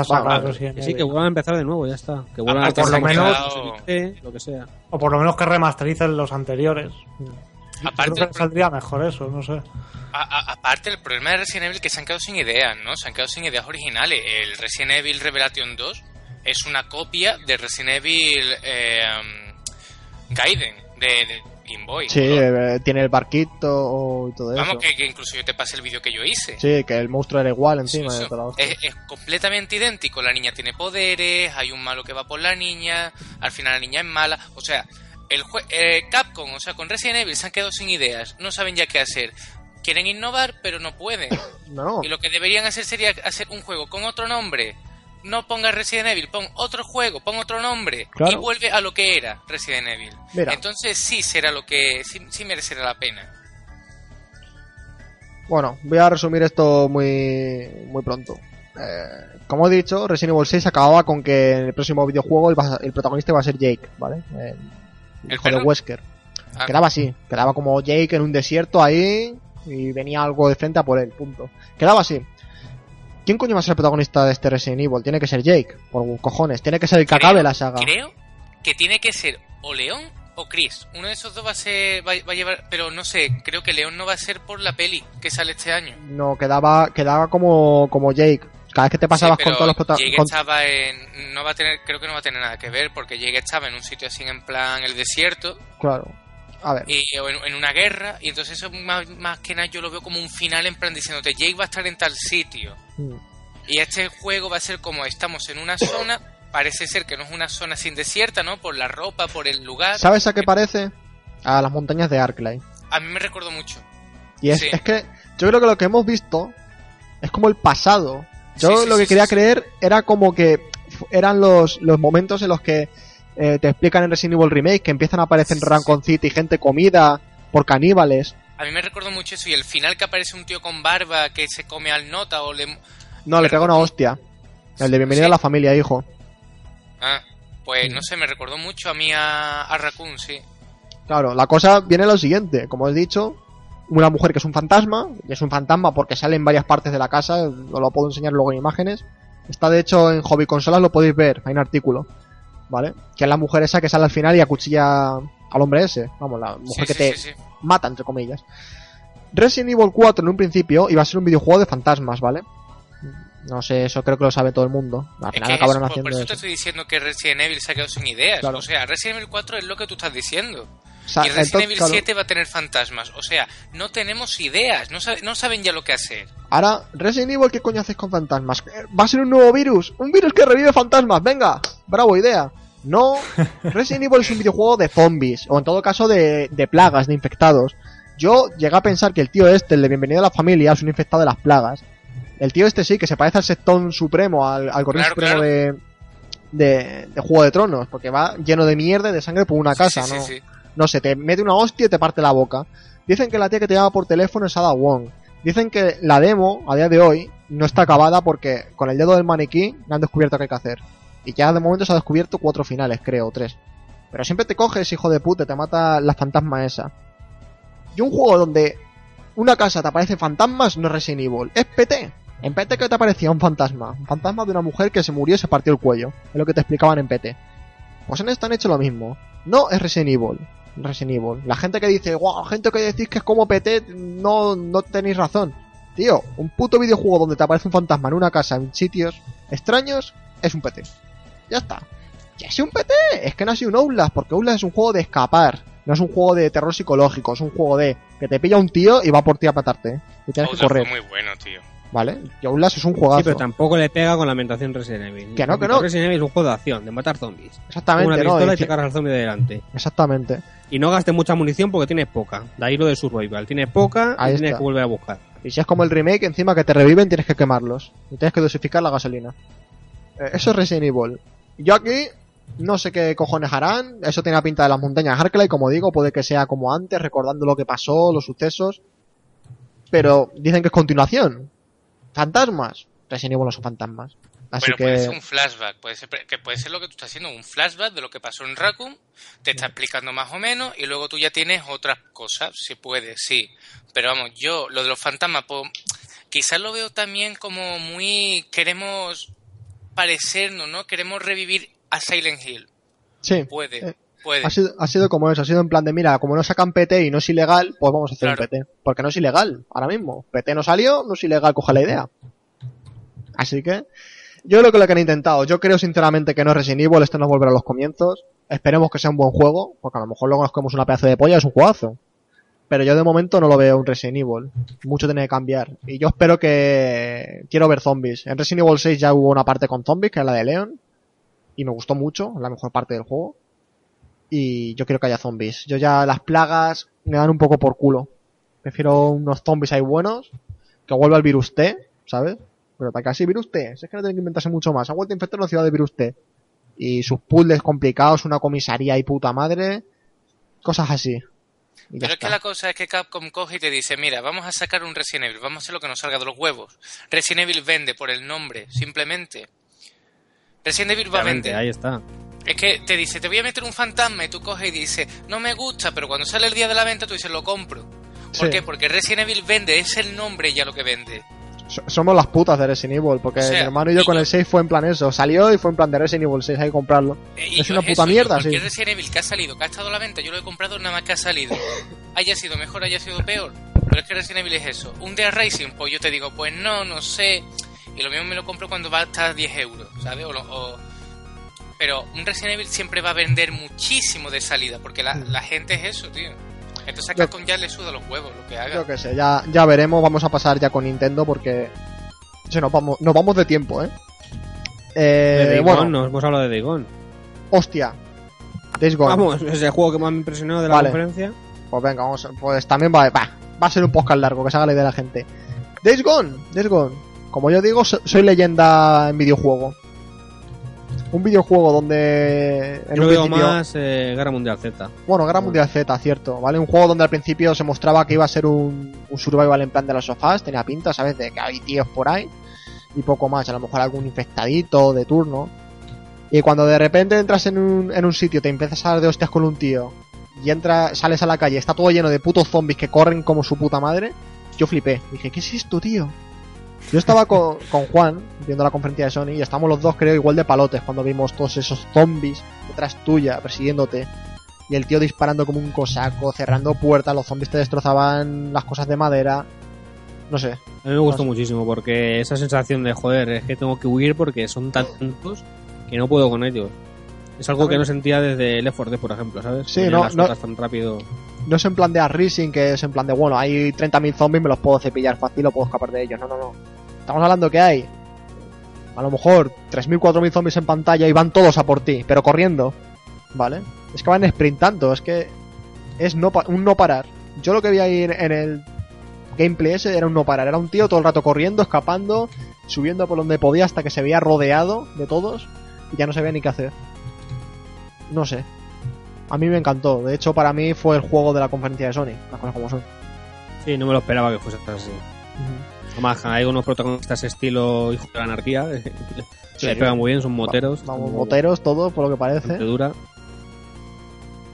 Bueno, sí, que vuelvan a empezar de nuevo, ya está. Que vuelvan Aparte a por lo menos- lo que sea. O por lo menos que remastericen los anteriores. Yo Aparte, creo que saldría mejor eso, no sé. A- a- aparte, el problema de Resident Evil es que se han quedado sin ideas, ¿no? Se han quedado sin ideas originales. El Resident Evil Revelation 2 es una copia de Resident Evil eh, um, Gaiden de, de Game Boy. Sí, ¿no? eh, tiene el barquito y todo eso. Vamos, que, que incluso yo te pasé el vídeo que yo hice. Sí, que el monstruo era igual encima sí. es, es completamente idéntico. La niña tiene poderes, hay un malo que va por la niña, al final la niña es mala. O sea, el jue- eh, Capcom, o sea, con Resident Evil se han quedado sin ideas, no saben ya qué hacer. Quieren innovar, pero no pueden. No. Y lo que deberían hacer sería hacer un juego con otro nombre. No pongas Resident Evil, pon otro juego, pon otro nombre Claro. y vuelve a lo que era Resident Evil. Mira. Entonces sí será lo que sí, sí merecerá la pena. Bueno, voy a resumir esto muy, muy pronto. Eh, como he dicho, Resident Evil 6 acababa con que en el próximo videojuego el, protagonista iba a ser Jake, ¿vale? El, ¿El hijo de? Wesker. Ah, Quedaba así, quedaba como Jake en un desierto ahí y venía algo de frente a por él, punto. Quedaba así. ¿Quién coño va a ser el protagonista de este Resident Evil? Tiene que ser Jake, por cojones. Tiene que ser el que Creo- acabe la saga. Creo que tiene que ser o León o Chris. Uno de esos dos va a ser va, va a llevar, pero no sé, creo que León no va a ser por la peli que sale este año. No, quedaba, quedaba como, como Jake. Cada vez que te pasabas Sí, con todos los Jake protagonistas. estaba en no va a tener creo que no va a tener nada que ver porque Jake estaba en un sitio así en plan el desierto Claro. A ver. y, o en, en una guerra y entonces eso más, más que nada yo lo veo como un final en plan diciéndote Jake va a estar en tal sitio Mm. y este juego va a ser como estamos en una zona parece ser que no es una zona sin desierta no por la ropa por el lugar ¿Sabes a qué parece? A las montañas de Arklay. a mí me recordó mucho Y es, Sí. es que yo creo que lo que hemos visto es como el pasado. Yo Sí, sí, lo que quería creer era como que eran los, los momentos en los que eh, te explican en Resident Evil Remake que empiezan a aparecer sí, Rancon City gente comida por caníbales. A mí me recordó mucho eso y el final que aparece un tío con barba que se come al nota o le No, le pega una hostia. El de bienvenida Sí. a la familia, hijo. ah pues no sé me recordó mucho a mí a, a Raccoon sí Claro, la cosa viene lo siguiente, como he dicho, una mujer que es un fantasma, y es un fantasma porque sale en varias partes de la casa, os lo puedo enseñar luego en imágenes. Está de hecho en Hobby Consolas, lo podéis ver, hay un artículo, ¿vale? Que es la mujer esa que sale al final y acuchilla al hombre ese, vamos, la mujer Sí, que sí, te sí, mata, entre comillas. Resident Evil 4 en un principio iba a ser un videojuego de fantasmas, ¿vale? No sé, eso creo que lo sabe todo el mundo. Al Es final que acabaron eso, por- por haciendo eso te eso. estoy diciendo que Resident Evil se ha quedado sin ideas. Claro. O sea, Resident Evil 4 es lo que tú estás diciendo. O sea, y Resident entonces, Evil claro, 7 va a tener fantasmas. O sea, no tenemos ideas. No, sabe- no saben ya lo que hacer. Ahora, Resident Evil, ¿qué coño haces con fantasmas? Eh, Va a ser un nuevo virus, un virus que revive fantasmas, venga, bravo idea. No, Resident Evil es un videojuego de zombies, o en todo caso de, de plagas, de infectados. Yo llegué a pensar que el tío este, el de Bienvenido a la Familia, es un infectado de las plagas. El tío este sí, que se parece al sectón supremo, al, al Claro, supremo claro. de, de, de Juego de Tronos, porque va lleno de mierda y de sangre por una casa, Sí, ¿no? sí. No sé, te mete una hostia y te parte la boca. Dicen que la tía que te llama por teléfono es Ada Wong. Dicen que la demo, a día de hoy, no está acabada porque con el dedo del maniquí no han descubierto qué hay que hacer. Y ya de momento se ha descubierto cuatro finales, creo, tres. Pero siempre te coges, hijo de puta, te mata la fantasma esa. Y un juego donde una casa te aparece fantasmas no es Resident Evil, es PT. En PT que te aparecía un fantasma, un fantasma de una mujer que se murió y se partió el cuello. Es lo que te explicaban en PT. Pues en esta han hecho lo mismo. No es Resident Evil. Resident Evil. La gente que dice, wow, gente que decís que es como PT, no, no tenéis razón. Tío, un puto videojuego donde te aparece un fantasma en una casa en sitios extraños es un PT. Ya está. ¿Qué es un PT? Es que no ha sido un Outlast, porque Outlast es un juego de escapar. No es un juego de terror psicológico, es un juego de que te pilla un tío y va por ti a matarte. Y tienes que correr. fue muy bueno, tío. ¿Vale? Y Outlast es un juegazo. Sí, pero tampoco le pega con la ambientación Resident Evil. Que no, que no. Resident Evil es un juego de acción, de matar zombies. Con Exactamente, una ¿no? pistola y Dice- te cargas al zombie de delante. Exactamente. Y no gastes mucha munición porque tienes poca. De ahí lo de survival. Tienes poca Ahí y tienes está. que volver a buscar. Y si es como el remake, encima que te reviven, tienes que quemarlos. Y tienes que dosificar la gasolina. Eh, eso es Resident Evil. Yo aquí no sé qué cojones harán. Eso tiene la pinta de las montañas Harkley, como digo, puede que sea como antes, recordando lo que pasó, los sucesos. Pero dicen que es continuación. Fantasmas. Resident Evil no son fantasmas. Así bueno, puede que ser un flashback, puede ser, que puede ser lo que tú estás haciendo, un flashback de lo que pasó en Raccoon, te está explicando más o menos y luego tú ya tienes otras cosas, si puede, sí. Pero vamos, yo, lo de los fantasmas, pues, quizás lo veo también como muy, queremos parecernos, ¿no? Queremos revivir a Silent Hill. sí. Puede, Eh, puede. Ha sido, ha sido como eso, ha sido en plan de, mira, como no sacan PT y no es ilegal, pues vamos a hacer Claro. un PT. Porque no es ilegal, ahora mismo. PT no salió, no es ilegal, coge la idea. Así que, yo creo que lo que han intentado, yo creo sinceramente que no es Resident Evil, esto nos volverá a los comienzos. Esperemos que sea un buen juego, porque a lo mejor luego nos comemos una pedazo de polla, es un juegazo. Pero yo de momento no lo veo un Resident Evil. Mucho tiene que cambiar. Y yo espero que... Quiero ver zombies. En Resident Evil 6 ya hubo una parte con zombies, que es la de Leon. Y me gustó mucho, la mejor parte del juego y yo quiero que haya zombies. Yo ya las plagas me dan un poco por culo. Prefiero unos zombies ahí buenos, que vuelva el virus T, ¿sabes? Pero para así virus T, es que no tienen que inventarse mucho más. Han vuelto a infectar una ciudad de virus T. Y sus puzzles complicados, una comisaría y puta madre, cosas así. Ya Pero es que la cosa es que Capcom coge y te dice, mira, vamos a sacar un Resident Evil, vamos a hacer lo que nos salga de los huevos. Resident Evil vende por el nombre, simplemente. Resident Evil va a vender. ahí está. Es que te dice, te voy a meter un fantasma y tú coges y dices, no me gusta, pero cuando sale el día de la venta tú dices, lo compro. ¿Por Sí. qué? Porque Resident Evil vende, es el nombre ya lo que vende. So- Somos las putas de Resident Evil, porque O sea, mi hermano y yo y con yo- el 6 fue en plan eso. Salió y fue en plan de Resident Evil 6, hay que comprarlo. Eh, y Es yo una puta eso, mierda, sí. Resident Evil que ha salido, que ha estado a la venta, yo lo he comprado nada más que ha salido. Haya sido mejor, haya sido peor. Pero es que Resident Evil es eso. Un Dead Racing, pues yo te digo, pues no, no sé. Y lo mismo me lo compro cuando va a estar 10 euros, ¿sabes? O o- Pero un Resident Evil siempre va a vender muchísimo de salida, porque la, la gente es eso, tío. Entonces a Capcom ya le suda los huevos lo que haga. Yo qué sé, ya, ya veremos, vamos a pasar ya con Nintendo porque sí, nos, vamos, nos vamos de tiempo, ¿eh? De eh Days bueno, Gone, no hemos hablado de Days Gone. hostia. Days Gone. Vamos, es el juego que más me impresionó de la Vale. conferencia. Pues venga, vamos, a- pues también va, va, va a ser un podcast largo, que se haga la idea de la gente. Days Gone, Days Gone. Como yo digo, so- soy leyenda en videojuego. Un videojuego donde... en Yo un veo principio- más eh, Guerra Mundial Z. Bueno, Guerra Mundial Z, cierto, ¿vale? Un juego donde al principio se mostraba que iba a ser un, un survival en plan de los sofás, tenía pinta, ¿sabes? De que hay tíos por ahí y poco más, a lo mejor algún infectadito de turno. Y cuando de repente entras en un, en un sitio, te empiezas a dar de hostias con un tío y entra, sales a la calle, está todo lleno de putos zombies que corren como su puta madre, yo flipé. Dije, ¿qué es esto, tío? Yo estaba con, con Juan viendo la conferencia de Sony y estamos los dos, creo, igual de palotes cuando vimos todos esos zombies detrás tuya, persiguiéndote y el tío disparando como un cosaco, cerrando puertas, los zombies te destrozaban las cosas de madera. No sé. A mí me gustó No sé. muchísimo porque esa sensación de joder, es que tengo que huir porque son tantos que no puedo con ellos. Es algo que no sentía desde Left 4 Dead, por ejemplo, ¿sabes? Sí, no- las no- tan rápido. No es en plan de Arrising, que es en plan de, bueno, hay 30.000 zombies, me los puedo cepillar fácil o puedo escapar de ellos. No, no, no. Estamos hablando que hay a lo mejor 3.000, 4.000 zombies en pantalla y van todos a por ti, pero corriendo, ¿vale? Es que van sprintando, es que es no pa- un no parar. Yo lo que vi ahí en, en el gameplay ese era un no parar, era un tío todo el rato corriendo, escapando, subiendo por donde podía hasta que se veía rodeado de todos y ya no sabía ni qué hacer. No sé. A mí me encantó, de hecho para mí fue el juego de la conferencia de Sony, las cosas como son. Sí, no me lo esperaba que fuese así. Hay unos protagonistas estilo Hijo de la Anarquía. Se pegan muy bien, son moteros. Vamos, moteros todos, por lo que parece. dura.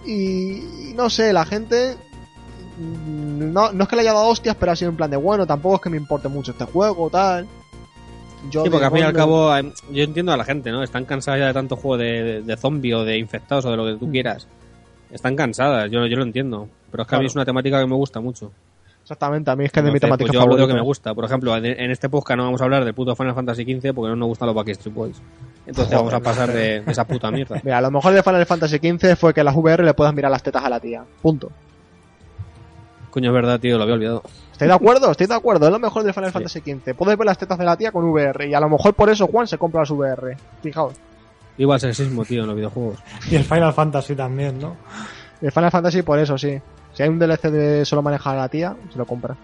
Y, no sé, la gente. mm, No, no es que le haya dado hostias, pero ha sido en plan de bueno, tampoco es que me importe mucho este juego, tal. Yo Sí, porque al fin y al cabo, hay- yo entiendo a la gente, ¿no? Están cansadas ya de tanto juego de, de, de zombie o de infectados o de lo Mm. que tú quieras. Están cansadas, yo, yo lo entiendo. Pero es que a mí es una temática que me gusta mucho. Exactamente, a mí es que es de mi Entonces, temática pues yo hablo de lo que me gusta. Por ejemplo, en, este podcast no vamos a hablar del puto Final Fantasy XV porque no nos gustan los Backstreet Boys. Entonces Joder, vamos a pasar de, de esa puta mierda. Mira, lo mejor de Final Fantasy XV fue que en las VR le puedas mirar las tetas a la tía. Punto. Coño, es verdad, tío, lo había olvidado. ¿Estoy de acuerdo? Estoy de acuerdo. Es lo mejor de Final Fantasy XV. Puedes ver las tetas de la tía con VR. Y a lo mejor por eso Juan se compra las VR. Fijaos. Igual sexismo, tío, en los videojuegos. Y el Final Fantasy también, ¿no? El Final Fantasy por eso, sí. Si hay un DLC de solo manejar a la tía, se lo compra.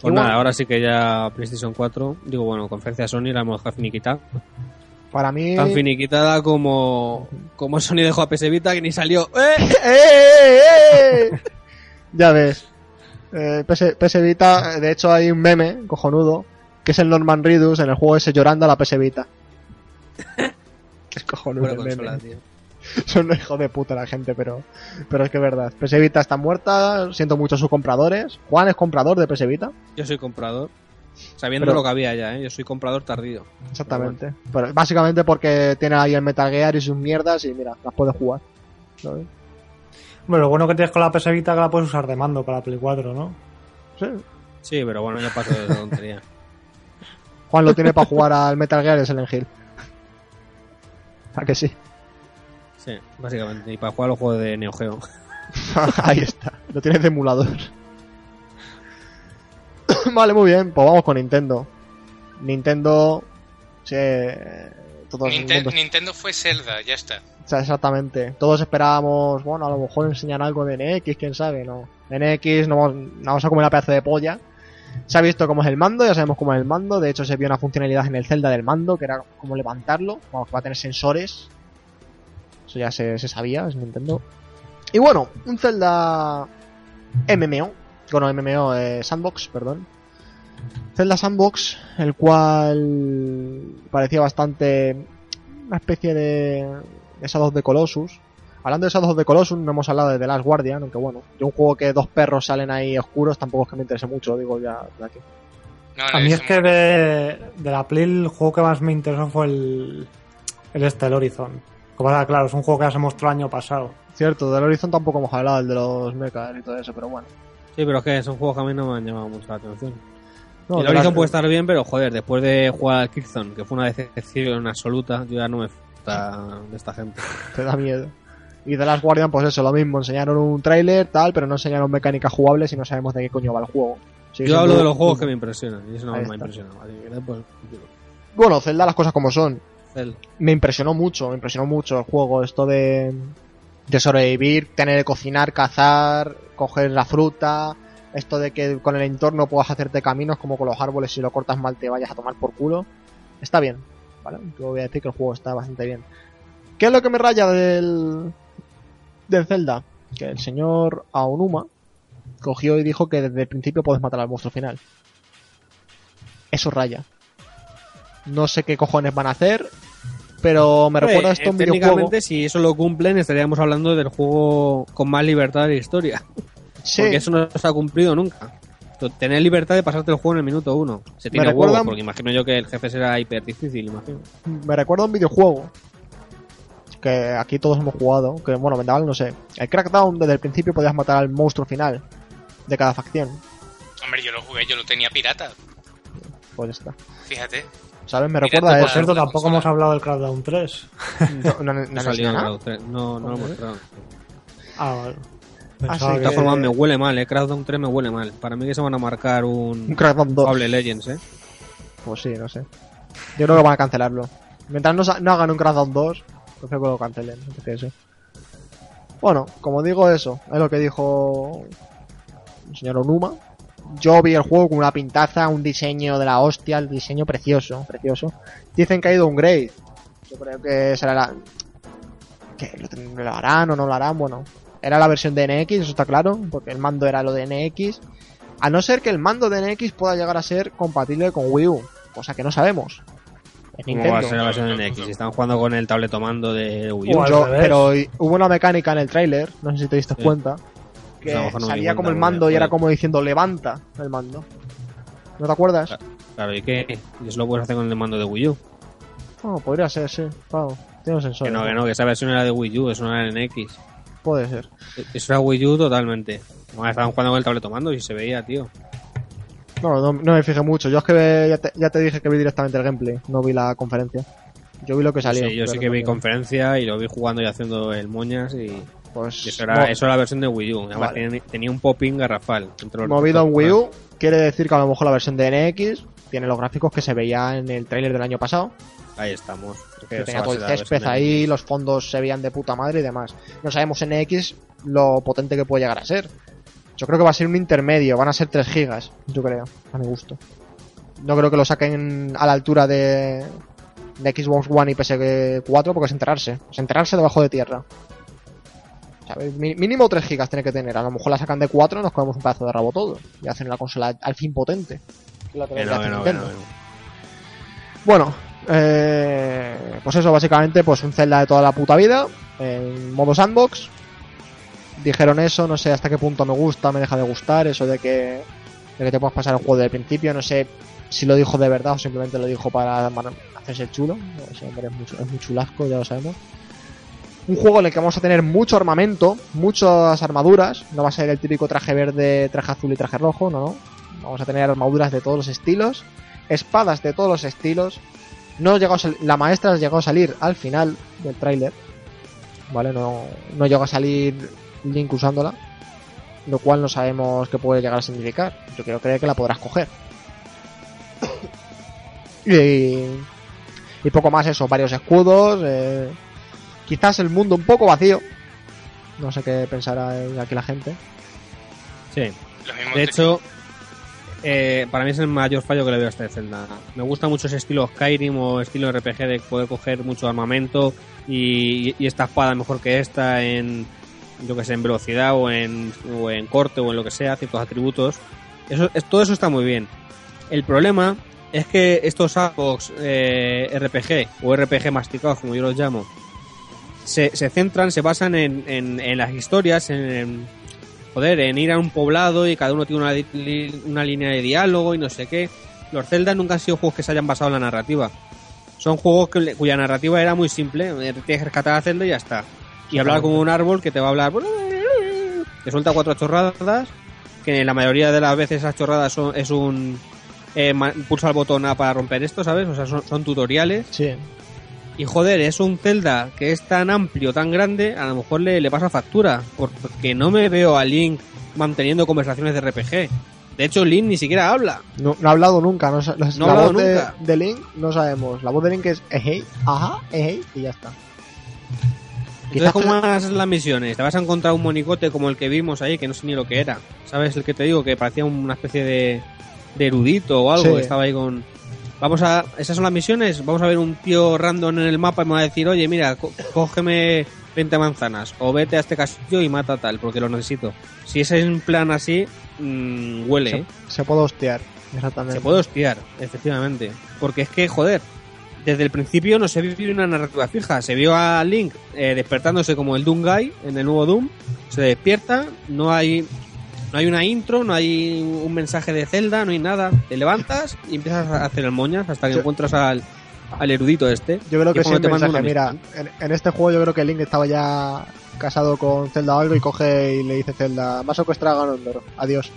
Pues nada, ahora sí que ya PlayStation 4, digo, bueno, conferencia Sony la hemos dejado finiquitada. Para mí... Tan finiquitada como, como Sony dejó a PS Vita que ni salió. ¡Eh! ¡Eh, eh, eh! ya ves. Eh, PS, PS Vita, de hecho hay un meme cojonudo, que es el Norman Reedus en el juego ese llorando a la PS Vita. es cojonudo el meme. consola, tío. Son unos hijos de puta la gente, pero, pero es que es verdad. PS Vita está muerta, siento mucho a sus compradores. Juan es comprador de PS Vita, Yo soy comprador. Sabiendo Pero- lo que había ya, ¿eh? Yo soy comprador tardío. exactamente. Pero básicamente porque tiene ahí el Metal Gear y sus mierdas y mira, las puedes jugar. Bueno, lo bueno que tienes con la PS Vita es que la puedes usar de mando para la Play 4, ¿no? Sí. Sí, pero bueno, ya paso de esa tontería. Juan lo tiene para jugar al Metal Gear y Silent Hill. ¿A que sí? Sí, básicamente. Y para jugar los juegos de Neo Geo. Ahí está, lo tienes de emulador. vale, muy bien, pues vamos con Nintendo. Nintendo. Sí, todos Ninte- mundos- Nintendo fue Zelda, ya está. o sea, exactamente. Todos esperábamos, bueno, a lo mejor enseñar algo de NX, quién sabe, no. NX no vamos, no vamos a comer una pedazo de polla. Se ha visto cómo es el mando, ya sabemos cómo es el mando. De hecho, se vio una funcionalidad en el Zelda del mando, que era como levantarlo. Vamos, que va a tener sensores. Eso ya se, se sabía, es Nintendo. Y bueno, un Zelda MMO. Bueno, MMO, eh, Sandbox, perdón. Zelda Sandbox, el cual parecía bastante una especie de, de Shadow of the Colossus. Hablando de Shadow of the Colossus, no hemos hablado de The Last Guardian, aunque bueno, de un juego que dos perros salen ahí oscuros, tampoco es que me interese mucho, digo ya de aquí. No, A mí es que de, de la Play el juego que más me interesó fue el, el este, el Horizon. Como claro, es un juego que ya se mostró el año pasado. Cierto, del Horizon tampoco hemos hablado, el de los mechas y todo eso, pero bueno. Sí, pero es que son juegos que a mí no me han llamado mucho la atención. No, el Horizon puede estar bien, pero joder, después de jugar al Killzone, que fue una decepción absoluta, yo ya no me gusta de esta gente. te da miedo. Y The Last Guardian, pues eso, lo mismo, enseñaron un tráiler, tal, pero no enseñaron mecánicas jugables y no sabemos de qué coño va el juego. Yo hablo de los juegos que me impresionan, y eso no me ha está. impresionado. Así que después, Bueno, Zelda, las cosas como son. Me impresionó mucho, me impresionó mucho el juego, esto de, de sobrevivir, tener que cocinar, cazar, coger la fruta, esto de que con el entorno puedas hacerte caminos como con los árboles, si lo cortas mal te vayas a tomar por culo. Está bien, ¿vale? Yo voy a decir que el juego está bastante bien. ¿Qué es lo que me raya del, del Zelda? Que el señor Aonuma cogió y dijo que desde el principio puedes matar al monstruo final. Eso raya. No sé qué cojones van a hacer, pero me recuerda Eh, esto a un videojuego. Técnicamente, si eso lo cumplen, estaríamos hablando del juego con más libertad de la historia. Sí, Porque eso no se ha cumplido nunca. Tener libertad de pasarte el juego en el minuto uno. Se tiene recuerda- huevos, porque imagino yo que el jefe será hiper difícil, imagino. me recuerda a un videojuego que aquí todos hemos jugado, que bueno, vendaval no sé. El Crackdown desde el principio podías matar al monstruo final de cada facción. Hombre, yo lo jugué, yo lo tenía pirata. Pues ya está. Fíjate. ¿Sabes? Me recuerda a eso. cierto, tampoco hemos hablado del Crackdown 3. No, no, no, No, no salió nada. Crackdown 3, no, no lo mostraron. Ah, vale. Ah, Pensaba De todas formas, me huele mal, eh. Crackdown 3 me huele mal. Para mí que se van a marcar Un un Crackdown 2. Fable Legends, eh. Pues sí, no sé. Yo creo que van a cancelarlo. Mientras no, no hagan un Crackdown 2, prefiero que lo cancelen. eso. Bueno, como digo eso, es lo que dijo el señor Onuma. Yo vi el juego con una pintaza, un diseño de la hostia, el diseño precioso, precioso. Dicen que ha ido un grade. Yo creo que será la... que lo, harán o no lo harán, bueno. Era la versión de NX, eso está claro, porque el mando era lo de NX. A no ser que el mando de NX pueda llegar a ser compatible con Wii U, cosa que no sabemos. ¿Cómo va a ser la versión de NX? Están jugando con el tabletomando de Wii U. Yo- pero hubo una mecánica en el tráiler, no sé si te diste Sí. cuenta, que mejor no salía como el mando y era como diciendo levanta el mando. ¿No te acuerdas? Claro, ¿y qué? Y eso lo puedes hacer con el mando de Wii U. No, podría ser, sí. Claro, tiene un sensor. Que no, que no, que esa versión era de Wii U, eso no era en NX. Puede ser. Eso era Wii U totalmente. Estaban jugando con el tabletomando y se veía, tío. No, no, no me fijé mucho. Yo es que ve- ya te, ya te dije que vi directamente el gameplay, no vi la conferencia. Yo vi lo que salió. Sí, yo sí que vi conferencia y lo vi jugando y haciendo el moñas y, Pues, eso, era, eso era la versión de Wii U. Además Vale. tenía, tenía un popping garrafal. movido en Wii U, quiere decir que a lo mejor la versión de NX tiene los gráficos que se veía en el tráiler del año pasado. Ahí estamos. Es que tenía todo el césped ahí, los fondos se veían de puta madre y demás. No sabemos en X lo potente que puede llegar a ser. Yo creo que va a ser un intermedio, van a ser 3 gigas, yo creo, a mi gusto. No creo que lo saquen a la altura de, de Xbox One y PS4 porque es enterrarse, es enterrarse debajo de tierra. Mínimo 3 gigas tiene que tener, a lo mejor la sacan de 4 nos comemos un pedazo de rabo todo y hacen una consola al fin potente. La Que que no. Bueno, eh, pues eso, básicamente, pues un Zelda de toda la puta vida, en modo sandbox. Dijeron eso, no sé hasta qué punto me gusta, me deja de gustar, eso de que, de que te puedas pasar el juego desde el principio, no sé si lo dijo de verdad o simplemente lo dijo para hacerse el chulo. Ese hombre es muy, es muy chulasco, ya lo sabemos. Un juego en el que vamos a tener mucho armamento, muchas armaduras, no va a ser el típico traje verde, traje azul y traje rojo, no, no. Vamos a tener armaduras de todos los estilos, espadas de todos los estilos. No llegó a la maestra llegó a salir al final del tráiler, ¿vale? No, no llegó a salir Link usándola, lo cual no sabemos qué puede llegar a significar. Yo quiero creer que la podrás coger. y, y poco más eso, varios escudos, eh, quizás el mundo un poco vacío. No sé qué pensará aquí la gente. Sí. De hecho, eh, para mí es el mayor fallo que le veo a este Zelda. Me gusta mucho ese estilo Skyrim o estilo RPG de poder coger mucho armamento y, y esta espada mejor que esta en, yo que sé, en velocidad o en, o en corte o en lo que sea, ciertos atributos. Eso, es- todo eso está muy bien. El problema es que estos sandbox eh, RPG o RPG masticados, como yo los llamo, se, se centran, se basan en, en, en las historias, en, en- joder, en ir a un poblado y cada uno tiene una, li- una línea de diálogo y no sé qué. Los Zelda nunca han sido juegos que se hayan basado en la narrativa. Son juegos que- cuya narrativa era muy simple. eh, Tienes que rescatar a Zelda y ya está. Y hablar con un árbol que te va a hablar. Te suelta cuatro chorradas. Que la mayoría de las veces esas chorradas son, es un. Eh, pulsa el botón A para romper esto, ¿sabes? O sea, son, son tutoriales. Sí. Y joder, es un Zelda que es tan amplio, tan grande, a lo mejor le, le pasa factura. Porque no me veo a Link manteniendo conversaciones de RPG. De hecho, Link ni siquiera habla. No, no ha hablado nunca, no, sa- la, No ha la hablado voz nunca. de Link no sabemos. La voz de Link es ejei, ajá, ejei, y ya está. Entonces, Quizás ¿cómo ser las misiones? Te vas a encontrar un monicote como el que vimos ahí, que no sé ni lo que era. ¿Sabes el que te digo? Que parecía una especie de, de erudito o algo. Sí. que Estaba ahí con... Vamos a... ¿Esas son las misiones? Vamos a ver un tío random en el mapa y me va a decir, oye, mira, cógeme 20 manzanas. O vete a este castillo y mata tal, porque lo necesito. Si es en plan así, mm, huele, ¿eh? se, se puede hostiar, exactamente. Se puede hostiar, efectivamente. Porque es que, joder, desde el principio no se vio una narrativa fija. Se vio a Link eh, despertándose como el Doom Guy en el nuevo Doom. Se despierta, no hay, no hay una intro, no hay un mensaje de Zelda, no hay nada. Te levantas y empiezas a hacer el moñas hasta que Yo- encuentras al, al erudito este. Yo creo que sí, mensaje, mira, en, en este juego yo creo que Link estaba ya casado con Zelda o algo y coge y le dice Zelda, vas a secuestrar a Ganondorf, adiós.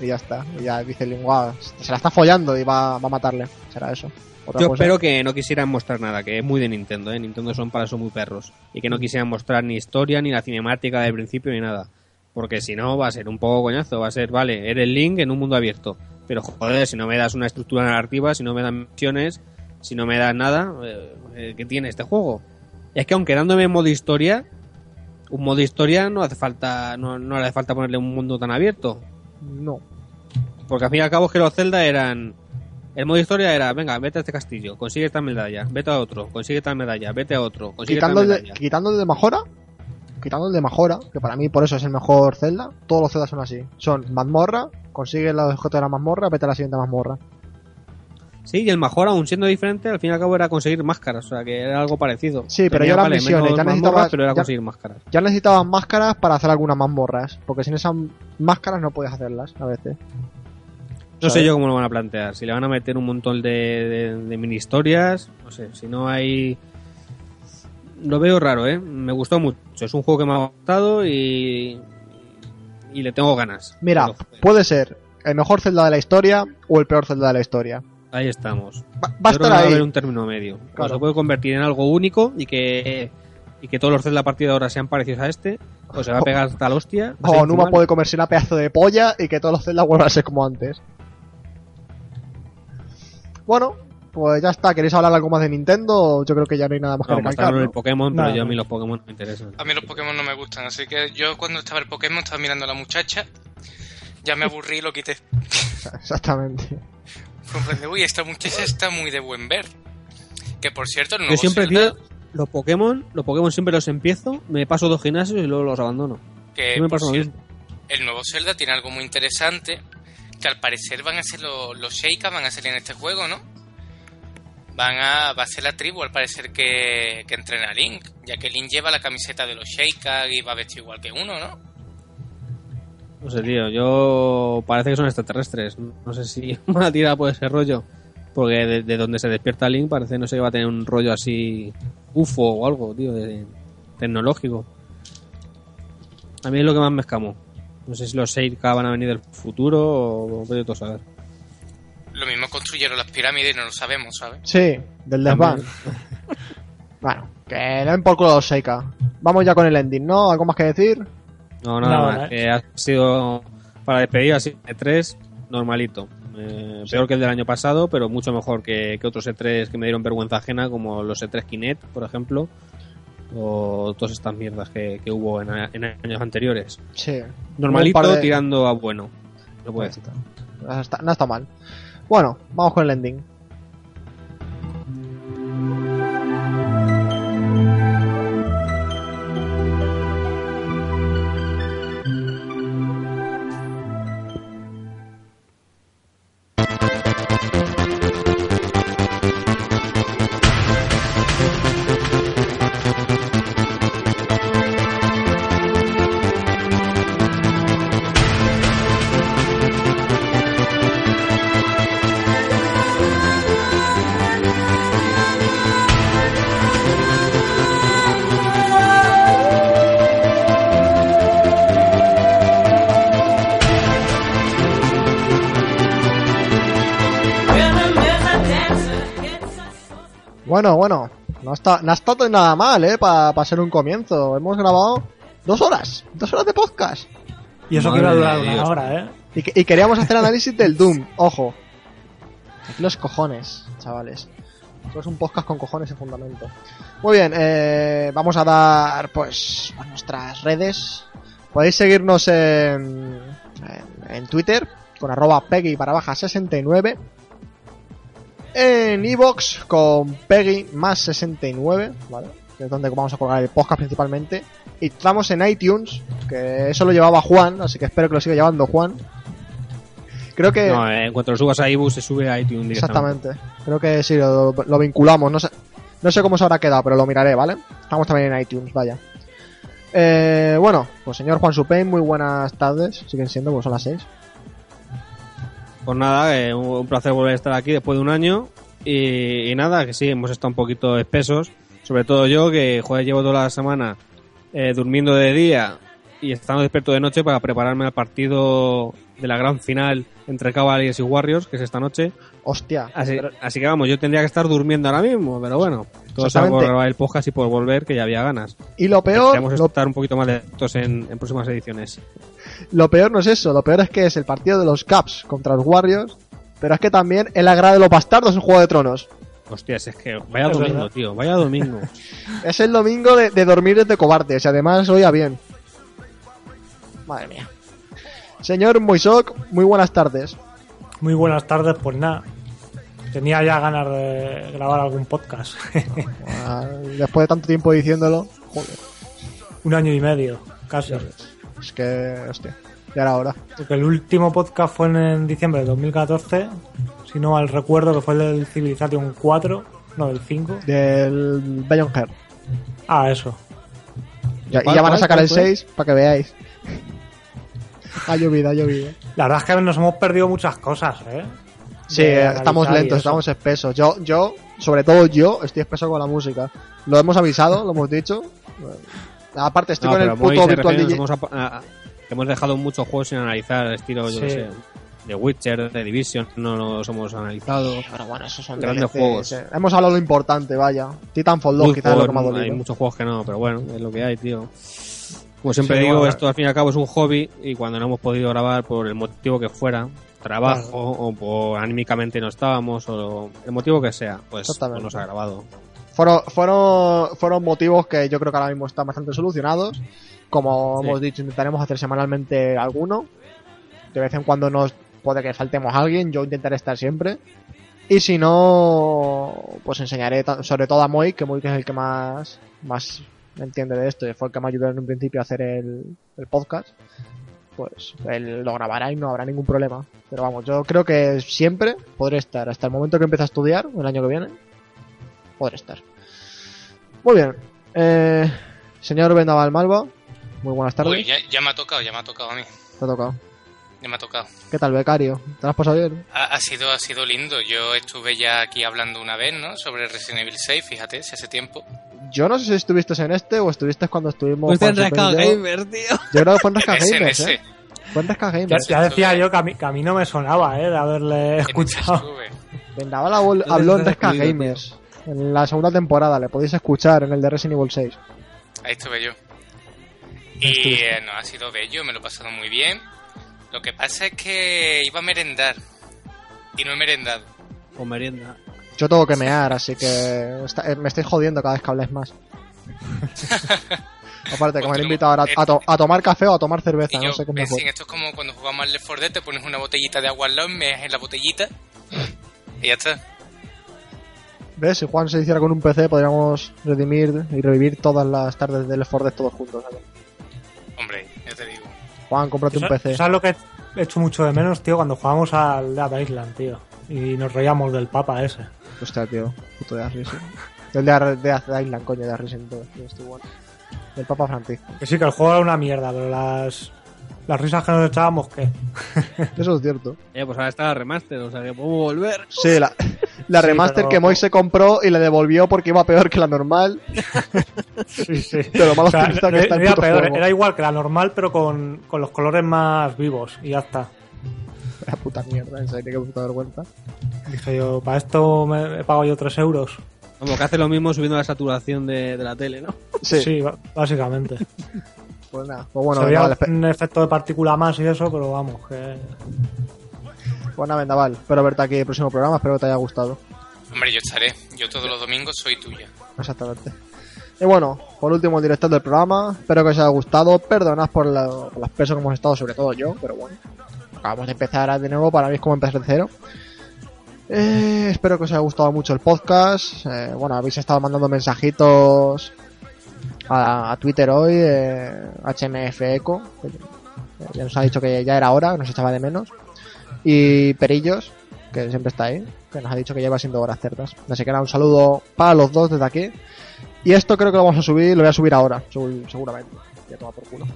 Y ya está. Y ya dice Link, "Guau, se la está follando y va, va a matarle. Será eso. Yo cosa. espero que no quisieran mostrar nada, que es muy de Nintendo, ¿eh? Nintendo son para eso muy perros. Y que no quisieran mostrar ni historia, ni la cinemática del principio, ni nada. Porque si no, va a ser un poco coñazo. Va a ser, vale, eres Link en un mundo abierto. Pero joder, si no me das una estructura narrativa, si no me das misiones, si no me das nada, eh, eh, ¿qué tiene este juego? Es que aunque dándome modo historia, un modo historia no hace falta, no, no le hace falta ponerle un mundo tan abierto. No. Porque al fin y al cabo es que los Zelda eran. El modo historia era, venga, vete a este castillo, consigue esta medalla, vete a otro, consigue tal medalla, vete a otro, consigue de, medalla. quitando de Majora, quitando el de Majora, que para mí por eso es el mejor Zelda, todos los Zeldas son así. Son mazmorra, consigue el objeto de la mazmorra, vete a la siguiente mazmorra. Sí, y el mejor, aún siendo diferente, al fin y al cabo era conseguir máscaras, o sea que era algo parecido. Sí, pero Tenía, ya eran vale, misiones, ya necesitabas- pero era ya- conseguir máscaras. Ya necesitabas máscaras para hacer algunas mazmorras, porque sin esas máscaras no podías hacerlas a veces. No sé yo cómo lo van a plantear. Si le van a meter un montón de, de- de mini historias, no sé. Si no hay. Lo veo raro, ¿eh? Me gustó mucho. Es un juego que me ha gustado y. Y le tengo ganas. Mira, puede ser el mejor Zelda de la historia o el peor Zelda de la historia. ahí estamos. Va, va a estar va a ahí. haber un término medio. Claro. se puede convertir en algo único y que. Y que todos los Zelda a partir de ahora sean parecidos a este. O se va a pegar hasta la hostia. O Numa puede comerse una pedazo de polla y que todos los Zelda vuelvan a ser como antes. Bueno, pues ya está. ¿Queréis hablar algo más de Nintendo? Yo creo que ya no hay nada más que No, recalcar. ¿no? el Pokémon, pero No, yo a mí los Pokémon no me interesan. A mí los Pokémon no me gustan, así que yo cuando estaba el Pokémon estaba mirando a la muchacha, ya me aburrí y lo quité. Exactamente. Comprende, uy, esta muchacha está muy de buen ver. Que por cierto, el Yo nuevo siempre, Zelda, tío, los Pokémon, los Pokémon siempre los empiezo, me paso dos gimnasios y luego los abandono. que Yo me por pasa lo mismo. el nuevo Zelda tiene algo muy interesante, que al parecer van a ser los, los Sheikah, van a salir en este juego, ¿no? Van a, va a ser la tribu, al parecer, que, que entrena a Link, ya que Link lleva la camiseta de los Sheikah y va vestido igual que uno, ¿no? No sé, tío, yo parece que son extraterrestres. No sé si van a tirar por ese rollo. Porque de, de donde se despierta Link parece, no sé, que va a tener un rollo así UFO o algo, tío, de, tecnológico. A mí es lo que más me escamó. No sé si los Seika van a venir del futuro o tú a saber. Construyeron las pirámides y no lo sabemos, ¿sabes? Sí, del desván. bueno, que den por culo a los Seika. Vamos ya con el ending, ¿no? ¿Algo más que decir? No, nada No, más. no, Que ha sido para despedir así de 3 normalito. Eh, Peor que el del año pasado, pero mucho mejor que, que otros E3 que me dieron vergüenza ajena, como los E3 Kinect, por ejemplo, o todas estas mierdas que, que hubo en, a- en años anteriores. Sí. Normalito de- tirando a bueno. No está, no está mal. Bueno, vamos con el ending. Está, no ha estado nada mal, ¿eh? Para ser un comienzo. Hemos grabado dos horas, dos horas de podcast. Y eso que iba a durar una Dios. hora, ¿eh? Y, y queríamos hacer análisis del Doom, ojo. Aquí los cojones, chavales. Esto es un podcast con cojones en fundamento. Muy bien, eh, vamos a dar pues a nuestras redes. Podéis seguirnos en, en, en Twitter con arroba Peggy para baja 69. En Evox con Peggy más 69, ¿vale? Que es donde vamos a colgar el podcast principalmente. Y estamos en iTunes, que eso lo llevaba Juan, así que espero que lo siga llevando Juan. Creo que... No, eh, en cuanto lo subas a iBooks se sube a iTunes directamente. Exactamente. Creo que sí, lo, lo vinculamos. No sé, no sé cómo se habrá quedado, pero lo miraré, ¿vale? Estamos también en iTunes, vaya. Eh, bueno, pues señor Juan Supen, muy buenas tardes. Siguen siendo, pues son las 6. Pues nada, eh, un placer volver a estar aquí después de un año. Y, y nada, que sí, hemos estado un poquito espesos. Sobre todo yo, que joder, llevo toda la semana eh, durmiendo de día y estando despierto de noche para prepararme al partido de la gran final entre Cavaliers y Warriors, que es esta noche. Hostia. Así, así que vamos, yo tendría que estar durmiendo ahora mismo, pero bueno, todo sea por grabar el podcast y por volver, que ya había ganas. Y lo peor, Esperamos lo, estar un poquito más de en, en próximas ediciones. Lo peor no es eso, lo peor es que es el partido de los Caps contra los Warriors, pero es que también es la grada de los bastardos en Juego de Tronos. Hostias, es que vaya Es domingo, verdad. tío, vaya domingo. Es el domingo de, de dormir desde cobardes y además oía bien. Madre mía. Señor Moisok, muy buenas tardes. Muy buenas tardes, pues nada. Tenía ya ganas de grabar algún podcast. Ah, Después de tanto tiempo diciéndolo, joder, Un año y medio, casi. Es que, hostia, ya era hora. Porque el último podcast fue en, diciembre de 2014, si no mal recuerdo, que fue el del Civilization 4, no, del 5. Del Beyond. Ah, eso. Ya- y ¿Cuál, ya van a sacar el fue? 6 para que veáis. ha llovido, ha llovido. La verdad es que nos hemos perdido muchas cosas, ¿eh? Sí, De eh, estamos lentos, estamos espesos. Yo, yo, sobre todo yo, estoy espeso con la música. Lo hemos avisado, lo hemos dicho. Aparte, estoy No, con el puto Virtual refiere, DJ. nos hemos, a- a- hemos dejado muchos juegos sin analizar, estilo, yo qué sé, de Witcher, de Division, no los hemos analizado. Pero bueno, esos son Grandes juegos. eh. Hemos hablado lo importante, vaya. Titanfall 2 Muy quizás lo que me ha hay muchos juegos que no, pero bueno, es lo que hay, tío. Como siempre Sí, digo, bueno. esto al fin y al cabo es un hobby y cuando no hemos podido grabar por el motivo que fuera, trabajo o por anímicamente no estábamos o el motivo que sea, pues, pues no se ha grabado. Fueron, fueron, fueron motivos que yo creo que ahora mismo están bastante solucionados. Como Sí. hemos dicho, intentaremos hacer semanalmente alguno. De vez en cuando nos puede que faltemos a alguien, yo intentaré estar siempre. Y si no, pues enseñaré sobre todo a Moy, que que es el que más, más entiende de esto y fue el que me ayudó en un principio a hacer el, el podcast. Pues él lo grabará y no habrá ningún problema. Pero vamos, yo creo que siempre podré estar. Hasta el momento que empiece a estudiar, el año que viene, podré estar. Muy bien. Eh, señor Vendaval Malva, muy buenas tardes. Uy, ya, ya me ha tocado, ya me ha tocado a mí. Te ha tocado. Ya me ha tocado. ¿Qué tal, becario? ¿Te lo has pasado bien? Ha, ha sido, ha sido lindo. Yo estuve ya aquí hablando una vez, ¿no? Sobre Resident Evil 6, fíjate, si hace tiempo. Yo no sé si estuviste en este o estuviste cuando estuvimos. Pues en yo. Gamer, tío. Yo creo que fue en Gamers, ese. ¿eh? Fue en Rescal Ya, decía yo que a, mí, que a mí no me sonaba, ¿eh? De haberle escuchado. Vendaval habl- habló en excluido, Gamers. En la segunda temporada, le podéis escuchar en el de Resident Evil 6. Ahí estuve yo. Y eh, no, ha sido bello, me lo he pasado muy bien. Lo que pasa es que iba a merendar. Y no he merendado. Con merienda. Yo tengo que mear, así que está- eh, me estáis jodiendo cada vez que habléis más. Aparte, que me han invitado ahora a, to- a tomar café o a tomar cerveza, no sé mejor. Benzín, esto es como cuando jugamos al Left 4 Dead, te pones una botellita de agua al lado, meas en la botellita. Y ya está. ¿Ves? Si Juan se hiciera con un PC, podríamos redimir y revivir todas las tardes del Left 4 Dead todos juntos. ¿sabes? Hombre, ya te digo. Juan, cómprate un PC. ¿Sabes lo que he hecho mucho de menos, tío? Cuando jugábamos al Dead Island, tío. Y nos reíamos del papa ese. Hostia, tío. Puto de Arris. El de, Ar- de Ar- Island, coño, de Arris en todo. tío, estoy bueno. Del Papa Francisco. Que sí, que el juego era una mierda, pero las, las risas que nos echábamos, ¿qué? Eso es cierto. Eh, pues ahora está la remaster, o sea que podemos volver. Sí, la, la Sí, remaster pero- que Moy se compró y le devolvió porque iba peor que la normal. Sí, sí. Pero lo malo O sea, que está no- que está no era puto peor, juego. era igual que la normal, pero con, con los colores más vivos. Y ya está. La puta mierda, en serio, qué puta vergüenza. Dije yo, para esto me he pagado yo 3 euros. Como que hace lo mismo subiendo la saturación de, de la tele, ¿no? Sí, Sí, básicamente. pues nada. Pues bueno, Se veía vendaval, un efecto de partícula más y eso, pero vamos, que... pues nada, vendaval. Espero verte aquí en el próximo programa, espero que te haya gustado. Hombre, yo estaré. Yo todos los domingos soy tuya. Exactamente. Y bueno, por último el director del programa, espero que os haya gustado, perdonad por, la, por las pesos que hemos estado, sobre todo yo, pero bueno, acabamos de empezar de nuevo, para mí es como empezar de cero. Eh, espero que os haya gustado mucho el podcast, eh, bueno, habéis estado mandando mensajitos a, Twitter hoy, eh, HMF Eco, que ya nos ha dicho que ya era hora, que nos echaba de menos, y Perillos, que siempre está ahí, que nos ha dicho que lleva siendo horas certas. Así que nada, un saludo para los dos desde aquí. Y esto creo que lo vamos a subir, lo voy a subir ahora, segu- seguramente. Ya toma por culo.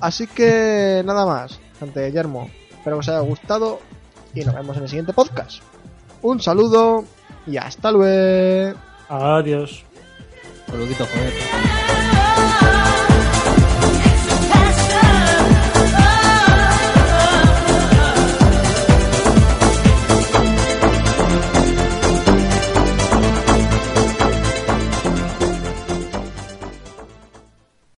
Así que nada más, gente Guillermo. Espero que os haya gustado y nos vemos en el siguiente podcast. Un saludo y hasta luego. Adiós. Un poquito joder.